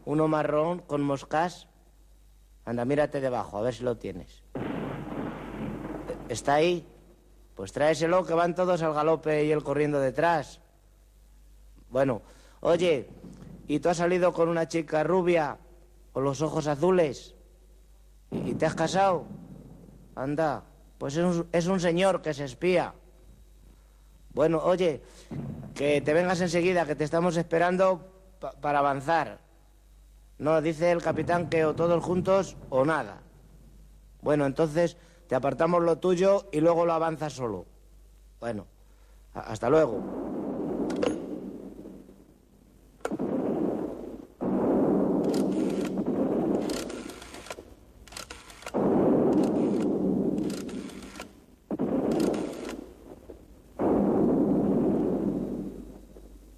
uno marrón con moscas. Anda, mírate debajo, a ver si lo tienes. ¿Está ahí? Pues tráeselo, que van todos al galope y él corriendo detrás. Bueno, oye, ¿y tú has salido con una chica rubia con los ojos azules? ¿Y te has casado? Anda, pues es un, es un señor que se espía. Bueno, oye, que te vengas enseguida, que te estamos esperando pa- para avanzar. No, dice el capitán que o todos juntos o nada. Bueno, entonces te apartamos lo tuyo y luego lo avanzas solo. Bueno, hasta luego.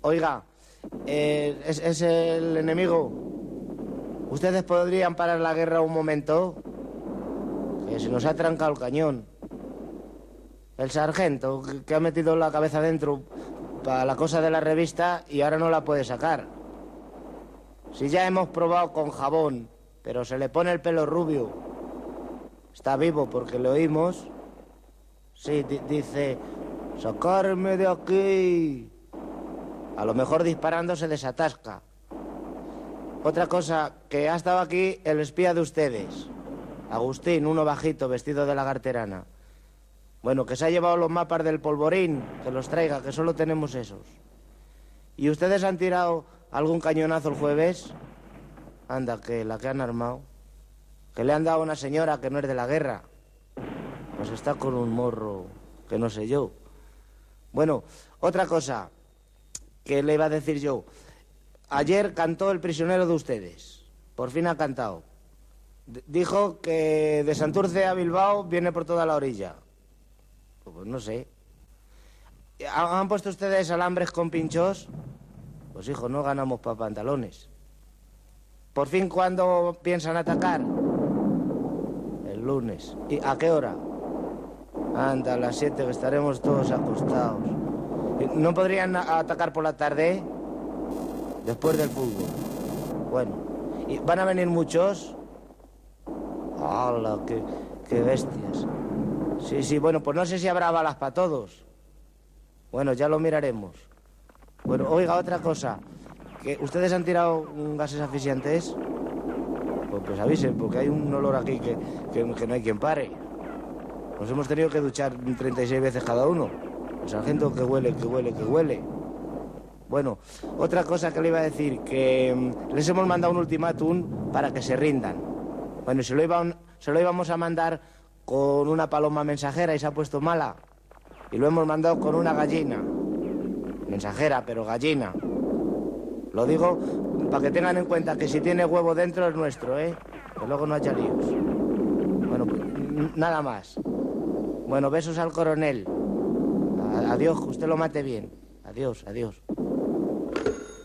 Oiga, eh, ¿es, el enemigo? ¿Ustedes podrían parar la guerra un momento? Que se nos ha trancado el cañón. El sargento, que- ha metido la cabeza dentro para la cosa de la revista y ahora no la puede sacar. Si ya hemos probado con jabón, pero se le pone el pelo rubio. Está vivo porque lo oímos. Sí, di- dice, sacarme de aquí. A lo mejor disparando se desatasca. Otra cosa, que ha estado aquí el espía de ustedes. Agustín, uno bajito, vestido de lagarterana. Bueno, que se ha llevado los mapas del polvorín, que los traiga, que solo tenemos esos. ¿Y ustedes han tirado algún cañonazo el jueves? Anda, que la que han armado. Que le han dado a una señora que no es de la guerra. Pues está con un morro que no sé yo. Bueno, otra cosa que le iba a decir yo. Ayer cantó el prisionero de ustedes. Por fin ha cantado. Dijo que de Santurce a Bilbao viene por toda la orilla. Pues no sé. ¿Han han puesto ustedes alambres con pinchos? Pues hijo, no ganamos para pantalones. ¿Por fin cuándo piensan atacar? El lunes. ¿Y a qué hora? Anda, a las siete que estaremos todos acostados. ¿No podrían atacar por la tarde? Después del fútbol. Bueno. ¿Y van a venir muchos? ¡Hala, qué, qué bestias! Sí, sí, bueno, pues no sé si habrá balas para todos. Bueno, ya lo miraremos. Bueno, oiga, otra cosa. ¿Que ¿Ustedes han tirado gases asfixiantes? Pues, pues avisen, porque hay un olor aquí que, que- que no hay quien pare. Nos hemos tenido que duchar 36 veces cada uno. Sargento que huele, que huele, que huele. Bueno, otra cosa que le iba a decir, que mm, les hemos mandado un ultimátum para que se rindan. Bueno, se lo, iban- se lo íbamos a mandar con una paloma mensajera y se ha puesto mala. Y lo hemos mandado con una gallina. Mensajera, pero gallina. Lo digo para que tengan en cuenta que si tiene huevo dentro es nuestro, ¿eh? Que luego no haya líos. Bueno, pues nada más. Bueno, besos al coronel. Adiós, que usted lo mate bien. Adiós, adiós.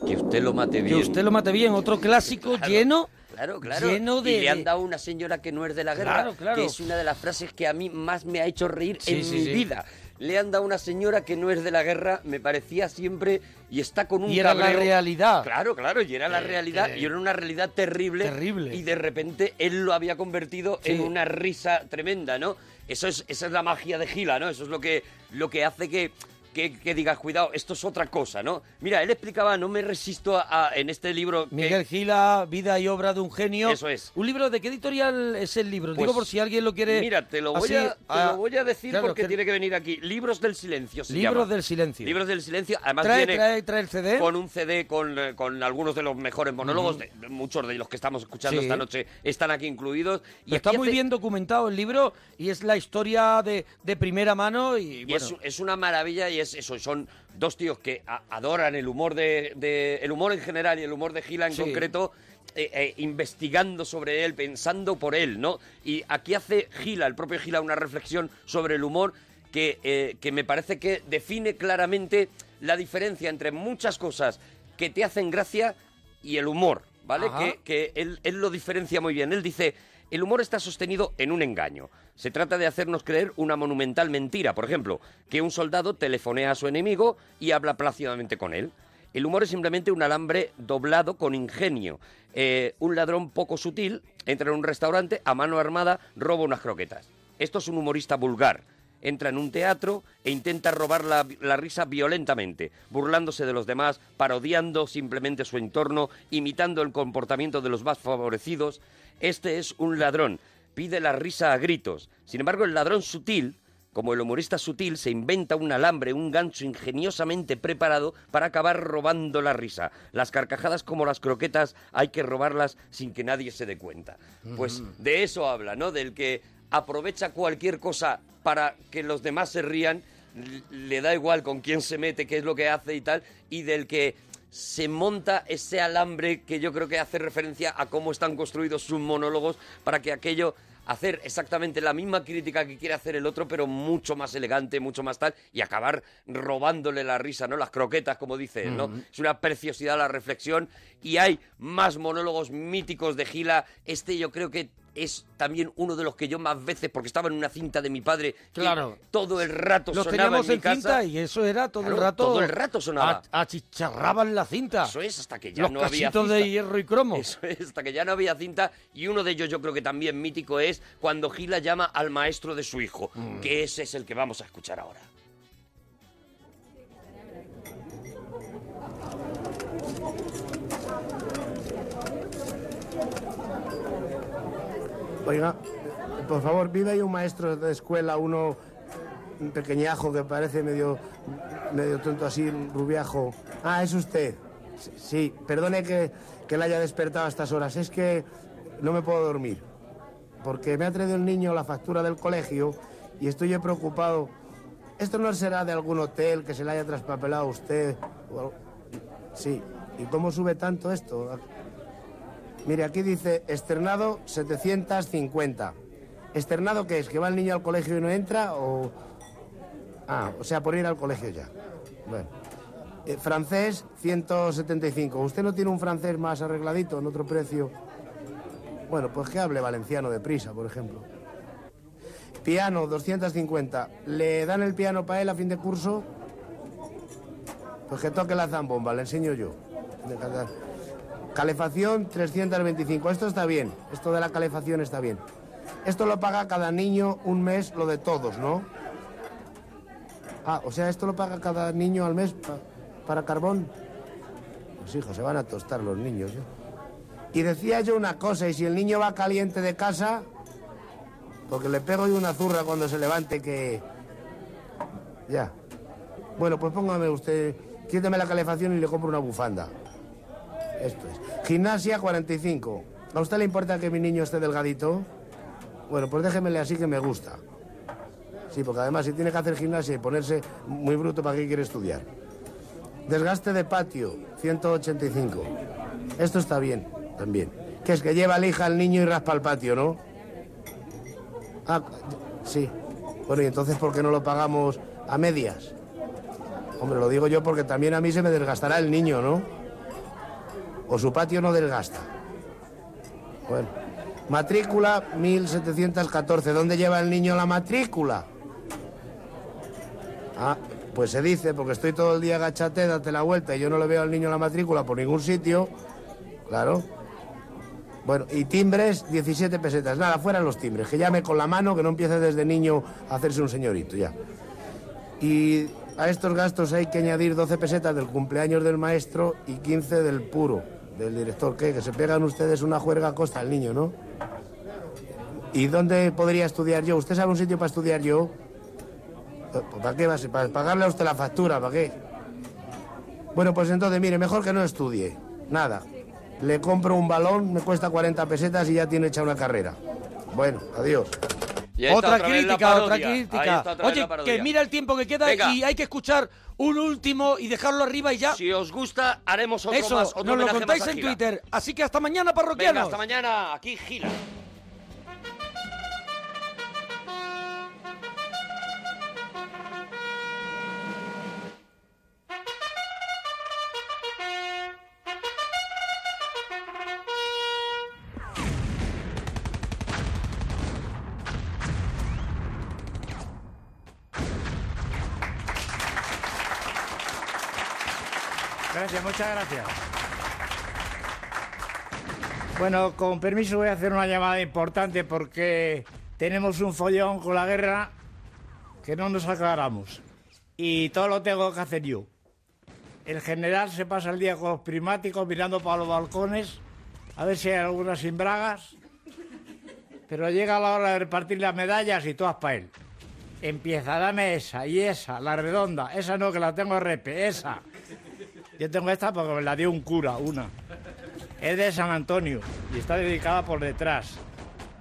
Que usted lo mate bien. Que usted lo mate bien. Otro clásico lleno. Claro, claro. Lleno de. Y le han dado una señora que no es de la guerra, Claro, claro. que es una de las frases que a mí más me ha hecho reír Sí, en sí, mi sí. vida. Le han dado una señora que no es de la guerra, me parecía siempre, y está con un Y era la realidad. Claro, claro, y era la Eh, realidad, eh, y era una realidad terrible. Terrible. Y de repente él lo había convertido Sí. en una risa tremenda, ¿no? Eso es, esa es la magia de Gila, ¿no? Eso es lo que, lo que hace que, que, que digas, cuidado, esto es otra cosa, ¿no? Mira, él explicaba, no me resisto a, a- en este libro... que- Miguel Gila, Vida y obra de un genio. Eso es. ¿Un libro de qué editorial es el libro? Pues, Digo por si alguien lo quiere. Mira, te lo voy, así, a, te ah, lo voy a decir claro, porque que- tiene que venir aquí. Libros del silencio se Libros llama. del silencio. Libros del silencio. Además Trae, viene trae, trae el CD. con un CD con, eh, con algunos de los mejores monólogos. de muchos de los que estamos escuchando Sí. esta noche están aquí incluidos. Y está muy hace- bien documentado el libro y es la historia de, de primera mano y, Y bueno, es, es una maravilla y es eso, son dos tíos que a- adoran el humor de, de- el humor en general y el humor de Gila en Sí. concreto, eh, eh, investigando sobre él, pensando por él, ¿no? Y aquí hace Gila, el propio Gila, una reflexión sobre el humor que, eh, que me parece que define claramente la diferencia entre muchas cosas que te hacen gracia y el humor, ¿vale? Ajá. Que, que él, él lo diferencia muy bien. Él dice, el humor está sostenido en un engaño. Se trata de hacernos creer una monumental mentira. Por ejemplo, que un soldado telefonea a su enemigo y habla plácidamente con él. El humor es simplemente un alambre doblado con ingenio. Eh, un ladrón poco sutil entra en un restaurante a mano armada, roba unas croquetas. Esto es un humorista vulgar. Entra en un teatro e intenta robar la, la risa violentamente, burlándose de los demás, parodiando simplemente su entorno, imitando el comportamiento de los más favorecidos. Este es un ladrón. Pide la risa a gritos. Sin embargo, el ladrón sutil, como el humorista sutil, se inventa un alambre, un gancho ingeniosamente preparado para acabar robando la risa. Las carcajadas como las croquetas hay que robarlas sin que nadie se dé cuenta. Pues de eso habla, ¿no? Del que aprovecha cualquier cosa para que los demás se rían, le da igual con quién se mete, qué es lo que hace y tal, y del que se monta ese alambre que yo creo que hace referencia a cómo están construidos sus monólogos para que aquello hacer exactamente la misma crítica que quiere hacer el otro, pero mucho más elegante, mucho más tal, y acabar robándole la risa, ¿no? Las croquetas, como dice ¿no? Es una preciosidad la reflexión y hay más monólogos míticos de Gila. Este yo creo que es también uno de los que yo más veces, porque estaba en una cinta de mi padre, que Claro. todo el rato Los sonaba teníamos en mi en casa. cinta y eso era todo el rato. todo el rato sonaba. Achicharraban la cinta. Eso es, hasta que ya Los no había cachitos de cinta. hierro y cromo. Eso es, hasta que ya no había cinta. Y uno de ellos yo creo que también mítico es cuando Gila llama al maestro de su hijo, Mm. que ese es el que vamos a escuchar ahora. Oiga, por favor, vive ahí un maestro de escuela, uno un pequeñajo que parece medio, medio tonto así, rubiajo. Ah, es usted. Sí, perdone que, que le haya despertado a estas horas. Es que no me puedo dormir. Porque me ha traído el niño la factura del colegio y estoy preocupado. ¿Esto no será de algún hotel que se le haya traspapelado a usted? Sí. ¿Y cómo sube tanto esto? Mire, aquí dice externado 750. ¿Externado qué es? ¿Que va el niño al colegio y no entra? O... Ah, o sea, por ir al colegio ya. Bueno. Eh, francés 175. ¿Usted no tiene un francés más arregladito en otro precio? Bueno, pues que hable valenciano deprisa, por ejemplo. Piano 250. ¿Le dan el piano para él a fin de curso? Pues que toque la zambomba, le enseño yo. De. Calefacción 325. Esto está bien. Esto de la calefacción está bien. Esto lo paga cada niño un mes, lo de todos, ¿no? Ah, o sea, esto lo paga cada niño al mes pa- para carbón. Pues hijo, se van a tostar los niños. ¿eh? Y decía yo una cosa, y si el niño va caliente de casa, porque le pego yo una zurra cuando se levante que... Ya. Bueno, pues póngame usted, quíteme la calefacción y le compro una bufanda. Esto es. Gimnasia 45. ¿A usted le importa que mi niño esté delgadito? Bueno, pues déjemele así que me gusta. Sí, porque además si tiene que hacer gimnasia y ponerse muy bruto, ¿para qué quiere estudiar? Desgaste de patio, 185. Esto está bien, también. Que es que lleva lija al niño y raspa el patio, ¿no? Ah, sí. Bueno, y entonces, ¿por qué no lo pagamos a medias? Hombre, lo digo yo porque también a mí se me desgastará el niño, ¿no? O su patio no desgasta. Bueno. Matrícula 1714. ¿Dónde lleva el niño la matrícula? Ah, pues se dice, porque estoy todo el día agachate, date la vuelta y yo no le veo al niño la matrícula por ningún sitio. Claro. Bueno, y timbres, 17 pesetas. Nada, fuera los timbres. Que llame con la mano, que no empiece desde niño a hacerse un señorito, ya. Y a estos gastos hay que añadir 12 pesetas del cumpleaños del maestro y 15 del puro, del director. ¿Qué? Que se pegan ustedes una juerga a costa al niño, ¿no? ¿Y dónde podría estudiar yo? ¿Usted sabe un sitio para estudiar yo? Pues, ¿Para qué va a? ¿Para pagarle a usted la factura? ¿Para qué? Bueno, pues entonces, mire, mejor que no estudie. Nada. Le compro un balón, me cuesta 40 pesetas y ya tiene hecha una carrera. Bueno, adiós. Otra otra crítica, otra crítica. otra Oye, que mira el tiempo que queda Venga. y hay que escuchar un último y dejarlo arriba y ya. Si os gusta, haremos otro Eso, más, otro nos lo contáis en. Twitter. Así que hasta mañana, Venga, parroquianos. hasta mañana. Aquí Gila. Muchas gracias. Bueno, con permiso voy a hacer una llamada importante porque tenemos un follón con la guerra que no nos aclaramos. Y todo lo tengo que hacer yo. El general se pasa el día con los prismáticos mirando para los balcones a ver si hay algunas sin bragas. Pero llega la hora de repartir las medallas y todas para él. Empieza, dame esa y esa, la redonda. Esa no, que la tengo repe, esa. Yo tengo esta porque me la dio un cura, una. Es de San Antonio y está dedicada por detrás.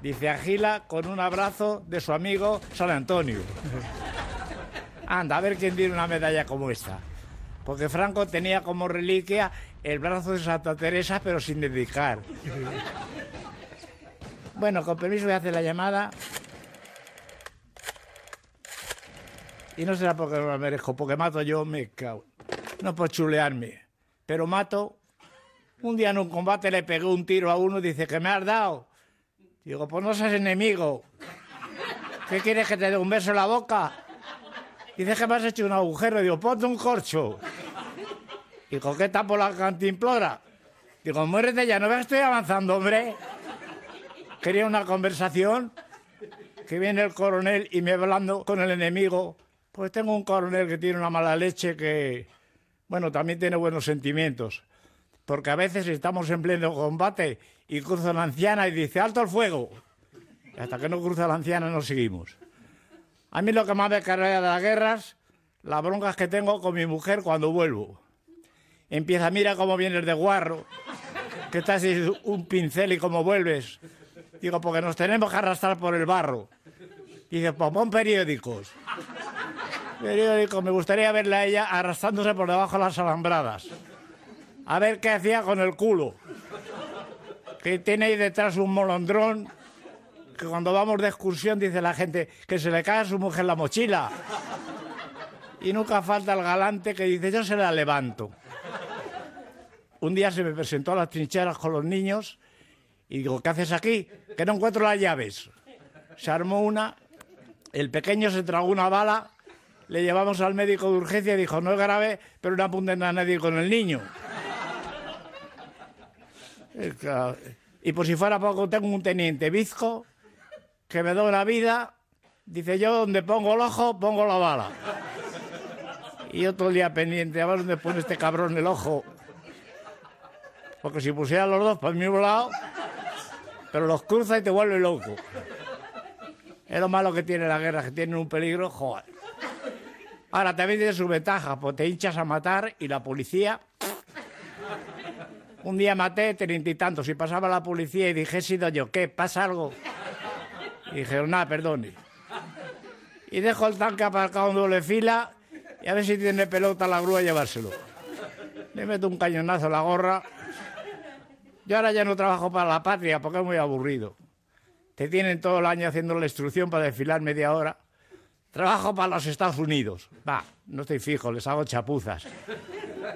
Dice Agila con un abrazo de su amigo San Antonio. Anda, a ver quién tiene una medalla como esta. Porque Franco tenía como reliquia el brazo de Santa Teresa, pero sin dedicar. Bueno, con permiso voy a hacer la llamada. Y no será porque no la merezco, porque mato yo, me cago. No por chulearme, pero mato. Un día en un combate le pegué un tiro a uno dice, ¿qué me has dado? Digo, pues no seas enemigo. ¿Qué quieres que te dé un beso en la boca? Dice que me has hecho un agujero. Digo, ponte un corcho. Digo, ¿qué tapo la cantimplora? Digo, muérete ya, no veas que estoy avanzando, hombre. Quería una conversación. Que viene el coronel y me hablando con el enemigo. Pues tengo un coronel que tiene una mala leche que, bueno, también tiene buenos sentimientos. Porque a veces estamos en pleno combate y cruza la anciana y dice, alto el fuego. Y hasta que no cruza la anciana no seguimos. A mí lo que más me carga de las guerras, las broncas que tengo con mi mujer cuando vuelvo. Empieza, mira cómo vienes de guarro, que estás un pincel y cómo vuelves. Digo, porque nos tenemos que arrastrar por el barro. Dice, pues pon periódicos. Periódicos, me gustaría verla a ella arrastrándose por debajo de las alambradas. A ver qué hacía con el culo. Que tiene ahí detrás un molondrón que cuando vamos de excursión dice la gente que se le cae a su mujer la mochila. Y nunca falta el galante que dice yo se la levanto. Un día se me presentó a las trincheras con los niños y digo, ¿qué haces aquí? Que no encuentro las llaves. Se armó una, el pequeño se tragó una bala, le llevamos al médico de urgencia y dijo, no es grave, pero no apunten a nadie con el niño. Y por si fuera poco, tengo un teniente bizco que me da una vida. Dice yo, donde pongo el ojo, pongo la bala. Y el día pendiente, a ver dónde pone este cabrón el ojo. Porque si pusiera los dos para el mismo lado, pero los cruza y te vuelve loco. Es lo malo que tiene la guerra, que tiene un peligro, joder. Ahora también tiene su ventaja, pues te hinchas a matar y la policía. Un día maté treinta y tantos y pasaba la policía y dije, he sido yo, ¿qué? ¿Pasa algo? Y dijeron, nada, perdone. Y dejo el tanque aparcado en doble fila y a ver si tiene pelota la grúa llevárselo. Le meto un cañonazo a la gorra. Yo ahora ya no trabajo para la patria porque es muy aburrido. Te tienen todo el año haciendo la instrucción para desfilar media hora. Trabajo para los Estados Unidos. Va, no estoy fijo, les hago chapuzas.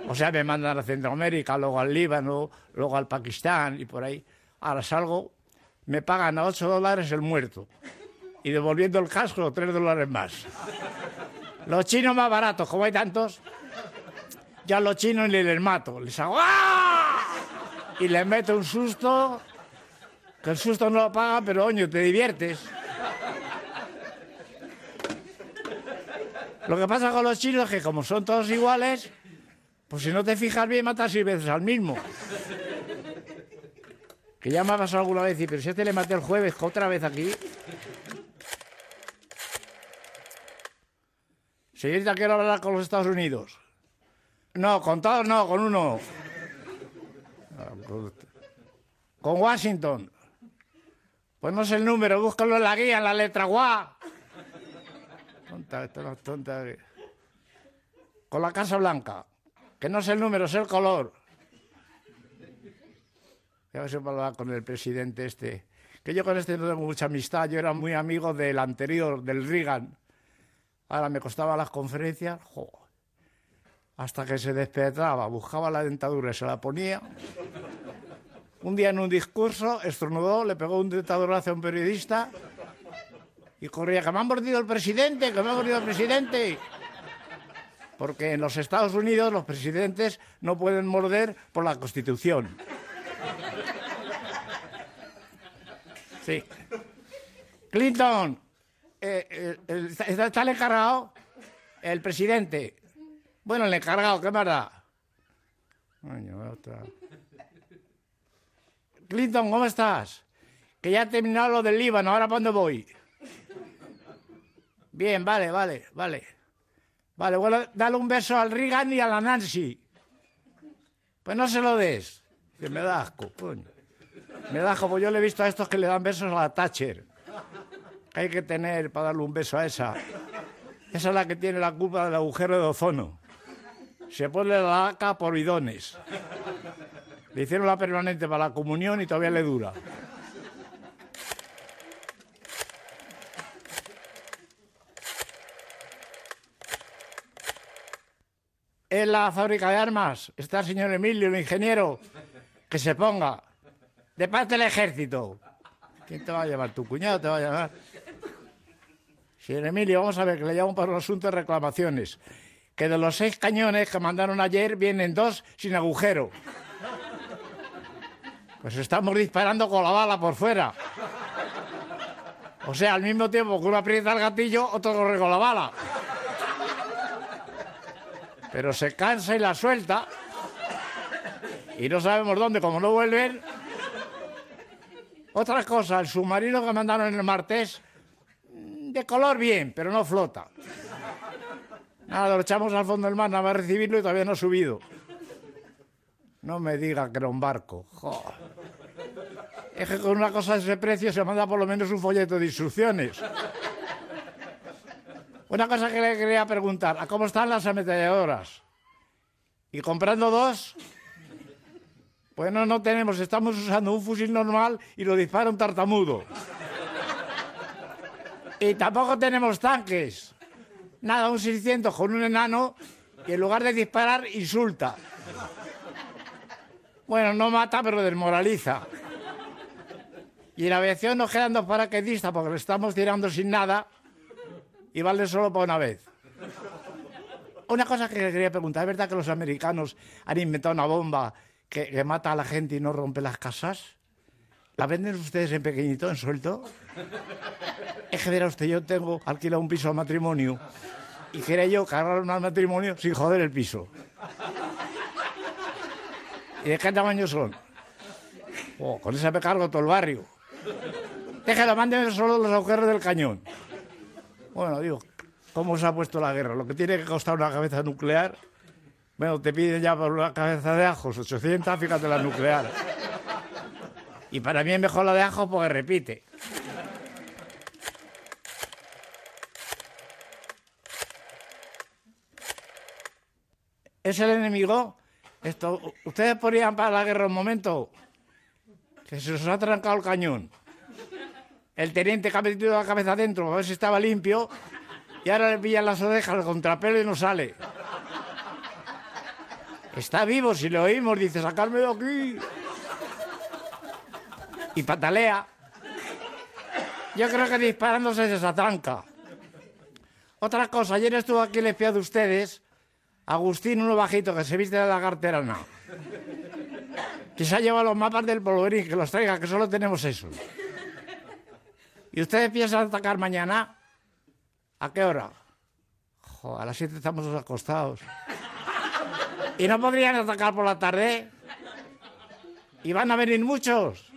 O sea, me mandan a Centroamérica, luego al Líbano, luego al Pakistán y por ahí. Ahora salgo, me pagan a 8 dólares el muerto. Y devolviendo el casco, 3 dólares más. Los chinos más baratos, como hay tantos, ya los chinos les mato. Les hago ¡ah! Y les meto un susto, que el susto no lo paga, pero oño, te diviertes. Lo que pasa con los chinos es que como son todos iguales, pues si no te fijas bien, matas seis veces al mismo. Que ya me ha pasado alguna vez y pero si este le maté el jueves, otra vez aquí. Señorita, quiero hablar con los Estados Unidos. No, con todos no, con uno. Con Washington. Pues no sé el número, búscalo en la guía, en la letra guá. Tonta, esta no es tonta. Con la Casa Blanca. Que no sé el número, sé el color. Ya si puedo hablar con el presidente este. Que yo con este no tengo mucha amistad. Yo era muy amigo del anterior, del Reagan. Ahora me costaba las conferencias. hasta que se despertaba, buscaba la dentadura y se la ponía. Un día en un discurso estornudó, le pegó un dentadorazo a un periodista y corría, que me han mordido el presidente, que me ha mordido el presidente. Porque en los Estados Unidos los presidentes no pueden morder por la Constitución. Sí. Clinton, eh, eh, está el encargado, el presidente. Bueno, el encargado, ¿qué más da? Coño, otra. Clinton, ¿cómo estás? Que ya he terminado lo del Líbano, ¿ahora para dónde voy? Bien, vale, vale, vale. Vale, bueno, dale un beso al Reagan y a la Nancy. Pues no se lo des. Que me da asco, coño. Me da asco, pues yo le he visto a estos que le dan besos a la Thatcher. Que hay que tener para darle un beso a esa. Esa es la que tiene la culpa del agujero de ozono. Se pone la laca por bidones. Le hicieron la permanente para la comunión y todavía le dura. En la fábrica de armas está el señor Emilio, el ingeniero, que se ponga de parte del ejército. ¿Quién te va a llevar? ¿Tu cuñado te va a llamar? Señor Emilio, vamos a ver, que le llamo para un asunto de reclamaciones. Que de los seis cañones que mandaron ayer vienen dos sin agujero. Pues estamos disparando con la bala por fuera. O sea, al mismo tiempo que uno aprieta el gatillo, otro corre con la bala. Pero se cansa y la suelta. Y no sabemos dónde, como no vuelven. Otra cosa, el submarino que mandaron el martes, de color bien, pero no flota. Nada, lo echamos al fondo del mar, nada más recibirlo y todavía no ha subido. No me diga que era un barco. Jo. Es que con una cosa de ese precio se manda por lo menos un folleto de instrucciones. Una cosa que le quería preguntar, ¿a cómo están las ametralladoras? ¿Y comprando dos? Bueno, no tenemos, estamos usando un fusil normal y lo dispara un tartamudo. Y tampoco tenemos tanques. Nada, un 600 con un enano y en lugar de disparar insulta. Bueno, no mata, pero desmoraliza. Y en aviación nos quedan dos paracaidistas porque le estamos tirando sin nada y vale solo para una vez. Una cosa que quería preguntar, ¿es verdad que los americanos han inventado una bomba que, que mata a la gente y no rompe las casas? ¿La venden ustedes en pequeñito, en suelto? Es que verá usted, yo tengo alquilado un piso al matrimonio y quería yo cargar al matrimonio sin joder el piso. ¿Y de qué tamaño son? Oh, con esa me cargo todo el barrio. Déjalo, mándeme solo los agujeros del cañón. Bueno, digo, ¿cómo se ha puesto la guerra? Lo que tiene que costar una cabeza nuclear. Bueno, te piden ya por una cabeza de ajos 800, fíjate la nuclear. Y para mí es mejor la de ajos porque repite. ¿Es el enemigo? Esto, ¿Ustedes ponían para la guerra un momento? Que se os ha trancado el cañón. El teniente que ha metido la cabeza adentro a ver si estaba limpio y ahora le pillan las orejas al contrapelo y no sale. Está vivo, si lo oímos, dice, sacarme de aquí. Y patalea. Yo creo que disparándose se atranca. Otra cosa, ayer estuvo aquí el espía de ustedes, Agustín, uno bajito que se viste de la carterana. Que se ha llevado los mapas del polvorín, que los traiga, que solo tenemos esos. ¿Y ustedes piensan atacar mañana? ¿A qué hora? Jo, a las 7 estamos acostados. ¿Y no podrían atacar por la tarde? ¿Y van a venir muchos?